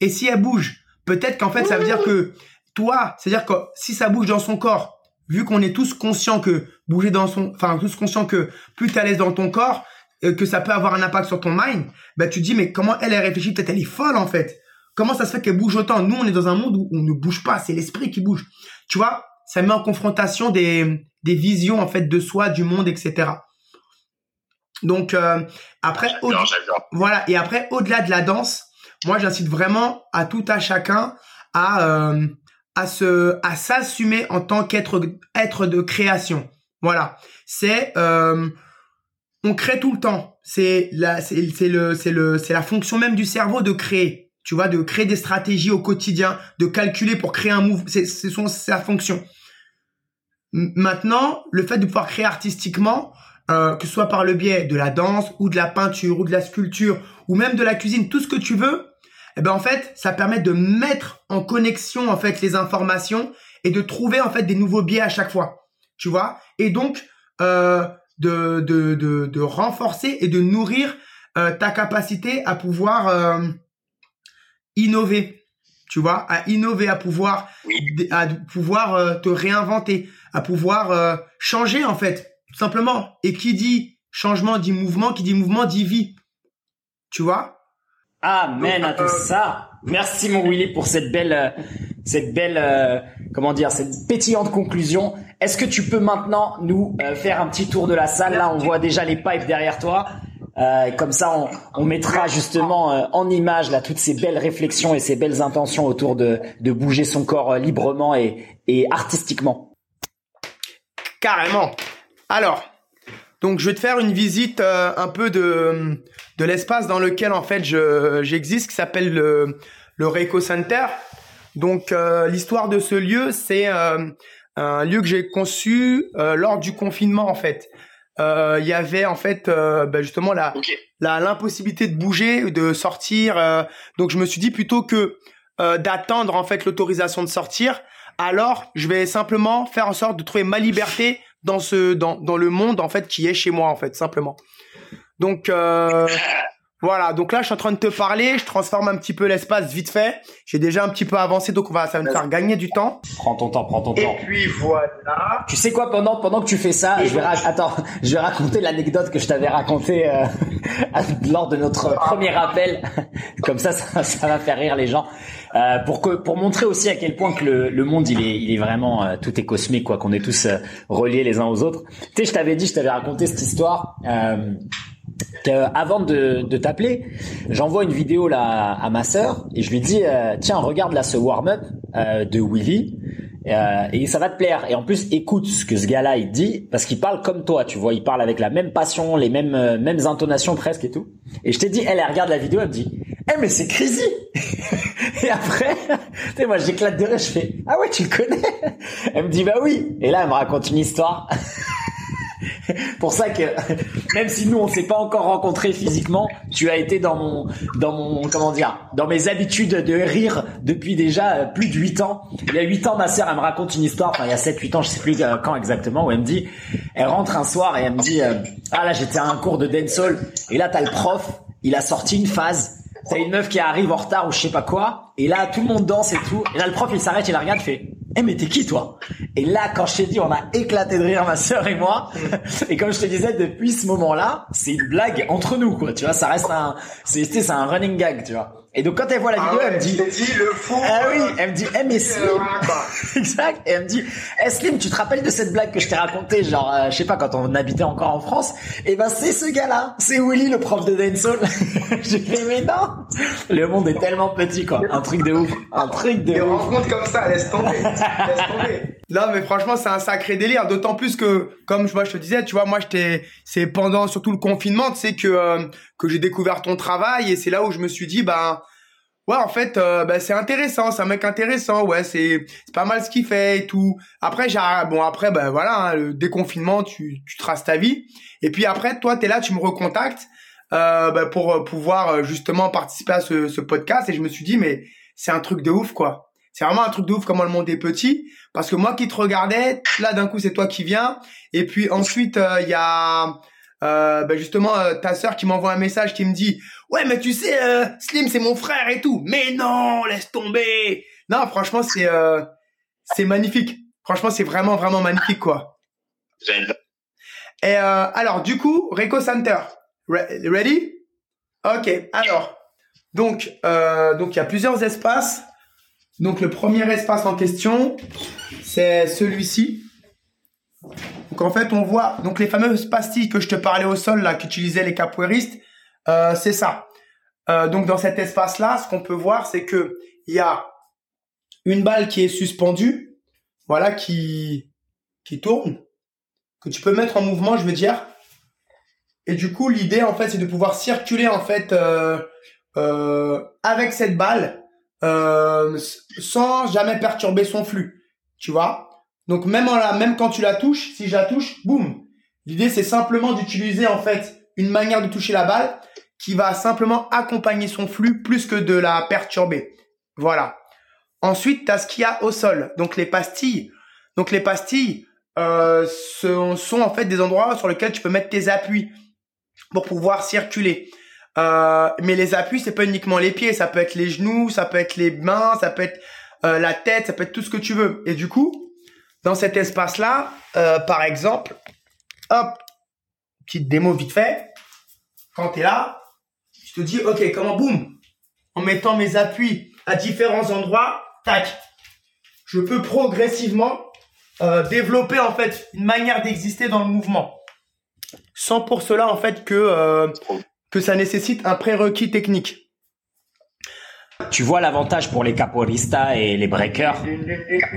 Et si elle bouge, peut-être qu'en fait ça veut dire que toi, c'est-à-dire que si ça bouge dans son corps, vu qu'on est tous conscients que bouger dans son, enfin tous conscients que plus tu à l'aise dans ton corps, euh, que ça peut avoir un impact sur ton mind, ben tu te dis mais comment elle est réfléchie Peut-être elle est folle en fait. Comment ça se fait qu'elle bouge autant? Nous on est dans un monde où on ne bouge pas, c'est l'esprit qui bouge. Tu vois, ça met en confrontation des des visions en fait de soi, du monde, etc. Donc euh, après, voilà et après au-delà de la danse, moi j'incite vraiment à tout à chacun à euh, à se à s'assumer en tant qu'être être de création. Voilà, c'est euh, on crée tout le temps. C'est la, c'est, le, c'est le, c'est la fonction même du cerveau de créer. Tu vois, de créer des stratégies au quotidien, de calculer pour créer un mouvement. C'est, c'est sa fonction. Maintenant, le fait de pouvoir créer artistiquement, euh, que ce soit par le biais de la danse ou de la peinture ou de la sculpture ou même de la cuisine, tout ce que tu veux, eh ben en fait, ça permet de mettre en connexion en fait les informations et de trouver en fait des nouveaux biais à chaque fois, tu vois, et donc euh, de, de, de, de, renforcer et de nourrir euh, ta capacité à pouvoir euh, innover, tu vois, à innover, à pouvoir, à pouvoir euh, te réinventer, à pouvoir euh, changer en fait, tout simplement. Et qui dit changement dit mouvement, qui dit mouvement dit vie, tu vois? Amen à tout ça. Merci mon Willy pour cette belle, cette belle, comment dire, cette pétillante conclusion. Est-ce que tu peux maintenant nous faire un petit tour de la salle? Là, on voit déjà les pipes derrière toi. Euh, comme ça, on, on mettra justement euh, en image là toutes ces belles réflexions et ces belles intentions autour de, de bouger son corps euh, librement et, et artistiquement. Carrément. Alors, donc je vais te faire une visite euh, un peu de de l'espace dans lequel en fait je j'existe, qui s'appelle le le Reiko Center. Donc l'histoire de ce lieu, c'est un lieu que j'ai conçu lors du confinement en fait euh, il y avait en fait euh, bah, justement la la l'impossibilité de bouger, de sortir. Euh, donc je me suis dit plutôt que d'attendre en fait l'autorisation de sortir, alors je vais simplement faire en sorte de trouver ma liberté dans ce dans dans le monde en fait qui est chez moi en fait simplement. Donc Voilà, donc là je suis en train de te parler, je transforme un petit peu l'espace vite fait. J'ai déjà un petit peu avancé, donc on va, ça va me faire gagner du temps. Prends ton temps, prends ton temps. Et puis voilà. Tu sais quoi, pendant pendant que tu fais ça, je vais attends, je vais raconter l'anecdote que je t'avais racontée euh, lors de notre premier appel. Comme ça, ça, va faire rire les gens. Euh, pour que pour montrer aussi à quel point que le, le monde il est il est vraiment euh, tout est cosmique quoi, qu'on est tous euh, reliés les uns aux autres. Tu sais, je t'avais dit, je t'avais raconté cette histoire. Euh, avant de, de t'appeler, j'envoie une vidéo là à ma sœur et je lui dis euh, tiens regarde là ce warm-up euh, de Willy euh, et ça va te plaire et en plus écoute ce que ce gars-là il dit parce qu'il parle comme toi tu vois il parle avec la même passion les mêmes mêmes intonations presque et tout et je t'ai dit elle, elle regarde la vidéo elle me dit eh mais c'est crazy. Et après tu moi j'éclate de rire je fais ah ouais tu le connais? Elle me dit bah oui et là elle me raconte une histoire. Pour ça que même si nous on s'est pas encore rencontrés physiquement, tu as été dans mon dans mon comment dire dans mes habitudes de rire depuis déjà euh, plus de 8 ans. Il y a 8 ans ma sœur elle me raconte une histoire, enfin il y a 7 8 ans, je sais plus euh, quand exactement où elle me dit elle rentre un soir et elle me dit euh, ah là j'étais à un cours de dancehall et là t'as le prof, il a sorti une phase T'as une meuf qui arrive en retard ou je sais pas quoi, et là tout le monde danse et tout, et là le prof il s'arrête, il la regarde, fait eh mais t'es qui toi? Et là quand je t'ai dit on a éclaté de rire ma sœur et moi et comme je te disais depuis ce moment-là c'est une blague entre nous quoi. Tu vois ça reste un c'est c'est un running gag tu vois et donc quand elle voit la ah vidéo elle me dit dit le fou ah oui elle me dit eh mais Slim exact. Et elle me dit eh Slim tu te rappelles de cette blague que je t'ai racontée genre euh, je sais pas quand on habitait encore en France? Et eh ben c'est ce gars-là. C'est Willy le prof de dancehall. J'ai fait mais non. Le monde est tellement petit quoi. Un truc de ouf. Un truc de Des ouf. rencontres comme ça laisse tomber. Laisse tomber. Non, mais franchement, c'est un sacré délire. D'autant plus que, comme moi je te disais, tu vois, moi j'étais, c'est pendant surtout le confinement, tu sais que euh, que j'ai découvert ton travail et c'est là où je me suis dit, bah ouais, en fait, euh, bah, c'est intéressant, c'est un mec intéressant, ouais, c'est c'est pas mal ce qu'il fait et tout. Après, j'ai bon après, ben voilà, hein, le déconfinement, tu tu traces ta vie. Et puis après, toi, t'es là, tu me recontactes euh, bah, pour euh, pouvoir justement participer à ce, ce podcast et je me suis dit, mais c'est un truc de ouf, quoi. C'est vraiment un truc de ouf comment le monde est petit. Parce que moi qui te regardais, là d'un coup c'est toi qui viens. Et puis ensuite il y a euh, ben justement euh, ta sœur qui m'envoie un message qui me dit ouais mais tu sais euh, Slim c'est mon frère et tout. Mais non laisse tomber. Non franchement c'est c'est magnifique. Franchement c'est vraiment vraiment magnifique quoi. Et alors du coup Reco Center, ready? Ok alors donc donc il y a plusieurs espaces. Donc le premier espace en question, c'est celui-ci. Donc en fait, on voit donc les fameuses pastilles que je te parlais au sol là qu'utilisaient les capoeiristes, euh, c'est ça. Euh, donc dans cet espace-là, ce qu'on peut voir, c'est que il y a une balle qui est suspendue, voilà, qui tourne, que tu peux mettre en mouvement, je veux dire. Et du coup, l'idée en fait, c'est de pouvoir circuler en fait euh, avec cette balle sans jamais perturber son flux, tu vois. Donc même en la, même quand tu la touches, si je la touche, boum, L'idée, c'est simplement d'utiliser en fait une manière de toucher la balle qui va simplement accompagner son flux plus que de la perturber. Voilà. Ensuite, tu as ce qu'il y a au sol. Donc les pastilles. Donc les pastilles euh, sont, en fait des endroits sur lesquels tu peux mettre tes appuis pour pouvoir circuler. Euh, mais les appuis, c'est pas uniquement les pieds, ça peut être les genoux, ça peut être les mains, ça peut être euh, la tête, ça peut être tout ce que tu veux. Et du coup, dans cet espace-là, euh, par exemple, hop, petite démo vite fait. Quand tu es là, je te dis, ok, comment boum, en mettant mes appuis à différents endroits, tac, je peux progressivement euh, développer en fait une manière d'exister dans le mouvement, sans pour cela en fait que euh, que ça nécessite un prérequis technique. Tu vois l'avantage pour les caporistas et les breakers,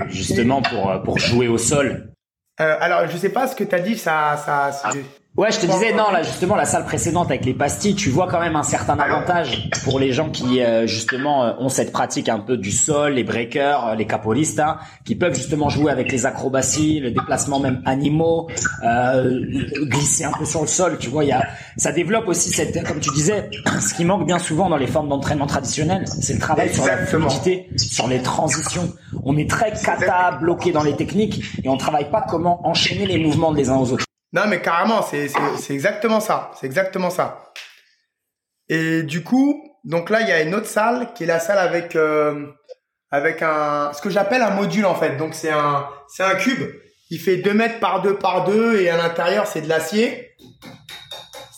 justement pour pour jouer au sol. Euh, alors je sais pas ce que tu as dit, ça ça. ça Ouais, je te disais non là justement la salle précédente avec les pastilles, tu vois quand même un certain avantage pour les gens qui euh, justement euh, ont cette pratique un peu du sol, les breakers, euh, les capolistas, qui peuvent justement jouer avec les acrobaties, le déplacement même animaux, euh, glisser un peu sur le sol, tu vois, il y a ça développe aussi cette comme tu disais, ce qui manque bien souvent dans les formes d'entraînement traditionnelles, c'est le travail Exactement. sur la fluidité, sur les transitions. On est très kata bloqué dans les techniques et on travaille pas comment enchaîner les mouvements les uns aux autres. Non, mais carrément, c'est, c'est, exactement ça. C'est exactement ça. Et du coup, donc là, il y a une autre salle qui est la salle avec euh, avec un ce que j'appelle un module en fait. Donc c'est un c'est un cube. Il fait 2 mètres par 2 par 2 et à l'intérieur c'est de l'acier.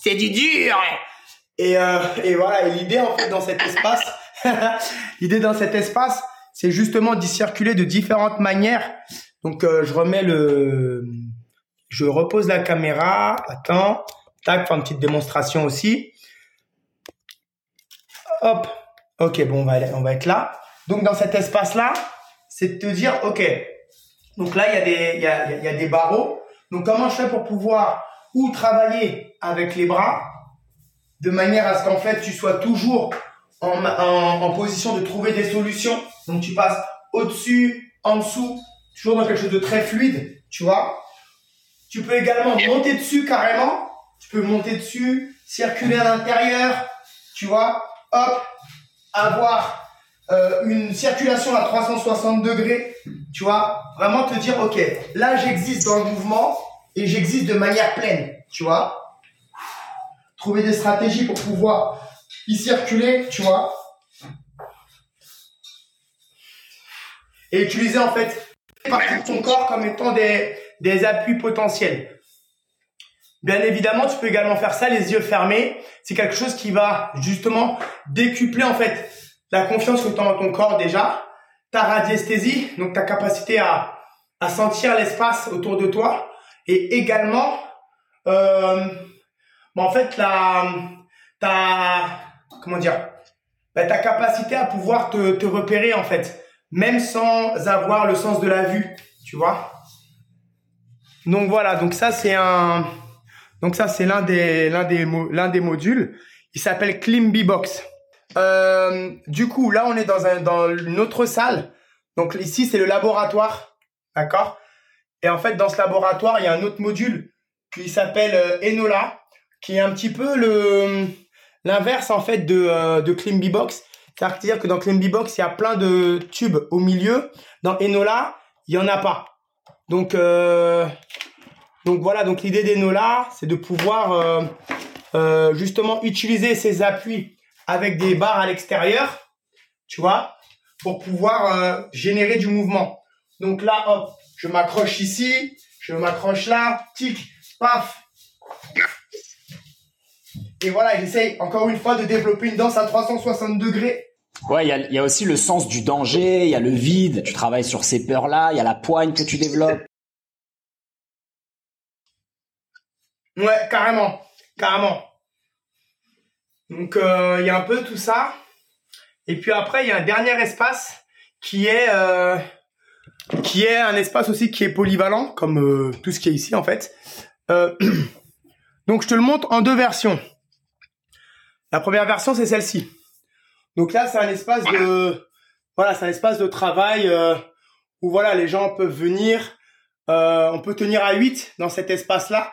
C'est du dur. Et euh, et voilà. Et l'idée en fait dans cet espace, l'idée dans cet espace, c'est justement d'y circuler de différentes manières. Donc euh, je remets le je repose la caméra. Attends. Tac, faire une petite démonstration aussi. Hop. Ok, bon, on va, être là. Donc, dans cet espace-là, c'est de te dire, ok. Donc là, il y, a des, barreaux. Donc, comment je fais pour pouvoir ou travailler avec les bras de manière à ce qu'en fait, tu sois toujours en, en position de trouver des solutions? Donc, tu passes au-dessus, en dessous, toujours dans quelque chose de très fluide, tu vois? Tu peux également monter dessus carrément. Tu peux monter dessus, circuler à l'intérieur, tu vois, hop, avoir euh, une circulation à 360 degrés, tu vois, vraiment te dire, ok, là j'existe dans le mouvement et j'existe de manière pleine, tu vois. Trouver des stratégies pour pouvoir y circuler, tu vois. Et utiliser en fait partie de ton corps comme étant des, des appuis potentiels. Bien évidemment, tu peux également faire ça les yeux fermés. C'est quelque chose qui va justement décupler en fait la confiance que tu as dans ton corps déjà, ta radiesthésie, donc ta capacité à, à sentir l'espace autour de toi, et également, euh, en fait, la, ta, comment dire, bah, ta capacité à pouvoir te, te repérer en fait, même sans avoir le sens de la vue, tu vois. Donc voilà, donc ça c'est un, donc ça c'est l'un des l'un des l'un des modules. Il s'appelle Climby Box. Euh, du coup, là on est dans un dans une autre salle. Donc ici c'est le laboratoire, d'accord? Et en fait dans ce laboratoire il y a un autre module qui s'appelle euh, Enola, qui est un petit peu le l'inverse en fait de euh, de Climby Box. C'est-à-dire que dans Climby Box il y a plein de tubes au milieu. Dans Enola il y en a pas. Donc, euh, donc voilà, donc l'idée d'Enola, c'est de pouvoir euh, euh, justement utiliser ces appuis avec des barres à l'extérieur, tu vois, pour pouvoir générer du mouvement. Donc là, hop, je m'accroche ici, je m'accroche là, tic, paf. Et voilà, j'essaye encore une fois de développer une danse à 360 degrés Ouais, il y a, aussi le sens du danger, il y a le vide, tu travailles sur ces peurs-là, il y a la poigne que tu développes. Ouais, carrément, carrément. Donc euh, il y a un peu tout ça. Et puis après, il y a un dernier espace qui est euh, un espace aussi qui est polyvalent, comme euh, tout ce qui est ici en fait. Donc je te le montre en deux versions. La première version, c'est celle-ci. Donc là, c'est un espace de voilà, c'est un espace de travail euh, où voilà, les gens peuvent venir. Euh, on peut tenir à 8 dans cet espace-là.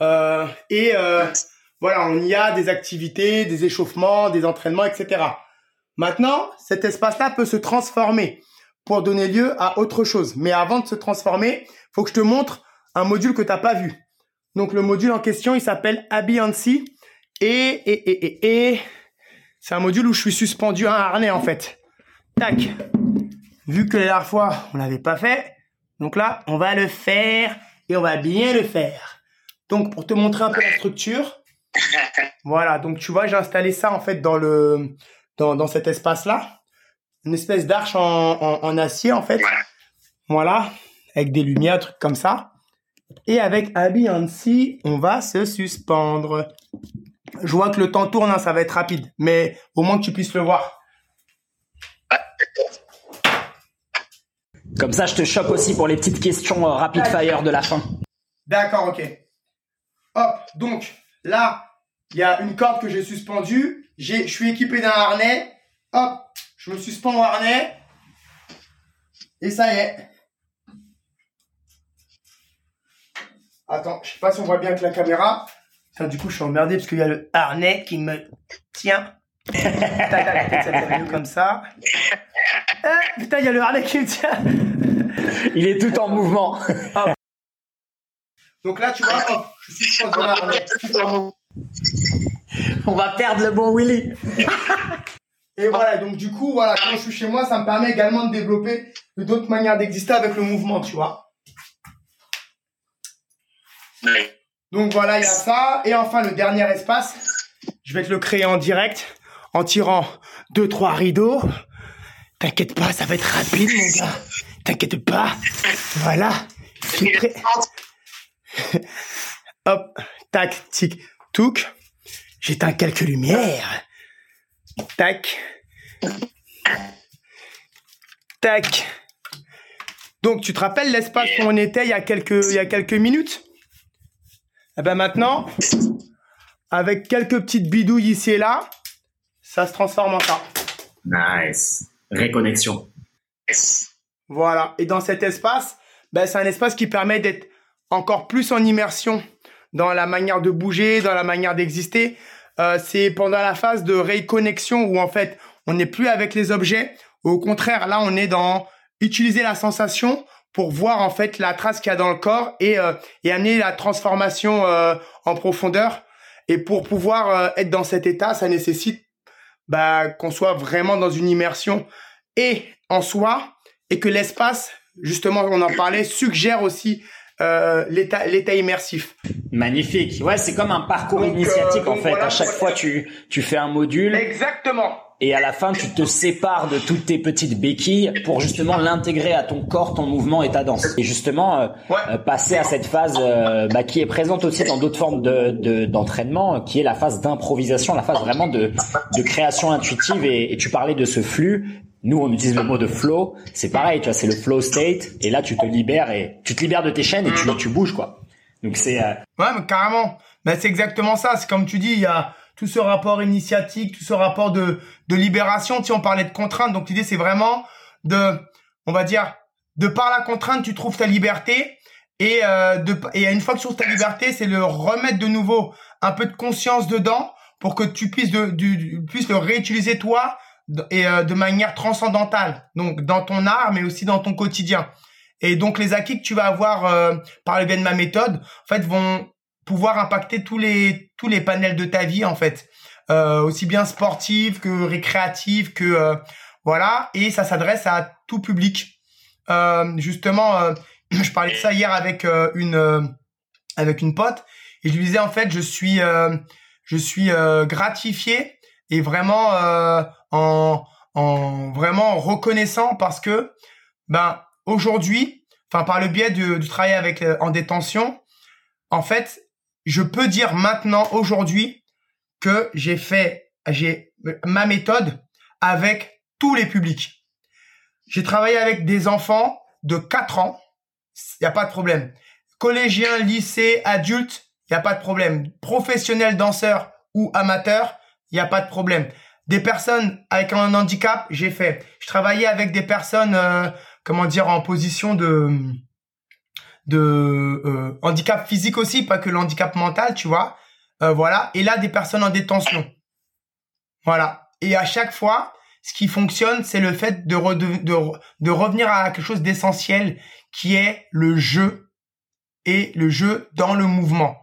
Euh, et voilà, on y a des activités, des échauffements, des entraînements, etc. Maintenant, cet espace-là peut se transformer pour donner lieu à autre chose. Mais avant de se transformer, faut que je te montre un module que tu n'as pas vu. Donc le module en question, il s'appelle Abiancy et et et et, et c'est un module où je suis suspendu à un harnais en fait. Tac. Vu que la dernière fois on l'avait pas fait, donc là on va le faire et on va bien le faire. Donc pour te montrer un peu la structure, voilà. Donc tu vois, j'ai installé ça en fait dans le dans, dans cet espace là, une espèce d'arche en, en, en acier en fait. Voilà, avec des lumières, trucs comme ça. Et avec Abby Ansi, on va se suspendre. Je vois que le temps tourne, hein, ça va être rapide, mais au moins que tu puisses le voir. Comme ça, je te choque aussi pour les petites questions euh, rapid fire de la fin. D'accord, ok. Hop, donc là, il y a une corde que j'ai suspendue. Je suis équipé d'un harnais. Hop, je me suspends au harnais. Et ça y est. Attends, je sais pas si on voit bien avec la caméra. Du coup, je suis emmerdé parce qu'il y a le harnais qui me tient. comme ça. Ah, putain, il y a le harnais qui me tient. Il est tout en mouvement. Donc là, tu vois, hop, je suis au harnais. On va perdre le bon Willy. Et voilà, donc du coup, voilà, quand je suis chez moi, ça me permet également de développer d'autres manières d'exister avec le mouvement, tu vois. Donc voilà, il y a ça. Et enfin, le dernier espace, je vais te le créer en direct en tirant deux, trois rideaux. T'inquiète pas, ça va être rapide, mon gars. T'inquiète pas. Voilà. Hop, tac, tic, touc. J'éteins quelques lumières. Tac. Tac. Donc, tu te rappelles l'espace où on était il y a quelques minutes? Eh ben maintenant, avec quelques petites bidouilles ici et là, ça se transforme en ça. Nice. Réconnexion. Voilà. Et dans cet espace, ben, c'est un espace qui permet d'être encore plus en immersion dans la manière de bouger, dans la manière d'exister. Euh, c'est pendant la phase de réconnexion où en fait on n'est plus avec les objets. Au contraire, là on est dans utiliser la sensation pour voir en fait la trace qu'il y a dans le corps et, euh, et amener la transformation euh, en profondeur. Et pour pouvoir euh, être dans cet état, ça nécessite bah, qu'on soit vraiment dans une immersion et en soi et que l'espace, justement, on en parlait, suggère aussi euh, l'état l'état immersif. Magnifique. Ouais, c'est comme un parcours Donc, initiatique euh, en fait. voilà, à chaque fois, tu tu fais un module Exactement. Et à la fin, tu te sépares de toutes tes petites béquilles pour justement l'intégrer à ton corps, ton mouvement et ta danse. Et justement, euh, Ouais. euh, passer à cette phase euh, bah, qui est présente aussi dans d'autres formes de de- d'entraînement, euh, qui est la phase d'improvisation, la phase vraiment de de création intuitive. Et, et tu parlais de ce flux. Nous, on utilise le mot de flow. C'est pareil, tu vois, c'est le flow state. Et là, tu te libères et tu te libères de tes chaînes et tu tu bouges quoi. Donc c'est euh, Ouais, mais carrément. Mais c'est exactement ça. C'est comme tu dis, il y a tout ce rapport initiatique, tout ce rapport de, de libération. Tu sais, on parlait de contrainte. Donc l'idée, c'est vraiment de, on va dire, de par la contrainte, tu trouves ta liberté. Et, euh, de, et une fois que tu trouves ta liberté, c'est le remettre de nouveau un peu de conscience dedans pour que tu puisses, de, du, puisses le réutiliser toi et euh, de manière transcendantale. Donc dans ton art, mais aussi dans ton quotidien. Et donc les acquis que tu vas avoir euh, par le biais de ma méthode, en fait, vont pouvoir impacter tous les tous les panels de ta vie en fait, euh, aussi bien sportive que récréative que euh, voilà. Et ça s'adresse à tout public. Euh, justement, euh, je parlais de ça hier avec euh, une euh, avec une pote et je lui disais en fait, je suis je suis gratifié et vraiment en en vraiment reconnaissant parce que ben aujourd'hui, enfin par le biais du, du travail avec en détention, en fait, je peux dire maintenant aujourd'hui que j'ai fait ma méthode avec tous les publics. J'ai travaillé avec des enfants de 4 ans, il y a pas de problème. Collégiens, lycée, adultes, il y a pas de problème. Professionnels, danseurs ou amateurs, il y a pas de problème. Des personnes avec un handicap, j'ai fait. Je travaillais avec des personnes euh, comment dire en position de de euh, handicap physique aussi, pas que le handicap mental, tu vois. Euh, voilà. Et là, des personnes en détention. Voilà. Et à chaque fois, ce qui fonctionne, c'est le fait de, de, de revenir à quelque chose d'essentiel qui est le jeu et le jeu dans le mouvement.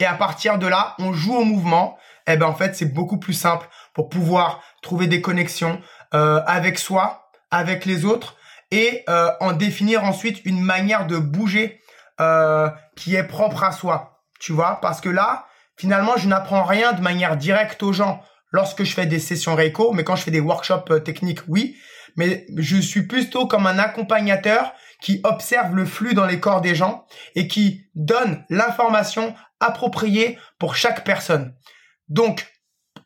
Et à partir de là, on joue au mouvement. Et eh ben en fait, c'est beaucoup plus simple pour pouvoir trouver des connexions euh, avec soi, avec les autres, et euh, en définir ensuite une manière de bouger euh, qui est propre à soi. Tu vois, parce que là, finalement, je n'apprends rien de manière directe aux gens lorsque je fais des sessions Reiko, mais quand je fais des workshops techniques, oui. Mais je suis plutôt comme un accompagnateur qui observe le flux dans les corps des gens et qui donne l'information appropriée pour chaque personne. Donc,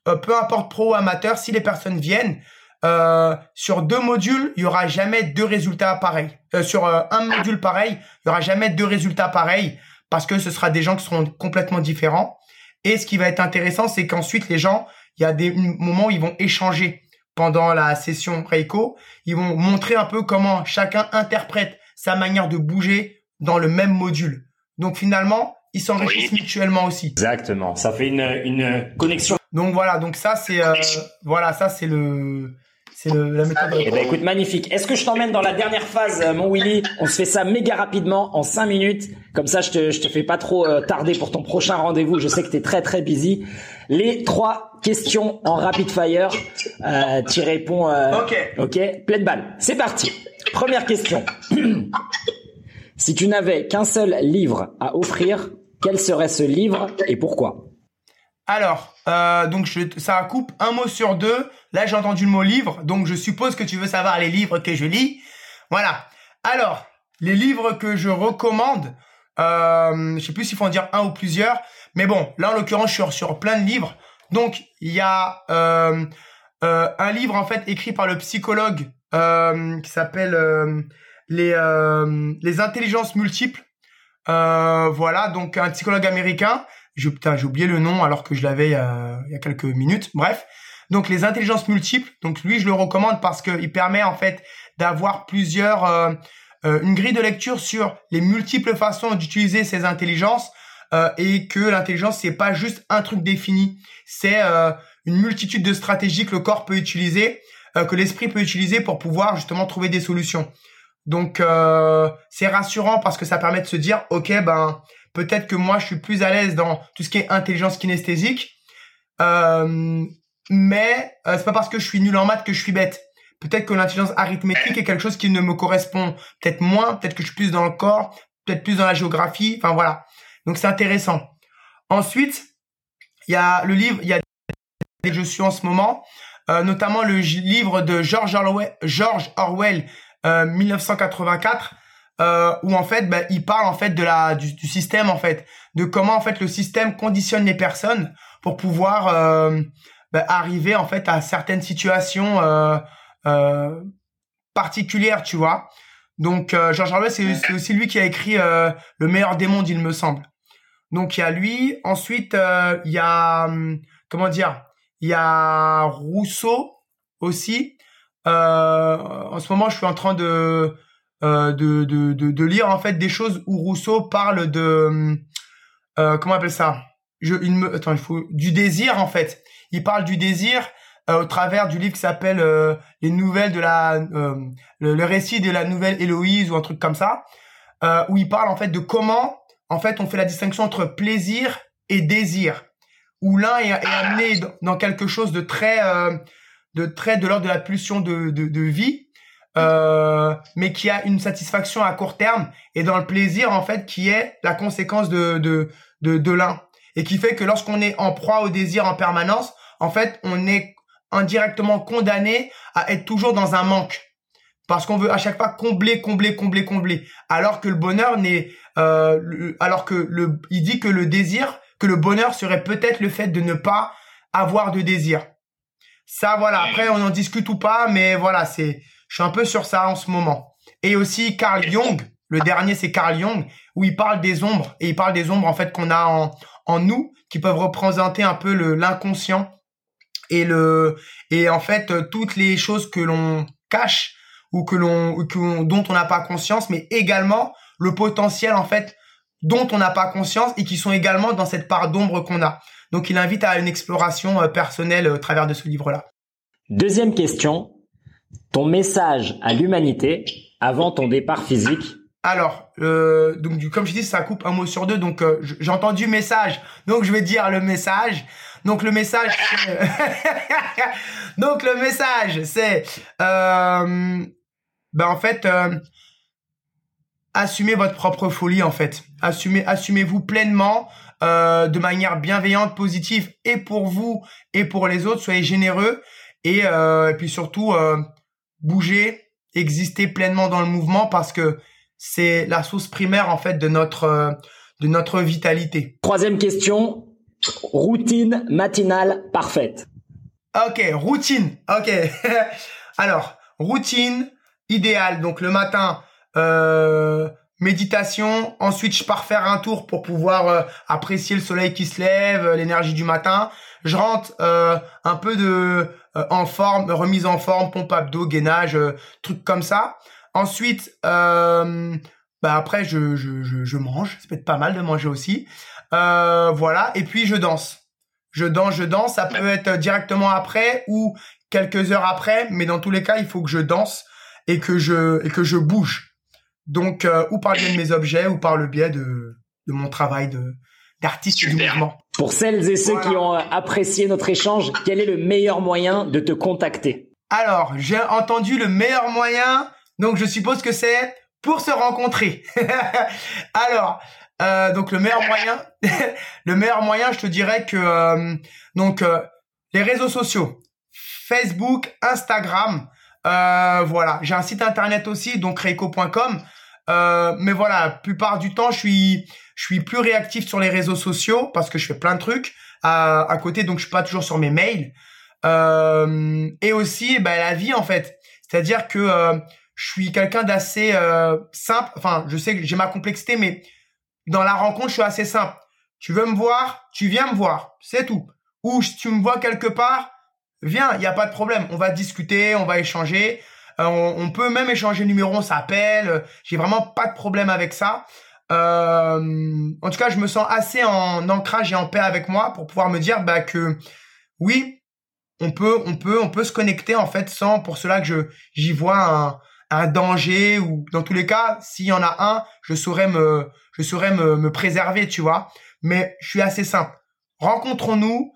euh, peu importe pro ou amateur, si les personnes viennent, euh, sur deux modules, il y aura jamais deux résultats pareils. Euh, sur un module pareil, il y aura jamais deux résultats pareils parce que ce sera des gens qui seront complètement différents. Et ce qui va être intéressant, c'est qu'ensuite les gens, il y a des moments où ils vont échanger pendant la session Reiko. Ils vont montrer un peu comment chacun interprète sa manière de bouger dans le même module. Donc finalement, ils s'enrichissent mutuellement aussi. Exactement. Ça fait une, une connexion. Donc voilà, donc ça c'est euh, voilà, ça c'est le c'est la méthode. Eh ben écoute, magnifique. Est-ce que je t'emmène dans la dernière phase, euh, mon Willy? On se fait ça méga rapidement, en 5 minutes. Comme ça, je te, je te fais pas trop euh, tarder pour ton prochain rendez-vous. Je sais que tu es très très busy. Les trois questions en rapid fire. Euh, tu réponds. Euh, ok. Ok? Pleine balle. C'est parti. Première question. si tu n'avais qu'un seul livre à offrir, quel serait ce livre et pourquoi? Alors, euh, donc je, ça coupe un mot sur deux. Là, j'ai entendu le mot livre, donc je suppose que tu veux savoir les livres que je lis. Voilà. Alors, les livres que je recommande, euh, je sais plus s'il faut en dire un ou plusieurs, mais bon, là en l'occurrence, je suis sur plein de livres. Donc, il y a euh, euh, un livre en fait écrit par le psychologue euh, qui s'appelle euh, les les intelligences multiples. voilà, donc un psychologue américain j'ai oublié le nom alors que je l'avais il, il, y a quelques minutes. Bref. Donc les intelligences multiples. Donc lui, je le recommande parce qu'il permet en fait d'avoir plusieurs, euh, euh, une grille de lecture sur les multiples façons d'utiliser ces intelligences euh, et que l'intelligence c'est pas juste un truc défini, c'est euh, une multitude de stratégies que le corps peut utiliser, euh, que l'esprit peut utiliser pour pouvoir justement trouver des solutions. Donc c'est rassurant parce que ça permet de se dire ok ben Peut-être que moi, je suis plus à l'aise dans tout ce qui est intelligence kinesthésique. Euh, mais euh, c'est pas parce que je suis nul en maths que je suis bête. Peut-être que l'intelligence arithmétique est quelque chose qui ne me correspond peut-être moins. Peut-être que je suis plus dans le corps, peut-être plus dans la géographie. Enfin voilà. Donc c'est intéressant. Ensuite, il y a le livre, il y a des je suis en ce moment, euh, notamment le livre de George Orwell, George Orwell 1984 euh, où en fait bah, il parle en fait de la du, du, système en fait de comment en fait le système conditionne les personnes pour pouvoir euh, bah, arriver en fait à certaines situations euh, euh particulières tu vois. Donc euh, George Orwell c'est aussi lui qui a écrit euh, le meilleur des mondes il me semble. Donc il y a lui. Ensuite il y a hum, comment dire il y a Rousseau aussi. En ce moment je suis en train de de, de, de, de, lire en fait des choses où Rousseau parle de euh, comment on appelle ça? Je, attends, il faut du désir en fait. Il parle du désir euh, au travers du livre qui s'appelle euh, les nouvelles de la euh, le, récit de la nouvelle Héloïse ou un truc comme ça où il parle en fait de comment en fait on fait la distinction entre plaisir et désir où l'un est, est, amené dans quelque chose de très de très de l'ordre de la pulsion de, de, de vie euh, mais qui a une satisfaction à court terme et dans le plaisir en fait qui est la conséquence de de de, de l'un et qui fait que lorsqu'on est en proie au désir en permanence, en fait, on est indirectement condamné à être toujours dans un manque parce qu'on veut à chaque fois combler, combler, combler, combler, alors que le bonheur n'est, euh, alors que le, il dit que le désir, que le bonheur serait peut-être le fait de ne pas avoir de désir. Ça, voilà. Après, on en discute ou pas, mais voilà, c'est, je suis un peu sur ça en ce moment. Et aussi Carl Jung, le dernier c'est Carl Jung, où il parle des ombres et il parle des ombres en fait qu'on a en, en nous qui peuvent représenter un peu le l'inconscient et le et en fait toutes les choses que l'on cache ou que l'on dont on n'a pas conscience, mais également le potentiel en fait dont on n'a pas conscience et qui sont également dans cette part d'ombre qu'on a. Donc il invite à une exploration euh, personnelle euh, au travers de ce livre-là. Deuxième question, ton message à l'humanité avant ton départ physique alors, euh, donc comme je dis, ça coupe un mot sur deux. Donc euh, j'ai entendu message, donc je vais dire le message. Donc le message, donc le message, c'est, euh, ben en fait, assumez votre propre folie en fait. Assumez, assumez-vous pleinement, de manière bienveillante, positive, et pour vous et pour les autres. Soyez généreux et puis surtout bougez, existez pleinement dans le mouvement parce que c'est la source primaire en fait de notre euh, de notre vitalité. Troisième question, routine matinale parfaite. Ok, routine. Ok. Alors, routine idéale. Donc le matin, euh, méditation. Ensuite, je pars faire un tour pour pouvoir euh, apprécier le soleil qui se lève, l'énergie du matin. Je rentre un peu de en forme, remise en forme, pompe abdos, gainage, trucs comme ça. Ensuite, euh, bah après, je, je, je, je, mange. Ça peut être pas mal de manger aussi. Euh, voilà. Et puis, je danse. Je danse, je danse. Ça peut être directement après ou quelques heures après. Mais dans tous les cas, il faut que je danse et que je, et que je bouge. Donc, euh, ou par le biais de mes objets ou par le biais de, de mon travail de, d'artiste du mouvement. Pour celles et ceux qui ont apprécié notre échange, quel est le meilleur moyen de te contacter? Alors, j'ai entendu le meilleur moyen donc je suppose que c'est pour se rencontrer. Alors, euh, donc le meilleur moyen, le meilleur moyen, je te dirais que euh, donc euh, les réseaux sociaux, Facebook, Instagram, euh, voilà. J'ai un site internet aussi, donc reiko.com. mais voilà, la plupart du temps, je suis je suis plus réactif sur les réseaux sociaux parce que je fais plein de trucs à, à côté, donc je suis pas toujours sur mes mails. et aussi, ben, la vie en fait, c'est-à-dire que je suis quelqu'un d'assez euh, simple. Enfin, je sais que j'ai ma complexité, mais dans la rencontre, je suis assez simple. Tu veux me voir, tu viens me voir, c'est tout. Ou si tu me vois quelque part, viens, il n'y a pas de problème. On va discuter, on va échanger. Euh, on, peut même échanger numéro, on s'appelle. J'ai vraiment pas de problème avec ça. Euh, en tout cas, je me sens assez en ancrage et en paix avec moi pour pouvoir me dire bah, que oui, on peut, on peut, on peut se connecter en fait sans pour cela que je j'y vois un, un danger ou dans tous les cas, s'il y en a un, je saurais me, je saurais me, me préserver, tu vois. Mais je suis assez simple. Rencontrons-nous,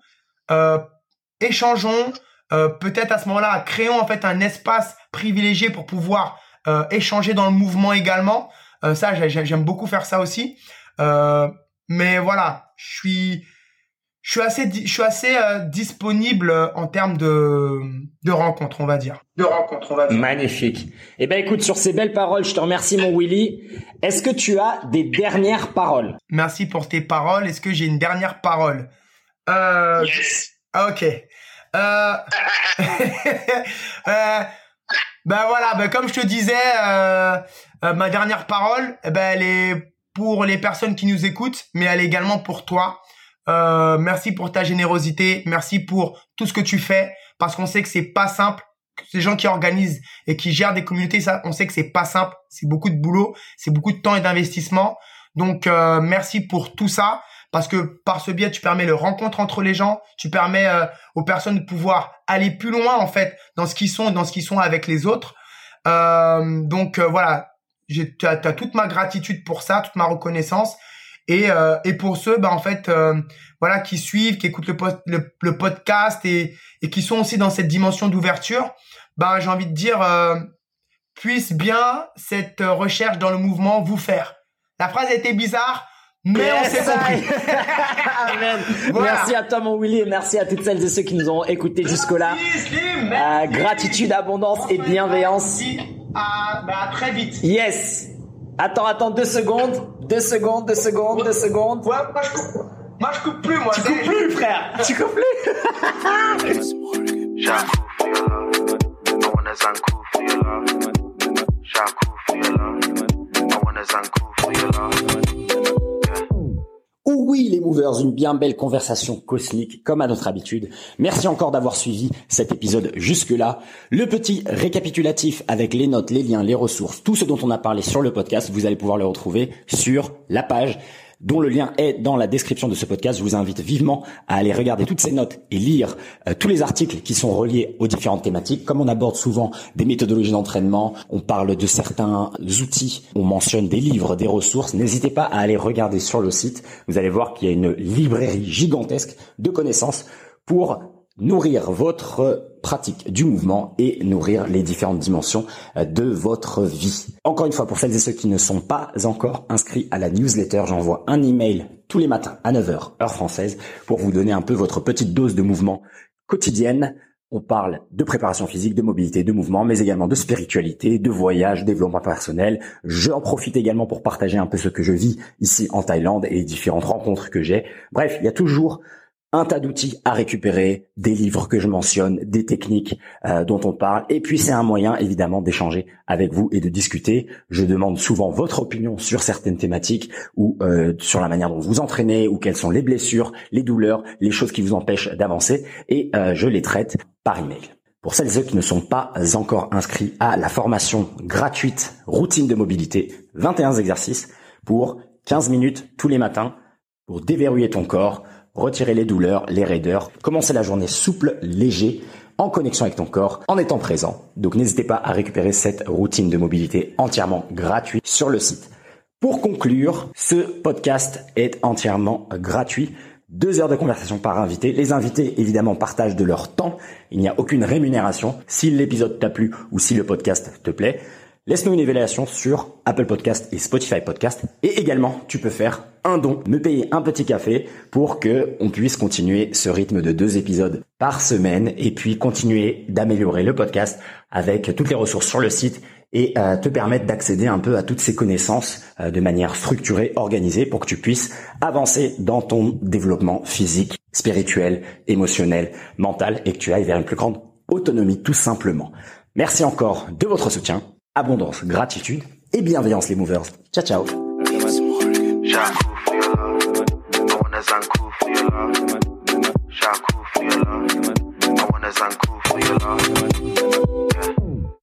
euh, échangeons, euh, peut-être à ce moment-là, créons en fait un espace privilégié pour pouvoir euh, échanger dans le mouvement également. Euh, ça, j'aime beaucoup faire ça aussi. Euh, mais voilà, je suis, je suis assez, je suis assez euh, disponible en termes de, de rencontres, on va dire. De rencontres, on va dire. Magnifique. Eh ben, écoute, sur ces belles paroles, je te remercie, mon Willy. Est-ce que tu as des dernières paroles? Merci pour tes paroles. Est-ce que j'ai une dernière parole? Euh... Yes. Ok. Euh... euh... Ben voilà, ben comme je te disais, euh, euh, ma dernière parole, eh ben elle est pour les personnes qui nous écoutent, mais elle est également pour toi. Euh, merci pour ta générosité, merci pour tout ce que tu fais, parce qu'on sait que c'est pas simple. Ces gens qui organisent et qui gèrent des communautés, ça, on sait que c'est pas simple, c'est beaucoup de boulot, c'est beaucoup de temps et d'investissement. Donc euh, merci pour tout ça, parce que par ce biais, tu permets le rencontre entre les gens, tu permets euh, aux personnes de pouvoir aller plus loin en fait dans ce qu'ils sont, dans ce qu'ils sont avec les autres. Euh, donc voilà, tu as, as toute ma gratitude pour ça, toute ma reconnaissance. Et, euh, et pour ceux, bah, en fait, euh, voilà, qui suivent, qui écoutent le, le, le, podcast et, et qui sont aussi dans cette dimension d'ouverture, bah, j'ai envie de dire, euh, puisse bien cette recherche dans le mouvement vous faire. La phrase a été bizarre, mais on s'est compris. Amen. Voilà. Merci à toi, mon Willy, et merci à toutes celles et ceux qui nous ont écoutés jusque-là. Euh, gratitude, abondance et bienveillance. À, bah, à très vite. Yes. Attends, attends, deux secondes. Deux secondes, deux secondes, deux secondes. Ouais, moi je coupe. Moi je coupe plus, moi. Tu coupes plus, frère. tu coupes plus. Oui, les movers, une bien belle conversation cosmique comme à notre habitude. Merci encore d'avoir suivi cet épisode jusque-là. Le petit récapitulatif avec les notes, les liens, les ressources, tout ce dont on a parlé sur le podcast, vous allez pouvoir le retrouver sur la page dont le lien est dans la description de ce podcast. Je vous invite vivement à aller regarder toutes ces notes et lire euh, tous les articles qui sont reliés aux différentes thématiques. Comme on aborde souvent des méthodologies d'entraînement, on parle de certains outils, on mentionne des livres, des ressources, n'hésitez pas à aller regarder sur le site. Vous allez voir qu'il y a une librairie gigantesque de connaissances pour nourrir votre pratique du mouvement et nourrir les différentes dimensions euh, de votre vie. Encore une fois, pour celles et ceux qui ne sont pas encore inscrits à la newsletter, j'envoie un email tous les matins à 9h heure française pour vous donner un peu votre petite dose de mouvement quotidienne. On parle de préparation physique, de mobilité, de mouvement, mais également de spiritualité, de voyage, développement personnel. J'en profite également pour partager un peu ce que je vis ici en Thaïlande et les différentes rencontres que j'ai. Bref, il y a toujours un tas d'outils à récupérer, des livres que je mentionne, des techniques euh, dont on parle, et puis c'est un moyen évidemment d'échanger avec vous et de discuter. Je demande souvent votre opinion sur certaines thématiques ou euh, sur la manière dont vous entraînez ou quelles sont les blessures, les douleurs, les choses qui vous empêchent d'avancer, et euh, je les traite par email. Pour celles et qui ne sont pas encore inscrits à la formation gratuite routine de mobilité, 21 exercices pour 15 minutes tous les matins pour déverrouiller ton corps, retirer les douleurs, les raideurs, commencer la journée souple, léger, en connexion avec ton corps, en étant présent. Donc n'hésitez pas à récupérer cette routine de mobilité entièrement gratuite sur le site. Pour conclure, ce podcast est entièrement gratuit. Deux heures de conversation par invité. Les invités, évidemment, partagent de leur temps. Il n'y a aucune rémunération. Si l'épisode t'a plu ou si le podcast te plaît, laisse-nous une évaluation sur Apple Podcast et Spotify Podcast. Et également, tu peux faire un don, me payer un petit café pour que on puisse continuer ce rythme de deux épisodes par semaine et puis continuer d'améliorer le podcast avec toutes les ressources sur le site et euh, te permettre d'accéder un peu à toutes ces connaissances euh, de manière structurée, organisée pour que tu puisses avancer dans ton développement physique, spirituel, émotionnel, mental et que tu ailles vers une plus grande autonomie tout simplement. Merci encore de votre soutien abondance, gratitude et bienveillance les movers. Ciao ciao.